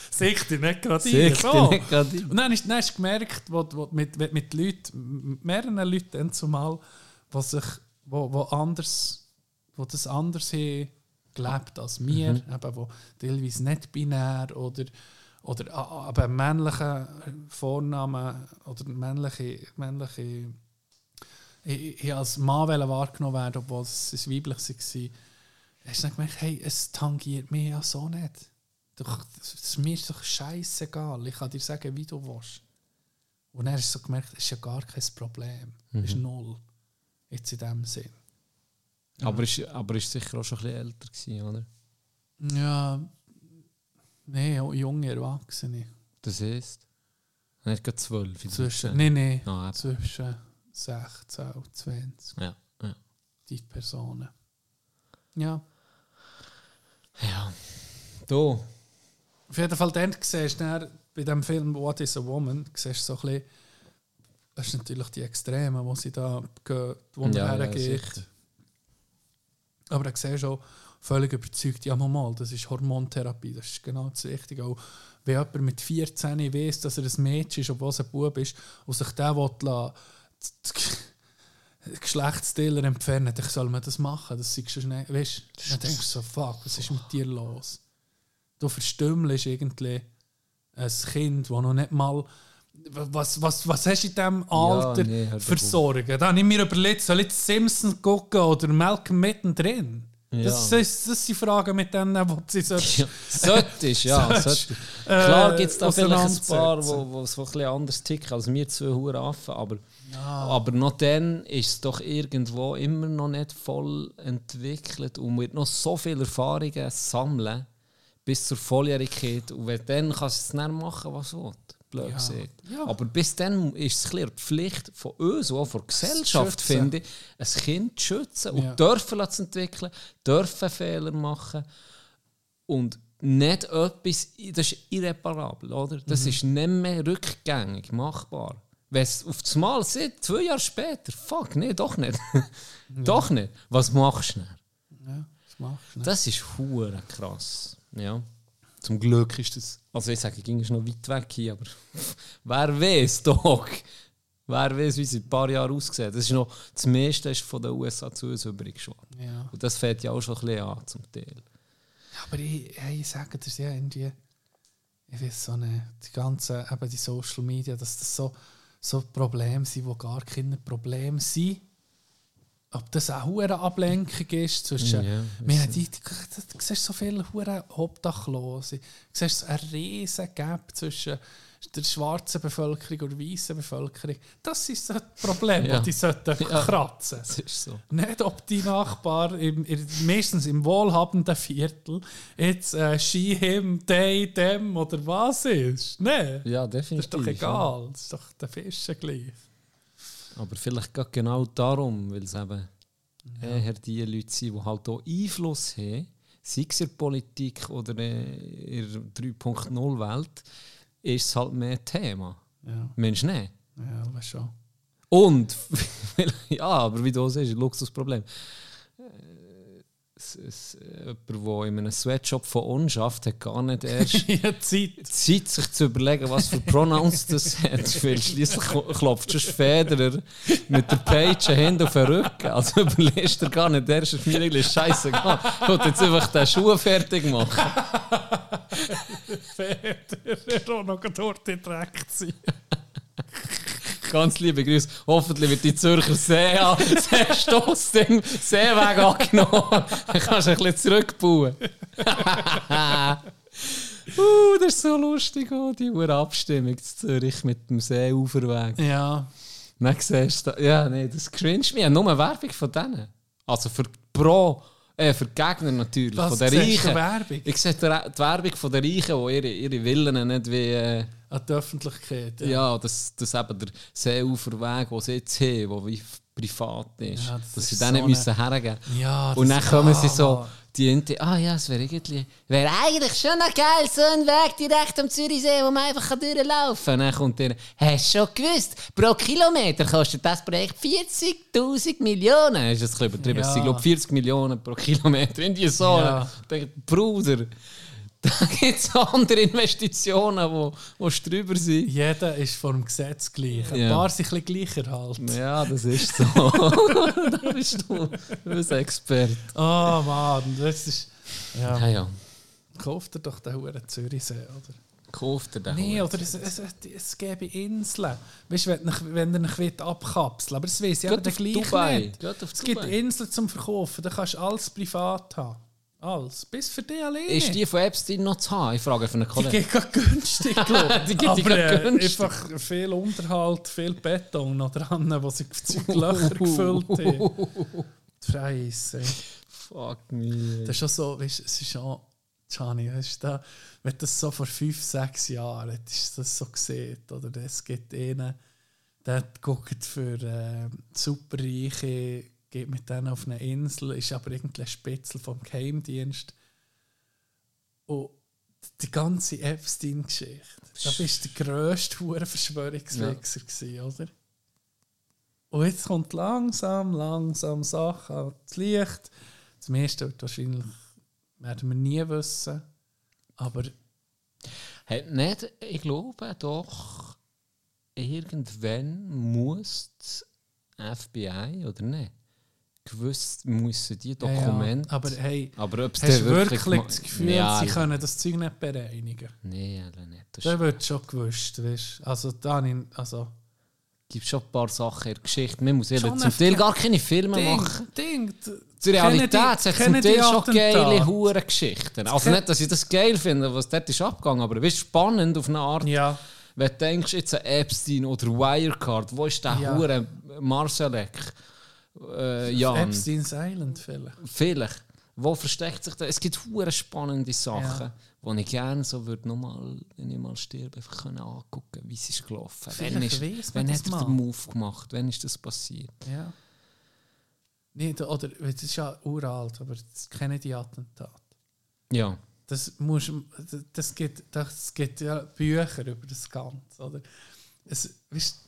Sicht So. gerade rein. Und dann hast, dann hast du gemerkt, wo, wo, mit, mit, mit Leuten, mehreren Leuten zumal, wo, sich, wo, wo, anders, wo das anders haben gelebt als wir, eben, wo teilweise nicht binär oder, oder a- a- aber männliche Vornamen oder männliche, männliche ich, ich als Mann wahrgenommen werden, obwohl es weiblich war. Hast du dann gemerkt, hey, es tangiert mich ja so nicht. Doch, ist mir ist doch scheißegal. Ich kann dir sagen, wie du willst. Und hast du so gemerkt, es ist ja gar kein Problem. Es ist null. Jetzt in dem Sinn. Aber ist, aber ist sicher auch schon ein bisschen älter gewesen, oder? Ja, nein, junge Erwachsene. Das ist. Nicht gerade zwölf. Zwischen, nein, nein, Ah, zwischen 16, 20, Ja, ja. die Personen. Ja. Ja. Du, Auf jeden Fall dann siehst du bei dem Film What is a Woman, siehst du so ein bisschen, das ist natürlich die Extreme, wo sie da gehen, wo Ja, ja. Aber dann siehst du auch völlig überzeugt, ja mal, das ist Hormontherapie, das ist genau das Richtige. Auch wenn jemand mit 14 weiss, dass er ein Mädchen ist, obwohl es ein Bub ist, und sich der will lassen, Geschlechtsteile entfernen, dann soll man das machen. Das ist schon schnell, weißt du, dann denkst so, fuck, was ist mit dir los? Du verstümmelst irgendwie ein Kind, das noch nicht mal. Was, was, was hast du in diesem Alter nee, hör für. Sorgen? Da habe ich mir überlegt, soll ich Simpsons gucken oder Malcolm mittendrin? Das, Ja. das, das sind Fragen mit denen, wo sie so. Ja, solltest, ja. Solltest, solltest. Klar äh, gibt es da vielleicht ein paar, auseinandersetzen. wo, wo so ein bisschen anders ticken als wir zwei Huren Affen, aber, aber noch dann ist es doch irgendwo immer noch nicht voll entwickelt und wird noch so viele Erfahrungen sammeln bis zur Volljährigkeit und wenn dann kannst du es dann machen, was du willst. Blöd Ja. gesagt. Ja. Aber bis dann ist es ein die Pflicht von uns und auch von der Gesellschaft, finde ich, ein Kind zu schützen und Ja. dürfen zu entwickeln, dürfen Fehler machen und nicht etwas, das ist irreparabel, oder? Das Mhm. ist nicht mehr rückgängig machbar. Wenn es auf das Mal sieht, zwei Jahre später, fuck, nee, doch nicht. doch nicht. Was machst du dann? Ja, das machst du nicht. Das ist hure krass. Ja. Zum Glück ist das. Also ich sage, ging es noch weit weg hier, aber wer weiß doch. Wer weiß, wie es in ein paar Jahren aussieht. Das ist noch das meiste ist von den USA zu uns übergeschwappt. Ja. Und das fällt ja auch schon ein bisschen an zum Teil. Aber ich, ich sage das ja irgendwie, ich weiß so nicht, die ganzen, eben die Social Media, dass das so, so Probleme sind, die gar keine Probleme sind. Ob das auch eine Ablenkung ist zwischen. Ja, die, die, du siehst so viele hure Obdachlose. Du siehst einen riesen Gap zwischen der schwarzen Bevölkerung und der weißen Bevölkerung. Das ist so ein Problem, Ja. das die sollten Ja. kratzen. Das ist so. Nicht, ob die Nachbar im, im, meistens im wohlhabenden Viertel jetzt äh, Ski, him, day, dem oder was ist. Nein, Ja, das definitiv. ist doch ja. egal. Das ist doch der Fischen gleich. Aber vielleicht geht genau darum, weil es eben eher die Leute sind, die halt auch Einfluss haben, sei es in der Politik oder in der 3.0-Welt, ist es halt mehr Thema. Ja, Mensch, nicht. ja das schon. Und, ja, aber wie du siehst, ein Luxusproblem. Jemand, der in einem Sweatshop von uns schafft, hat gar nicht erst ja, Zeit. Zeit, sich zu überlegen, was für Pronouns das hat. Weil schliesslich klopft schon Federer mit der Peitsche hinten auf den Rücken. Also überlegst du gar nicht, der ist mir eigentlich scheißegal. Ich will jetzt einfach den Schuh fertig machen. Feder, auch noch dort in Dreck sein. Ganz liebe Grüße. Hoffentlich wird die Zürcher See, Seestossding, Seeweg angenommen. Dann kannst du ein bisschen zurückbauen. uh, das ist so lustig, oh, die Uhr Abstimmung zu Zürich mit dem Seeuferweg. Ja, Dann siehst du, ja, nee, das cringe mich. Nur Werbung von denen. Also für Pro, äh, für die Gegner natürlich, Was von du Reichen. Werbung? Ich sehe die, die Werbung von den Reichen, die ihre, ihre Villen nicht wie... Äh, an die Öffentlichkeit. ja, dass, dass eben der Seeuferweg, den sie jetzt haben, der wie privat ist, Ja, das dass sie ist den so nicht eine- müssen hergeben ja Und dann das- kommen sie ah, so. Die Inti, ah ja, es wäre irgendwie, wäre eigentlich schon noch geil, so ein Weg direkt am Zürichsee, wo man einfach durchlaufen kann. Dann kommt der, hast du schon gewusst, pro Kilometer kostet das Projekt 40'000 Millionen. Ist das ein bisschen übertrieben? Es sind, Ja. glaube 40 Millionen pro Kilometer. In die so. Ja. Bruder, da gibt es andere Investitionen, die wo, wo drüber sind. Jeder ist vor dem Gesetz gleich. Ein Ja. paar sind ein bisschen gleicher halt. Ja, das ist so. da bist du unser Experte. Oh Mann, das ist. Ja, Ja, ja. kauft ihr doch den Huren Zürichsee, oder? Kauft er den. Hut. oder es, es, es gäbe Inseln. Weißt du, wenn, ihr euch wollt abkapseln Aber das weiß ich aber der auf gleich Dubai. nicht. Geht auf Es gibt. Inseln zum Verkaufen, da kannst du alles privat haben. Alles. Bis für dich alleine. Ist die von Epstein noch zu haben? Ich frage für einen Die Kollegen. geht gerade günstig, glaube Die geht Aber äh, günstig. einfach viel Unterhalt, viel Beton noch dran, wo sie Zeug Löcher gefüllt haben. Scheiße. Fuck me. Das ist schon so, weißt, es ist schon, Gianni, weißt du, wenn du das so vor fünf, sechs Jahren hättest du das so gesehen, oder es gibt einen, der guckt für äh, Superreiche, geht mit denen auf eine Insel, ist aber irgendwie Spitzel vom Geheimdienst. Und die ganze Epstein-Geschichte, da bist der grösste Hurenverschwörungswichser gewesen, oder? Und jetzt kommt langsam, langsam Sachen ans Licht. Das meiste wird wahrscheinlich werden wir nie wissen. Aber Hat nicht, ich glaube doch, irgendwann muss das FBI oder nicht gewusst müssen die ja, Dokumente. aber hey, aber hast dann du wirklich, ma- das Gefühl, ja, sie können das Zeug nicht bereinigen? Nein, nicht. Das Da wird schon gewusst, weißt du? Also da habe ich, also gibt schon ein paar Sachen in der Geschichte. Man muss Schon zum Teil gar keine Filme Ding, machen. Ding. Die Realität hat zum Teil schon geile. Hurengeschichten. Also nicht, dass ich das geil finde, was dort ist abgegangen, aber es ist spannend auf eine Art. Ja, Wenn du denkst, jetzt an Epstein oder Wirecard, wo ist der Ja. Hure Marsalek? Äh, Jan, Epstein's Island vielleicht. vielleicht. Wo versteckt sich da? Es gibt hure spannende Sachen, Ja. wo ich gerne so würde, nochmal, wenn ich mal sterbe, einfach können angucken, wie es ist gelaufen. Vielleicht Wann, ist, weiss das hat er den Move gemacht? Wann ist das passiert? Ja. Da- oder, das ist ja uralt, aber das Kennedy-Attentat. Ja. Das, muss, das, gibt, das gibt ja Bücher über das Ganze. Oder? Es, weißt,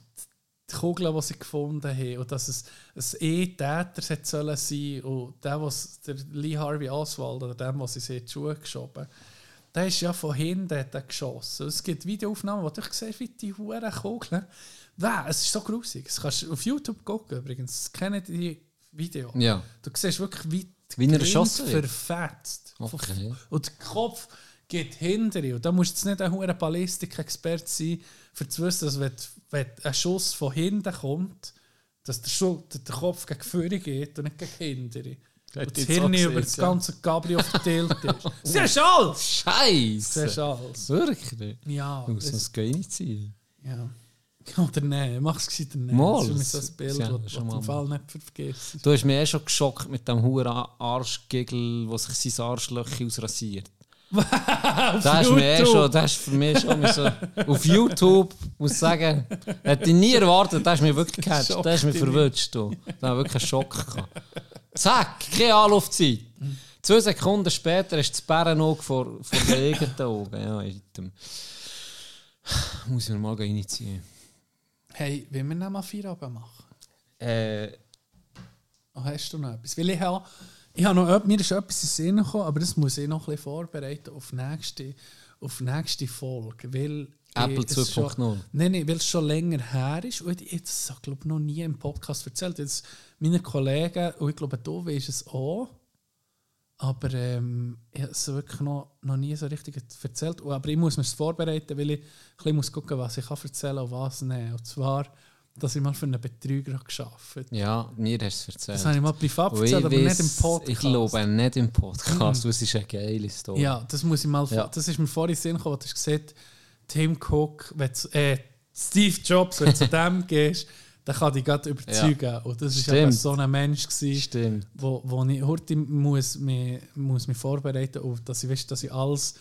die Kugeln, die sie gefunden haben, und dass es ein E-Täter sollen sein und der, was, der Lee Harvey Oswald, oder dem, was sie sich in die Schuhe geschoben der ist ja von hinten hat er geschossen. Es gibt Videoaufnahmen, wo du siehst, wie die Huren Kugeln. Wow, es ist so grusig. Das kannst du auf YouTube gucken übrigens. Kennen die Video. Ja. Du siehst wirklich, wie die Wie Grind verfetzt. Okay. Und der Kopf geht hinter. Und da musst du nicht ein Ballistik-Experte sein, um zu wissen, dass wenn, wenn ein Schuss von hinten kommt, dass der, Schu der Kopf gegen vorne geht und nicht gegen. Hat Und das Hirn über das ganze Gabel verteilt ist. Siehst du alles? Scheiße! Siehst du alles? Wirklich? Ja. Du musst es- das geil nicht sein. ja. Oder nein, mach es gescheiter nicht. Mal, das ist für das- Bild, ja, das du Fall nicht vergisst. Du hast mich eh schon geschockt mit dem huren Arschgegel, der sich sein Arschlöcher ausrasiert. Das ist mir eh schon, das ist für mich schon so. Auf YouTube muss ich sagen, hätte ich nie erwartet, das ist mir wirklich gecatcht. Das ist mir verwünscht. Du. Da habe ich wirklich einen Schock gehabt. Zack, keine Anlaufzeit. Zwei Sekunden später ist das Bärenauge vor, vor den eigenen Augen. Ja, item. Muss ich mir mal reinziehen. Hey, wollen wir noch mal Feierabend machen? Äh, Oh, hast du noch etwas? Weil ich habe, ich habe noch, mir ist etwas in Sinn gekommen, aber das muss ich noch ein bisschen vorbereiten auf nächste, auf nächste Folge. Weil Apple ich- es schon- 2.0. Nein, nein, weil es schon länger her ist. Und ich habe glaube ich noch nie im Podcast erzählt. Jetzt meine Kollegen, und ich glaube, du weißt es auch. Aber ähm, ich habe es wirklich noch, noch nie so richtig erzählt. Und, aber ich muss mir es vorbereiten, weil ich ein bisschen muss gucken was ich kann erzählen und was nicht. Und zwar, dass ich mal für einen Betrüger habe gearbeitet ja, mir hast du es erzählt. Das habe ich mal privat erzählt, aber nicht weiss- im Podcast. Ich glaube nicht im Podcast, weil es ist eine geile Story. Ja, das muss ich mal. Ja. Das ist mir vorhin Sinn gekommen, du hast gesagt, Tim Cook, wenn du, äh, Steve Jobs, wenn du zu dem gehst, dann kann dich gerade überzeugen. Und das war Stimmt. so ein Mensch, gewesen, Stimmt. wo, wo ich heute muss mich, muss mich vorbereiten auf, dass ich weiß, dass ich alles.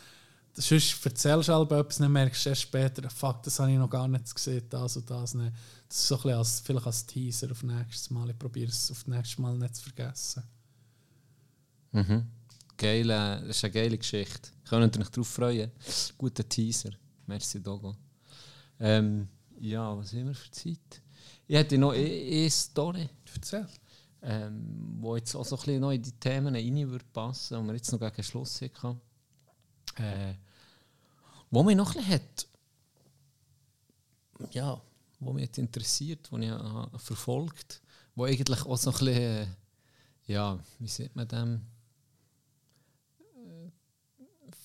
Sonst erzählst du halt etwas, dann merkst du erst später, fuck, das habe ich noch gar nicht gesehen, das und das nicht. Das ist so ein bisschen als, vielleicht als Teaser auf nächstes Mal. Ich probiere es auf nächstes Mal nicht zu vergessen. Mhm. Geile, das ist eine geile Geschichte. Könnt ihr euch darauf freuen. Guter Teaser. Merci, Dogo. Ähm, ja, was haben wir für Zeit? Ich hätte noch eine eine Story, Erzähl. ähm, wo jetzt auch so ein bisschen noch in die Themen rein würde passen und wir jetzt noch gegen Schluss hatten. Äh, wo mich noch ein bisschen hat, ja, wo mich hat interessiert, wo ich habe verfolgt, wo eigentlich auch so ein bisschen, äh, ja, wie sieht man dem? Äh,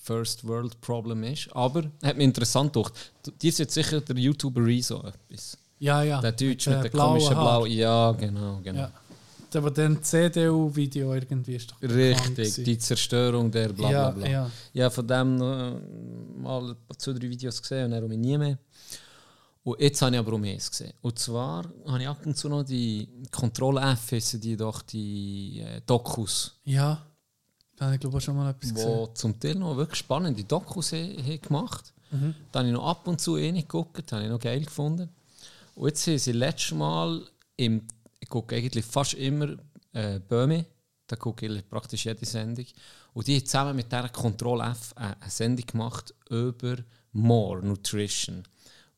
First World Problem ist. Aber hat mich interessant gedacht. Die ist jetzt sicher der YouTuber Rezo etwas. Ja, ja. Der Deutsch Mit, mit, äh, der blauen komischen. Blau. Ja, genau, genau. Ja. Der, der dann CDU-Video irgendwie ist doch Richtig, die Zerstörung der bla bla ja, bla. ja. Ja, von dem noch mal zwei, drei Videos gesehen und dann um nie mehr. Und jetzt habe ich aber um eins gesehen. Und zwar habe ich ab und zu noch die heissen die doch die äh, Dokus, Ja. Da habe ich glaube ich schon mal etwas gesehen. die zum Teil noch wirklich spannende Dokus he- he gemacht Mhm. Da habe ich noch ab und zu eh nicht geguckt, habe ich noch geil gefunden. Und jetzt haben sie letztes Mal, im, ich gucke eigentlich fast immer äh, Böhme, da gucke ich praktisch jede Sendung. Und die haben zusammen mit dieser Control F eine, eine Sendung gemacht über More Nutrition.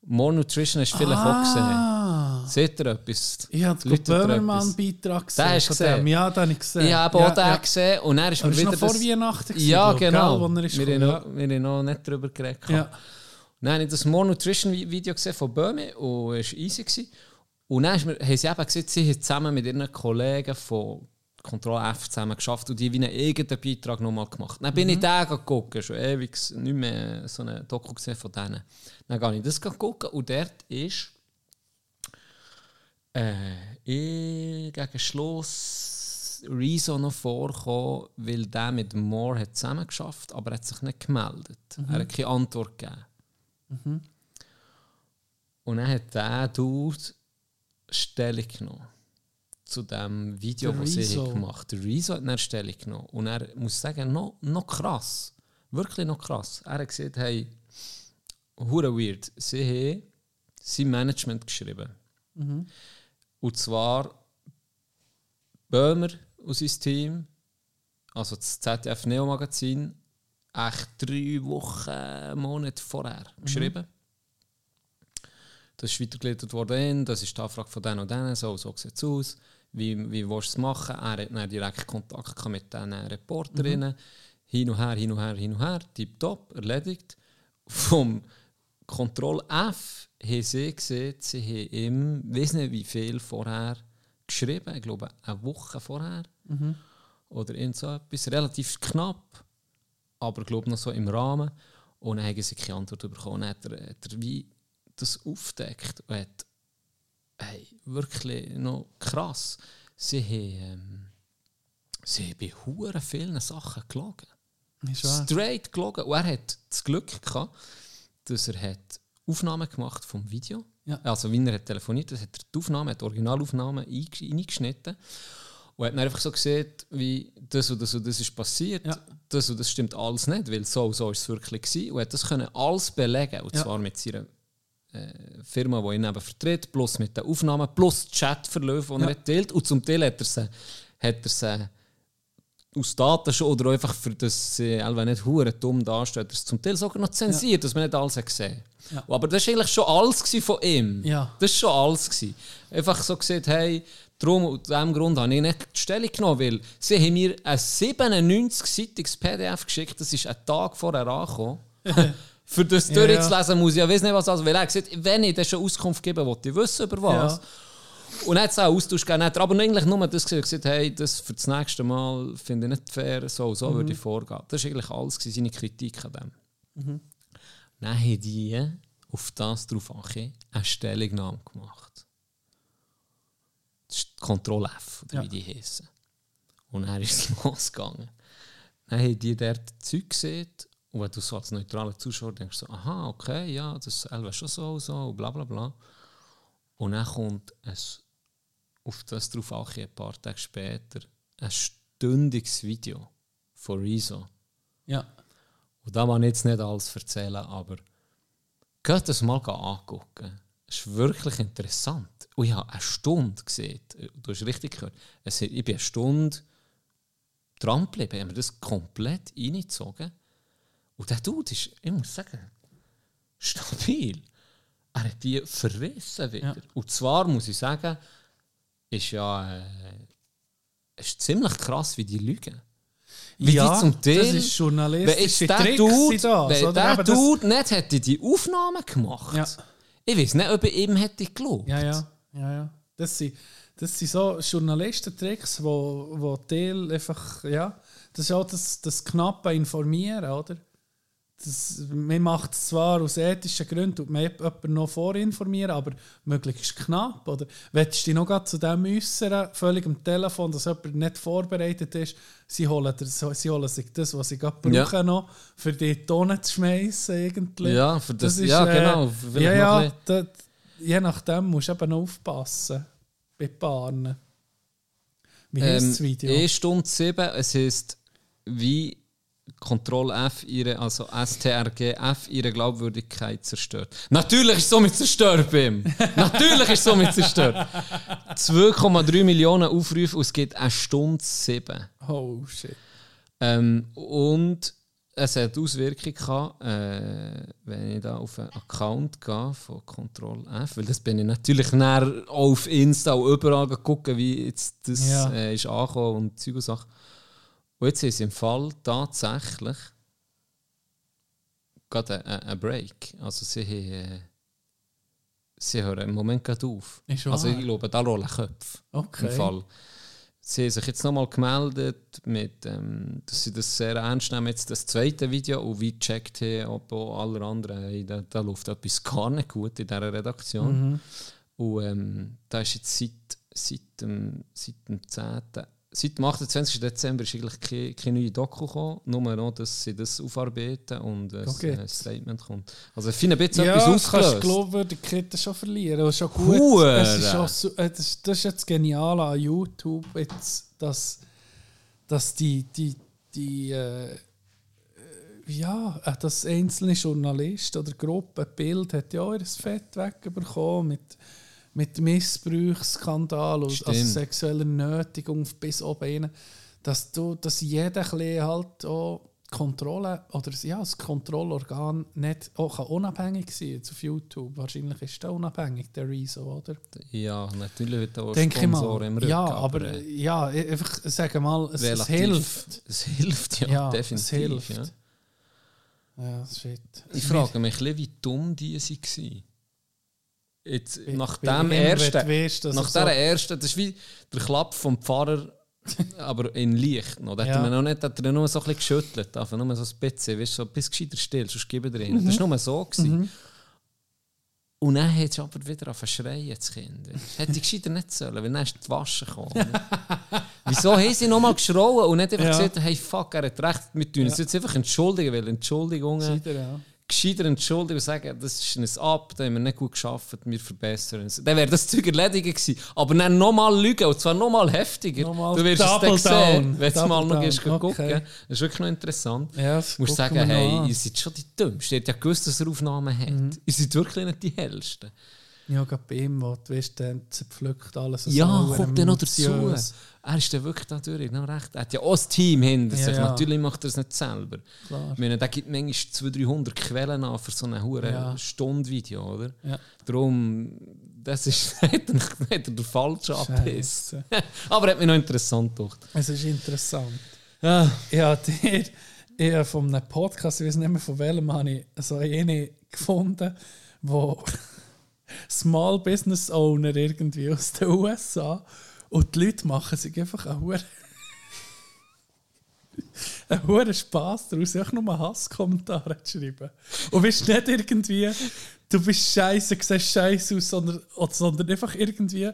More Nutrition hast du vielleicht auch Ah, gesehen. Seht ihr etwas? ich habe den Böhmermann-Beitrag gesehen. Den hast gesehen? Ja, den habe ich gesehen. Ich habe auch den ja. gesehen und dann ist Aber mir das war wieder vor Weihnachten. Ja, glaub genau. Gell, er ist wir, haben gekommen, noch, wir haben noch nicht darüber geredet. ja. ja. Dann habe ich das More Nutrition Vi- Video gesehen von Böhme und es war easy. Gewesen. Und dann ist haben sie eben gesagt, sie haben zusammen mit ihren Kollegen von Control F zusammen geschafft und die wie einen eigenen Beitrag nochmal gemacht. Dann bin ich den geguckt, schon ewig nicht mehr so eine Doku gesehen von denen. Dann gehe ich das gucken und dort ist äh, ich gegen Schluss Rezo noch vorgekommen, weil der mit Moore hat zusammen geschafft, aber er hat sich nicht gemeldet. Er hat keine Antwort gegeben. Und dann hat der Dude Stellung genommen zu dem Video, Der das sie Rezo. haben gemacht haben. Der Rezo hat dann Stellung genommen. Und er muss sagen, noch, noch krass. Wirklich noch krass. Er hat gesagt, hey, hure weird. Sie haben sein Management geschrieben. Und zwar Böhmer aus seinem Team, also das ZDF Neo Magazin, echt drei Wochen, Monate vorher geschrieben. Das ist weitergeleitet worden, das ist die Anfrage von denen und denen, so, so sieht es aus. Wie, wie willst du es machen? Er hat dann direkt Kontakt mit diesen Reporterinnen. Hin und her, hin und her, hin und her. Tipptopp, erledigt. Vom Control F haben sie gesehen, sie haben ihm, weiß nicht wie viel vorher geschrieben, ich glaube eine Woche vorher. Oder irgend so etwas, relativ knapp, aber ich glaube noch so im Rahmen. Und dann haben sie keine Antwort bekommen. Dann hat er, hat er wie das aufdeckt und hat hey, wirklich noch krass. Sie haben, ähm, sie haben bei huren vielen Sachen gelogen. Straight gelogen. Und er hat das Glück gehabt, dass er hat Aufnahmen gemacht vom Video. Ja. Also, wenn er hat telefoniert hat, hat er die Aufnahme, hat die Originalaufnahmen eingesch- eingeschnitten. Und hat dann einfach so gesehen, wie das und das und das ist passiert. Ja. Das und das stimmt alles nicht, weil so und so ist es wirklich gewesen. Und hat das können alles belegen. Und Ja. zwar mit seiner Firma, die ihn eben vertritt, plus mit den Aufnahmen, plus Chatverläufe, die Ja. er hat teilt. Und zum Teil hat er sie, hat er sie aus Daten schon oder einfach für das sie äh, nicht hure dumm dasteht, er es zum Teil sogar noch zensiert, dass man nicht alles hat gesehen. Ja. Aber das war eigentlich schon alles von ihm. Ja. Das war schon alles. Gewesen. Einfach so gesagt, hey, darum, aus diesem Grund habe ich nicht die Stellung genommen, weil sie haben mir ein 97-seitiges PDF geschickt, das ist einen Tag vorher angekommen. Für das Ja, durchzulesen muss ich ja wissen, was also, weil er gesagt, wenn ich dir schon Auskunft gebe, wollte ich wissen über was. Ja. Und dann hat es auch Austausch gegeben, er aber eigentlich nur das gesagt, hey, das für das nächste Mal finde ich nicht fair, so so würde ich vorgehen. Das war eigentlich alles, seine Kritik an dem. Dann haben die auf das drauf eine Stellungnahme gemacht. Das ist Ctrl F, oder Ja. wie die heißen. Und dann ist es losgegangen. Dann haben die dort Zeug gesehen und wenn du so als neutraler Zuschauer denkst, so, aha, okay, ja, das ist schon so und so, bla bla bla. Und dann kommt es auf das drauf angekommen, ein paar Tage später, ein stündiges Video von Rezo. Ja. Und da man jetzt nicht alles erzählen, aber geht das mal angucken. Es ist wirklich interessant. Und ich habe eine Stunde gesehen. Du hast richtig gehört. Es, ich bin eine Stunde dran geblieben. Ich habe mir das komplett reingezogen. Und der Dude ist, ich muss sagen, stabil. Er hat die verrissen wieder. Ja. Und zwar muss ich sagen, ist ja äh, ist ziemlich krass, wie die lügen. Wie ja, die zum Teil, das ist wenn journalistische jetzt der Dude, das, wenn der Dude nicht hätte die Aufnahmen gemacht, Ja. ich weiß nicht, ob ich ihm hätte geglaubt. Ja, ja, ja, ja. Das sind, das sind so Journalistentricks, wo, wo Teil einfach, ja, das ist auch das, das knappe Informieren, oder? Das, man macht es zwar aus ethischen Gründen und man jemanden noch vorinformieren, aber möglichst knapp, oder? Willst du dich noch zu dem äußern, völlig am Telefon, dass jemand nicht vorbereitet ist, sie holen, das, sie holen sich das, was sie gerade Ja. brauchen, noch, für die Tonnen zu schmeißen, irgendwie. Ja, für das, ist, ja äh, genau. Vielleicht ja, ja, das, je nachdem musst du eben aufpassen. Bei Paaren. Wie heisst das Video? Ähm, 1 Stunde 7, es heisst, wie Control F ihre, also STRG F ihre Glaubwürdigkeit zerstört. Natürlich ist somit zerstört, Bim. Natürlich ist somit zerstört. 2,3 Millionen Aufrufe und es geht eine Stunde sieben. Oh shit. Ähm, und es hat Auswirkungen gehabt, äh, wenn ich da auf einen Account gehe von Control F, weil das bin ich natürlich näher auf Insta und überall gucken, wie jetzt das Ja. äh, ist angekommen und Zeug und Sachen. Und jetzt ist im Fall tatsächlich gerade ein, ein Break. Also sie, äh, sie hören im Moment gerade auf. Ist also ich glaube, da rollen Köpfe Okay. im Fall. Sie haben sich jetzt nochmal gemeldet, mit, ähm, dass sie das sehr ernst nehmen, jetzt das zweite Video, und wie gecheckt haben, ob auch alle anderen, hey, da, da läuft etwas gar nicht gut in dieser Redaktion. Mhm. Und ähm, da ist jetzt seit, seit, dem, seit dem 10. Seit dem 28. Dezember ist eigentlich keine, keine neue Doku gekommen, nur noch, dass sie das aufarbeiten und ein Okay. Statement kommt. Also ich finde ein bisschen Ja, etwas das kannst du ausgelöst. Glaubwürdigkeit schon verlieren. Das ist schon gut. Hure. Es ist so, äh, das, das ist jetzt genial an YouTube, jetzt, dass, dass die, die, die äh, äh, ja, äh, dass einzelne Journalisten oder Gruppen Bild hat ja auch ihr Fett wegbekommen mit, mit Missbrauchsskandal und also sexueller Nötigung bis oben rein, dass, du, dass jeder halt auch Kontrolle oder ja, das Kontrollorgan nicht auch kann unabhängig sein jetzt auf YouTube. Wahrscheinlich ist der unabhängig, der Rezo, oder? Ja, natürlich wird auch Denke ich Sponsor im mal. Rücken. Ja, aber äh, ja, ich- einfach sagen mal, es, es hilft. Es hilft, ja, Ja, definitiv. es hilft. Ja. Ja, shit. Ich frage mich, wie dumm die waren. Jetzt, nach Bei dem ersten, weißt, nach so- dieser ersten, das ist wie der Klapp vom Pfarrer, aber in Licht. Noch. Da hat Ja. er mir noch nicht, hat er nur so ein bisschen geschüttelt, einfach nur so ein bisschen, weißt, so ein bisschen gescheiter still, sonst gebe ich drin. Das war nur so. Gewesen. Und dann hat es aber wieder auf schreien, das Kind. Hätte ich gescheiter nicht sollen, weil dann ist die Wasche gekommen. Wieso haben sie nochmal geschrauen und nicht einfach Ja. gesagt, hey fuck, er hat recht, wir tun uns jetzt einfach entschuldigen, weil Entschuldigungen Gescheiter, ja. Gescheiter entschuldigen und sagen, das ist ein Ab, da haben wir nicht gut geschafft, wir verbessern uns. Dann wäre das Zeug erledigt gewesen. Aber dann nochmal lügen, und zwar nochmal heftiger. Nochmal du wirst es dann sehen, wenn du mal noch gehst, Okay. gucken. Das ist wirklich noch interessant. Ja, Du musst sagen, hey, an. ihr seid schon die Dümmsten. Ihr habt ja gewusst, dass er Aufnahmen hat. Mhm. Ihr seid wirklich nicht die Hellsten. Ja, gerade bei ihm, wo du weißt, dann zerpflückt alles. Ja, so kommt dann noch dazu. Er ist dann wirklich durch, noch recht. Er hat ja auch ein Team hinter Ja, sich. ja. Natürlich macht er es nicht selber. Klar. Ich meine, der gibt manchmal 200, 300 Quellen an für so ein hure Ja. Stundenvideo, oder? Ja. Darum, das ist er der falsche Abbiss. Aber hat mich noch interessant gedacht. Es ist interessant. Ja. Ich habe dir ich habe von einem Podcast, ich weiß nicht mehr von welchem, habe ich so eine gefunden, wo Small Business Owner irgendwie aus den USA und die Leute machen sich einfach einen hohen Spass daraus, einfach nur Hasskommentare zu schreiben. Und bist nicht irgendwie, du bist scheiße, siehst scheiße aus, sondern, sondern einfach irgendwie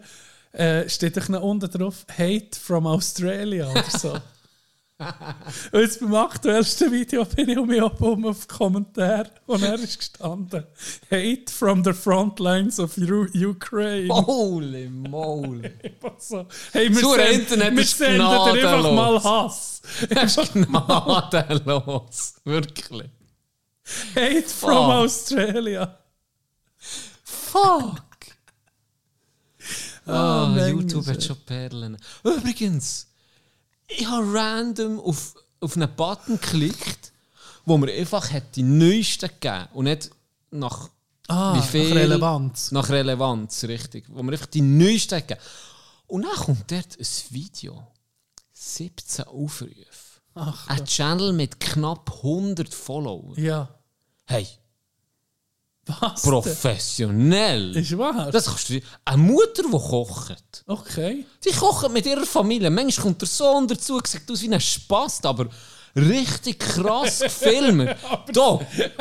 äh, steht noch unten drauf Hate from Australia oder so. Und jetzt beim aktuellsten Video bin ich um mich oben auf Kommentar und er ist gestanden Hate from the front lines of Ukraine. Holy moly. So, hey, wir, So, send, Internet wir ist senden dir einfach mal Hass. Das ist gnadenlos. Wirklich. Hate from Fuck. Australia. Fuck. Ah, Mensch, YouTube hat schon Perlen. Übrigens, ich habe random auf, auf einen Button geklickt, wo mir einfach hat die neuesten gegeben und nicht nach Ah, wie viel nach Relevanz. Nach Relevanz, richtig. Wo mir einfach die neuesten gegeben. Und dann kommt dort ein Video. 17 Aufrufe. Ach, Ein Channel mit knapp 100 Followern. ja. Hey, Was? professionell. Ist wahr? Das kannst du Eine Mutter, die kocht. okay. Die kochen mit ihrer Familie. Manchmal kommt der Sohn dazu, sieht aus wie ein Spast, aber richtig krass gefilmt.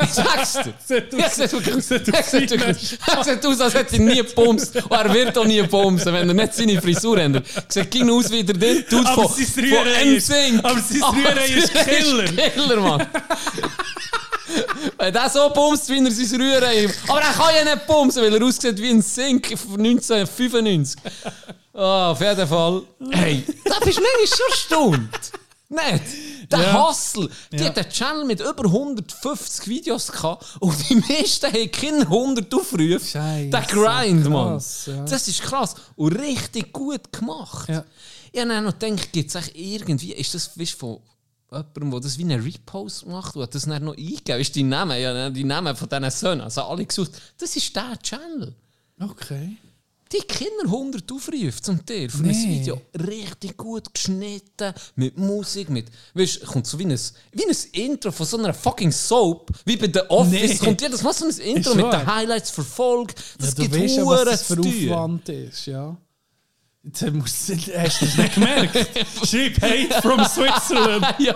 Ich sag's dir. Ja, sieht er aus er als hätte er nie gebumst. Und er wird auch nie bumsen, wenn er nicht seine Frisur ändert. Sieht genau aus wie der Dude von, von NSYNC. aber sein Rührei ist Killer. Killer, Mann. Wenn der so bumst, wie er sein Rührei Aber er kann ja nicht bumsen, weil er aussieht wie ein Sink von 1995. Ah, auf jeden Fall. Hey, da bist du manchmal schon erstaunt. Nicht? Der Ja. Hustle, die Ja. hat einen Channel mit über 150 Videos gehabt und die meisten haben keine 100 Aufrufe. Scheisse, der Grind, Mann. krass, ja. Das ist krass. Und richtig gut gemacht. Ja. Ich habe noch gedacht, gibt es irgendwie, ist das weißt, von jemandem, der das wie einen Repost macht und hat das dann noch eingegeben? Ist die Namen, ja, die Namen von diesen Söhnen, also alle gesucht. Das ist der Channel. Okay. Die Kinder 100 Aufrufe zum Teil für ein Nee. Video. Richtig gut geschnitten, mit Musik, mit. Weißt du, kommt so wie ein, wie ein Intro von so einer fucking Soap, wie bei The Office. Nee. Kommt jedes Mal so ein Intro mit den Highlights für Folge. Das ja, gibt weißt was das für. Aufwand ist, ja. Jetzt hast du das nicht gemerkt? Schreib Hate from Switzerland. Ja.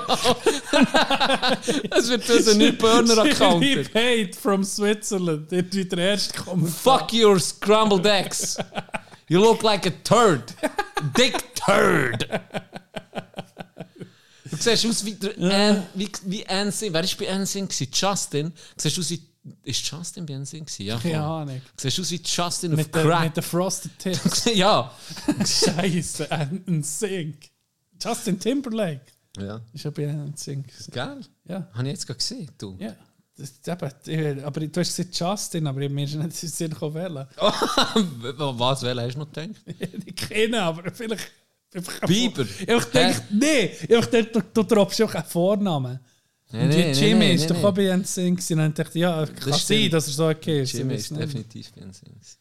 Es wird ein neuer Burner-Account. Schreib Hate from Switzerland. Das ist der erste Kommentar. Fuck your scrambled eggs. You look like a turd. Dick turd. Du siehst aus wie, der An, wie, wie Ansing. Wer war bei gewesen? Justin. Du siehst aus wie. Ist Justin bei Ansing? gewesen? Ja, Keine. Ahnung. Du siehst aus wie Justin auf Mit, der, Crack. mit den Frosted Tips. ja. Scheiße, ein Sink. Justin Timberlake. Ja. Ist ja bei einem Sink. Geil. Ja. Habe ich jetzt gerade gesehen, du. Ja. Das, eben, aber du hast gesagt Justin, aber mir ist nicht in Sinn gekommen, wählen. Was, welchen hast du noch gedacht? Ich kenne, aber vielleicht. Bieber. Ich gedacht, nee, ich gedacht, du, du droppst auch einen Vornamen. Nee, nee, nee, Jimmy nee, ist nee, doch nee. auch bei gewesen. Und dachte ich, ja, kann sein, stimmt. dass er so okay ist. Jimmy Ich ist definitiv bei gewesen.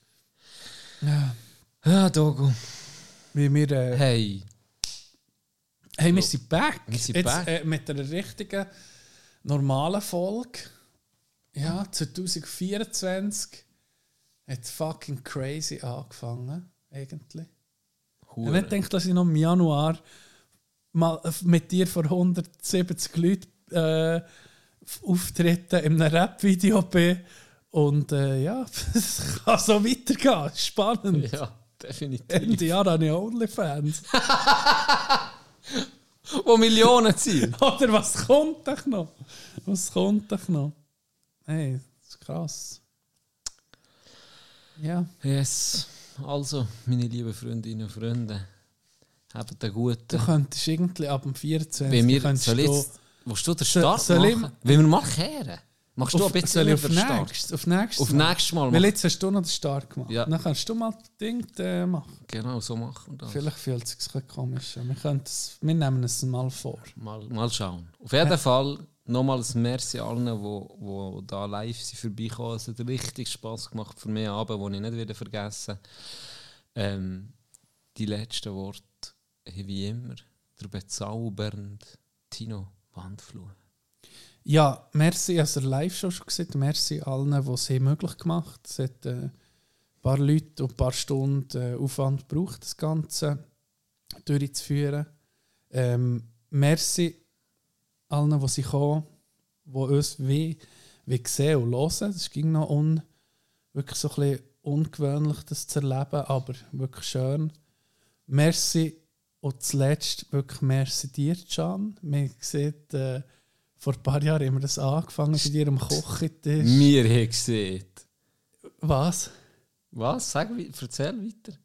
Ja. Ja, Dogo. Wie wir, äh, Hey. hey, wir sind back. Wir sind Jetzt, back. Äh, mit einer richtigen, normalen Folge. Ja, 2024 hat fucking crazy angefangen, eigentlich. Ich Hure. nicht gedacht, dass ich noch im Januar mal mit dir vor 170 Leuten äh, auftreten in einem Rap-Video bin. Und äh, ja, es kann so weitergehen. Spannend. Ja, definitiv. Ende Jahr habe ich Onlyfans. Wo Millionen ziehen. Oder was kommt doch noch? Was kommt doch noch? Hey, das ist krass. Ja. Yes. Also, meine lieben Freundinnen und Freunde, habt einen guten. Du könntest irgendwie ab dem 24. Wenn wir, könntest soll du- jetzt, willst du den Start ich- machen? Wenn wir mal kehren? Machst du ein bisschen ich auf den Start? nächstes, auf nächstes Auf Mal? nächstes Mal Weil jetzt hast du noch den Start gemacht. Ja. Dann kannst du mal das Ding äh, machen. Genau, so machen wir das. Vielleicht fühlt es sich ein komisch an. Wir, es- wir nehmen es mal vor. Mal, mal schauen. Auf jeden Fall nochmals Merci allen, die wo, wo da live sind vorbeikommen. Es hat richtig Spass gemacht für mich Abend, die ich nicht wieder vergessen ähm, Die letzten Worte wie immer der bezaubernde Tino Wandfluh. Ja, merci, also live schon schon gesehen. Merci allen, die es haben möglich gemacht haben. Es hat äh, ein paar Leute und ein paar Stunden äh, Aufwand gebraucht, das Ganze durchzuführen. Ähm, merci allen, die sie kommen, die uns wie, wie sehen und hören. Es ging noch un, wirklich so ein bisschen ungewöhnlich, das zu erleben, aber wirklich schön. Merci und zuletzt wirklich merci dir, Can. Man sieht, äh, vor ein paar Jahren haben wir das angefangen bei dir am Kochentisch. Mir haben gesehen. Was? Was? Sag, erzähl weiter.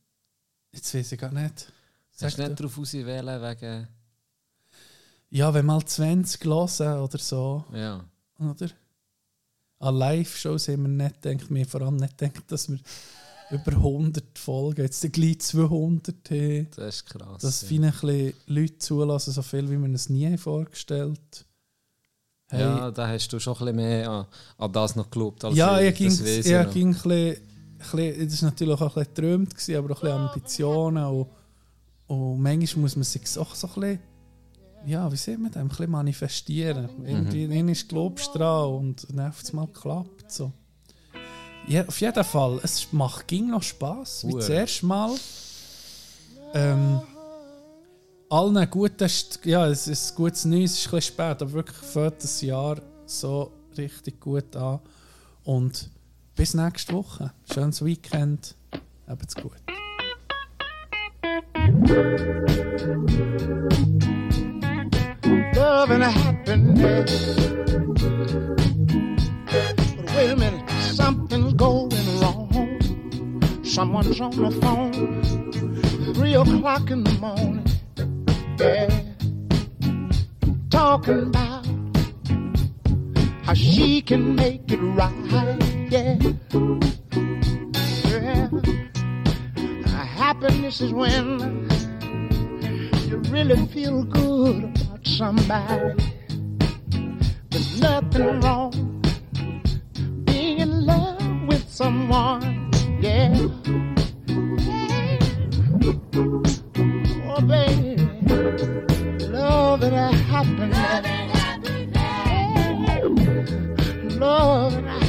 Jetzt weiß ich gar nicht. Sag Hast du nicht darauf auswählen wegen. Ja, wenn mal 20 hören oder so, Ja. oder? An Live-Shows haben wir nicht gedacht, wir vor allem nicht gedacht, dass wir über 100 Folgen, jetzt gleich 200 haben. Das ist krass. Dass ja. viele ein bisschen Leute zulassen, so viel wie wir es nie vorgestellt Hey, Ja, da hast du schon ein bisschen mehr an, an das noch geglaubt als ja, ich ich. ging, das weiss ich ging ein bisschen, ein bisschen, das war natürlich auch ein bisschen geträumt, aber auch ein bisschen Ambitionen und, und manchmal muss man sich auch so ein bisschen, ja, wie sieht man das, ein bisschen manifestieren. Irgendwie, mhm. ist glaubst du dran und dann auf einmal klappt so. Ja, auf jeden Fall, es macht ging noch Spass, wie das erste Mal. Ähm, allen guten, ja, es ist gutes Neues, es ist ein bisschen spät, aber wirklich fängt das Jahr so richtig gut an. Und bis nächste Woche. Schönes Weekend. Habt's gut. love and happiness. But wait a minute, Someone's on the phone, three o'clock in the morning. Yeah. talking about how she can make it right. Yeah. yeah. Happiness is when you really feel good about somebody. There's nothing wrong being in love with someone. Yeah. Oh, baby, love and a happiness. Love and a happiness.